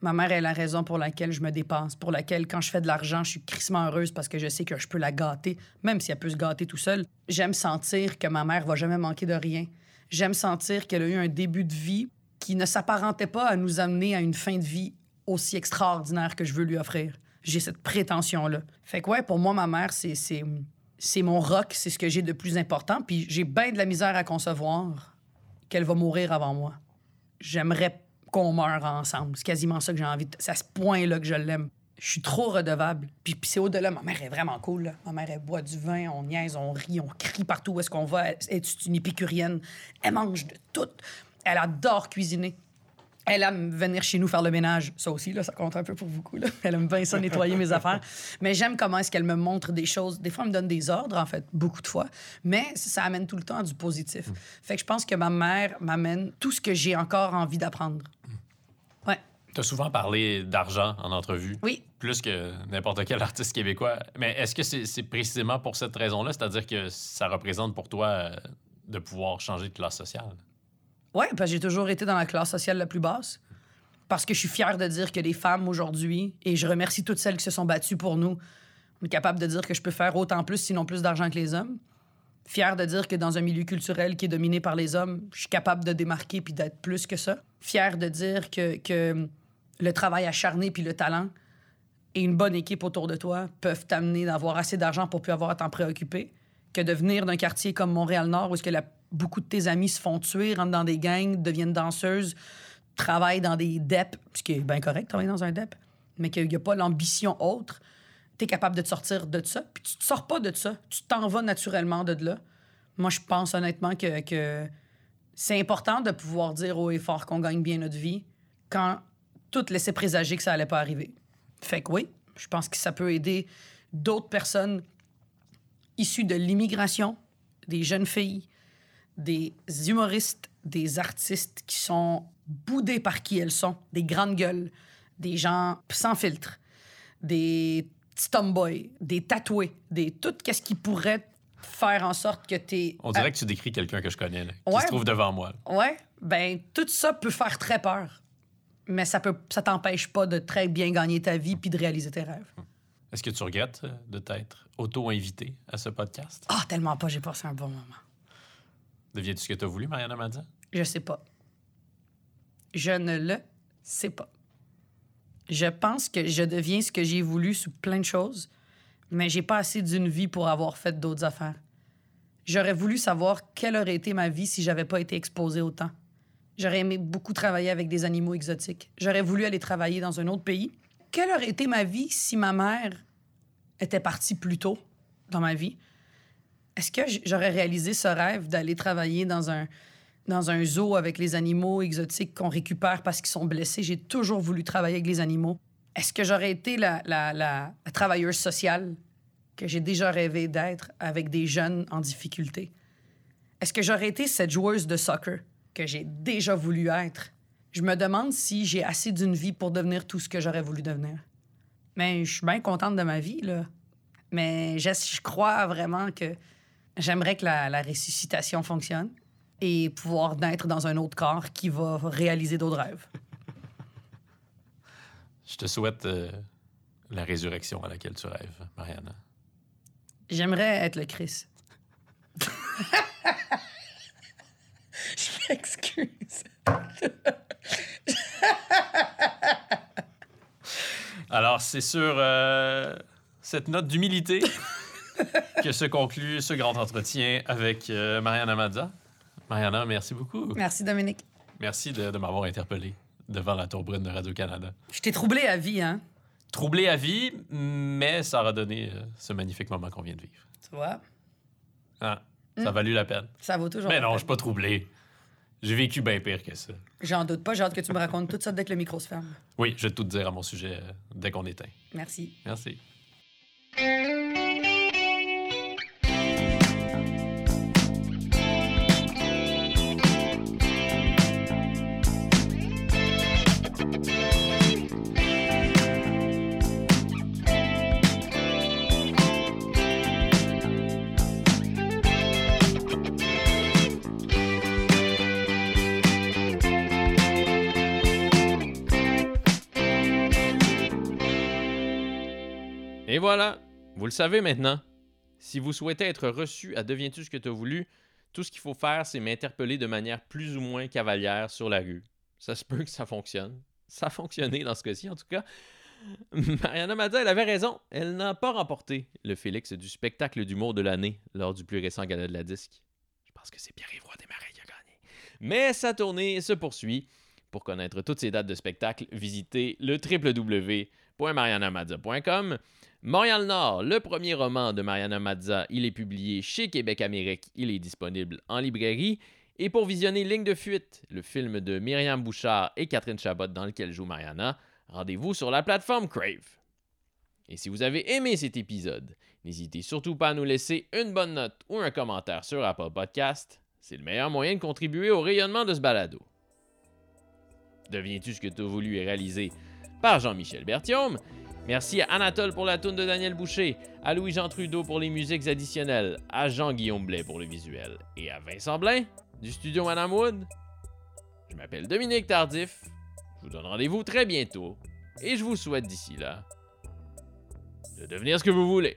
Ma mère est la raison pour laquelle je me dépense, pour laquelle, quand je fais de l'argent, je suis crissement heureuse parce que je sais que je peux la gâter, même si elle peut se gâter tout seule. J'aime sentir que ma mère va jamais manquer de rien. J'aime sentir qu'elle a eu un début de vie qui ne s'apparentait pas à nous amener à une fin de vie aussi extraordinaire que je veux lui offrir. J'ai cette prétention-là. Fait que ouais, pour moi, ma mère, c'est, c'est, c'est mon rock, c'est ce que j'ai de plus important. Puis j'ai bien de la misère à concevoir qu'elle va mourir avant moi. J'aimerais qu'on meure ensemble. C'est quasiment ça que j'ai envie. de- C'est à ce point-là que je l'aime. Je suis trop redevable. Puis, puis c'est au-delà. Ma mère est vraiment cool. là. Ma mère, elle boit du vin, on niaise, on rit, on crie partout où est-ce qu'on va. Elle est une épicurienne. Elle mange de tout. Elle adore cuisiner. Elle aime venir chez nous faire le ménage. Ça aussi, là, ça compte un peu pour beaucoup. Là. Elle aime bien ça, nettoyer mes affaires. Mais j'aime comment est-ce qu'elle me montre des choses. Des fois, elle me donne des ordres, en fait, beaucoup de fois. Mais ça amène tout le temps du positif. Fait que je pense que ma mère m'amène tout ce que j'ai encore envie d'apprendre. Tu as souvent parlé d'argent en entrevue. Oui. Plus que n'importe quel artiste québécois. Mais est-ce que c'est précisément pour cette raison-là? C'est-à-dire que ça représente pour toi euh, de pouvoir changer de classe sociale? Oui, parce que j'ai toujours été dans la classe sociale la plus basse. Parce que je suis fière de dire que les femmes aujourd'hui, et je remercie toutes celles qui se sont battues pour nous, on est capable de dire que je peux faire autant plus, sinon plus d'argent que les hommes. Fière de dire que dans un milieu culturel qui est dominé par les hommes, je suis capable de démarquer puis d'être plus que ça. Fière de dire que, le travail acharné puis le talent et une bonne équipe autour de toi peuvent t'amener d'avoir assez d'argent pour plus avoir à t'en préoccuper. Que de venir d'un quartier comme Montréal-Nord où est-ce beaucoup de tes amis se font tuer, rentrent dans des gangs, deviennent danseuses, travaillent dans des DEP, ce qui est bien correct, travailler dans un DEP, mais qu'il n'y a pas l'ambition autre, tu es capable de te sortir de ça. Puis tu te sors pas de ça. Tu t'en vas naturellement de là. Moi, je pense honnêtement que, que c'est important de pouvoir dire haut et fort qu'on gagne bien notre vie quand tout laissait présager que ça allait pas arriver. Fait que oui, je pense que ça peut aider d'autres personnes issues de l'immigration, des jeunes filles, des humoristes, des artistes qui sont boudés par qui elles sont, des grandes gueules, des gens sans filtre, des petits tomboys, des tatoués, des tout qu'est-ce qui pourrait faire en sorte que t'es On dirait que tu décris quelqu'un que je connais, là, qui Ouais. se trouve devant moi. là. Ouais, ben tout ça peut faire très peur. Mais ça peut ça t'empêche pas de très bien gagner ta vie puis de réaliser tes rêves. Est-ce que tu regrettes euh, de t'être auto-invité à ce podcast? Ah, tellement pas, j'ai passé un bon moment. Deviens-tu ce que tu as voulu, Mariana Madza? Je sais pas. Je ne le sais pas. Je pense que je deviens ce que j'ai voulu sous plein de choses, mais j'ai pas assez d'une vie pour avoir fait d'autres affaires. J'aurais voulu savoir quelle aurait été ma vie si j'avais pas été exposé autant. J'aurais aimé beaucoup travailler avec des animaux exotiques. J'aurais voulu aller travailler dans un autre pays. Quelle aurait été ma vie si ma mère était partie plus tôt dans ma vie? Est-ce que j'aurais réalisé ce rêve d'aller travailler dans un, dans un zoo avec les animaux exotiques qu'on récupère parce qu'ils sont blessés? J'ai toujours voulu travailler avec les animaux. Est-ce que j'aurais été la, travailleuse sociale que j'ai déjà rêvé d'être avec des jeunes en difficulté? Est-ce que j'aurais été cette joueuse de soccer que j'ai déjà voulu être? Je me demande si j'ai assez d'une vie pour devenir tout ce que j'aurais voulu devenir. Mais je suis bien contente de ma vie, là. Mais je, crois vraiment que j'aimerais que la ressuscitation fonctionne et pouvoir naître dans un autre corps qui va réaliser d'autres rêves. Je te souhaite euh, la résurrection à laquelle tu rêves, Mariana. J'aimerais être le Christ. je m'excuse. Alors, c'est sur euh, cette note d'humilité que se conclut ce grand entretien avec euh, Mariana Mazza. Mariana, merci beaucoup. Merci, Dominique. Merci de, de m'avoir interpellé devant la tour brune de Radio-Canada. Je t'ai troublé à vie, hein? Troublé à vie, mais ça aura donné euh, ce magnifique moment qu'on vient de vivre. Tu vois? Ah, ça a valu la peine. Ça vaut toujours. Mais la non, je suis pas troublé. J'ai vécu bien pire que ça. J'en doute pas. J'ai hâte que tu me racontes tout ça dès que le micro se ferme. Oui, je vais tout te dire à mon sujet euh, dès qu'on éteint. Merci. Merci. Et voilà, vous le savez maintenant. Si vous souhaitez être reçu à Deviens-tu ce que tu as voulu, tout ce qu'il faut faire, c'est m'interpeller de manière plus ou moins cavalière sur la rue. Ça se peut que ça fonctionne. Ça a fonctionné dans ce cas-ci, en tout cas. Mariana Mazza, elle avait raison. Elle n'a pas remporté le Félix du spectacle d'humour de l'année lors du plus récent gala de la disque. Je pense que c'est Pierre-Yves Roy Desmarais qui a gagné. Mais sa tournée se poursuit. Pour connaître toutes ces dates de spectacle, visitez le www.marianamazza.com. Montréal Nord, le premier roman de Mariana Mazza, il est publié chez Québec Amérique, il est disponible en librairie. Et pour visionner Ligne de fuite, le film de Myriam Bouchard et Catherine Chabot dans lequel joue Mariana, rendez-vous sur la plateforme Crave. Et si vous avez aimé cet épisode, n'hésitez surtout pas à nous laisser une bonne note ou un commentaire sur Apple Podcast. C'est le meilleur moyen de contribuer au rayonnement de ce balado. Deviens-tu ce que tu as voulu est réalisé par Jean-Michel Berthiaume? Merci à Anatole pour la toune de Daniel Boucher, à Louis-Jean Trudeau pour les musiques additionnelles, à Jean-Guillaume Blais pour le visuel et à Vincent Blain du studio Madame Wood. Je m'appelle Dominique Tardif. Je vous donne rendez-vous très bientôt et je vous souhaite d'ici là de devenir ce que vous voulez.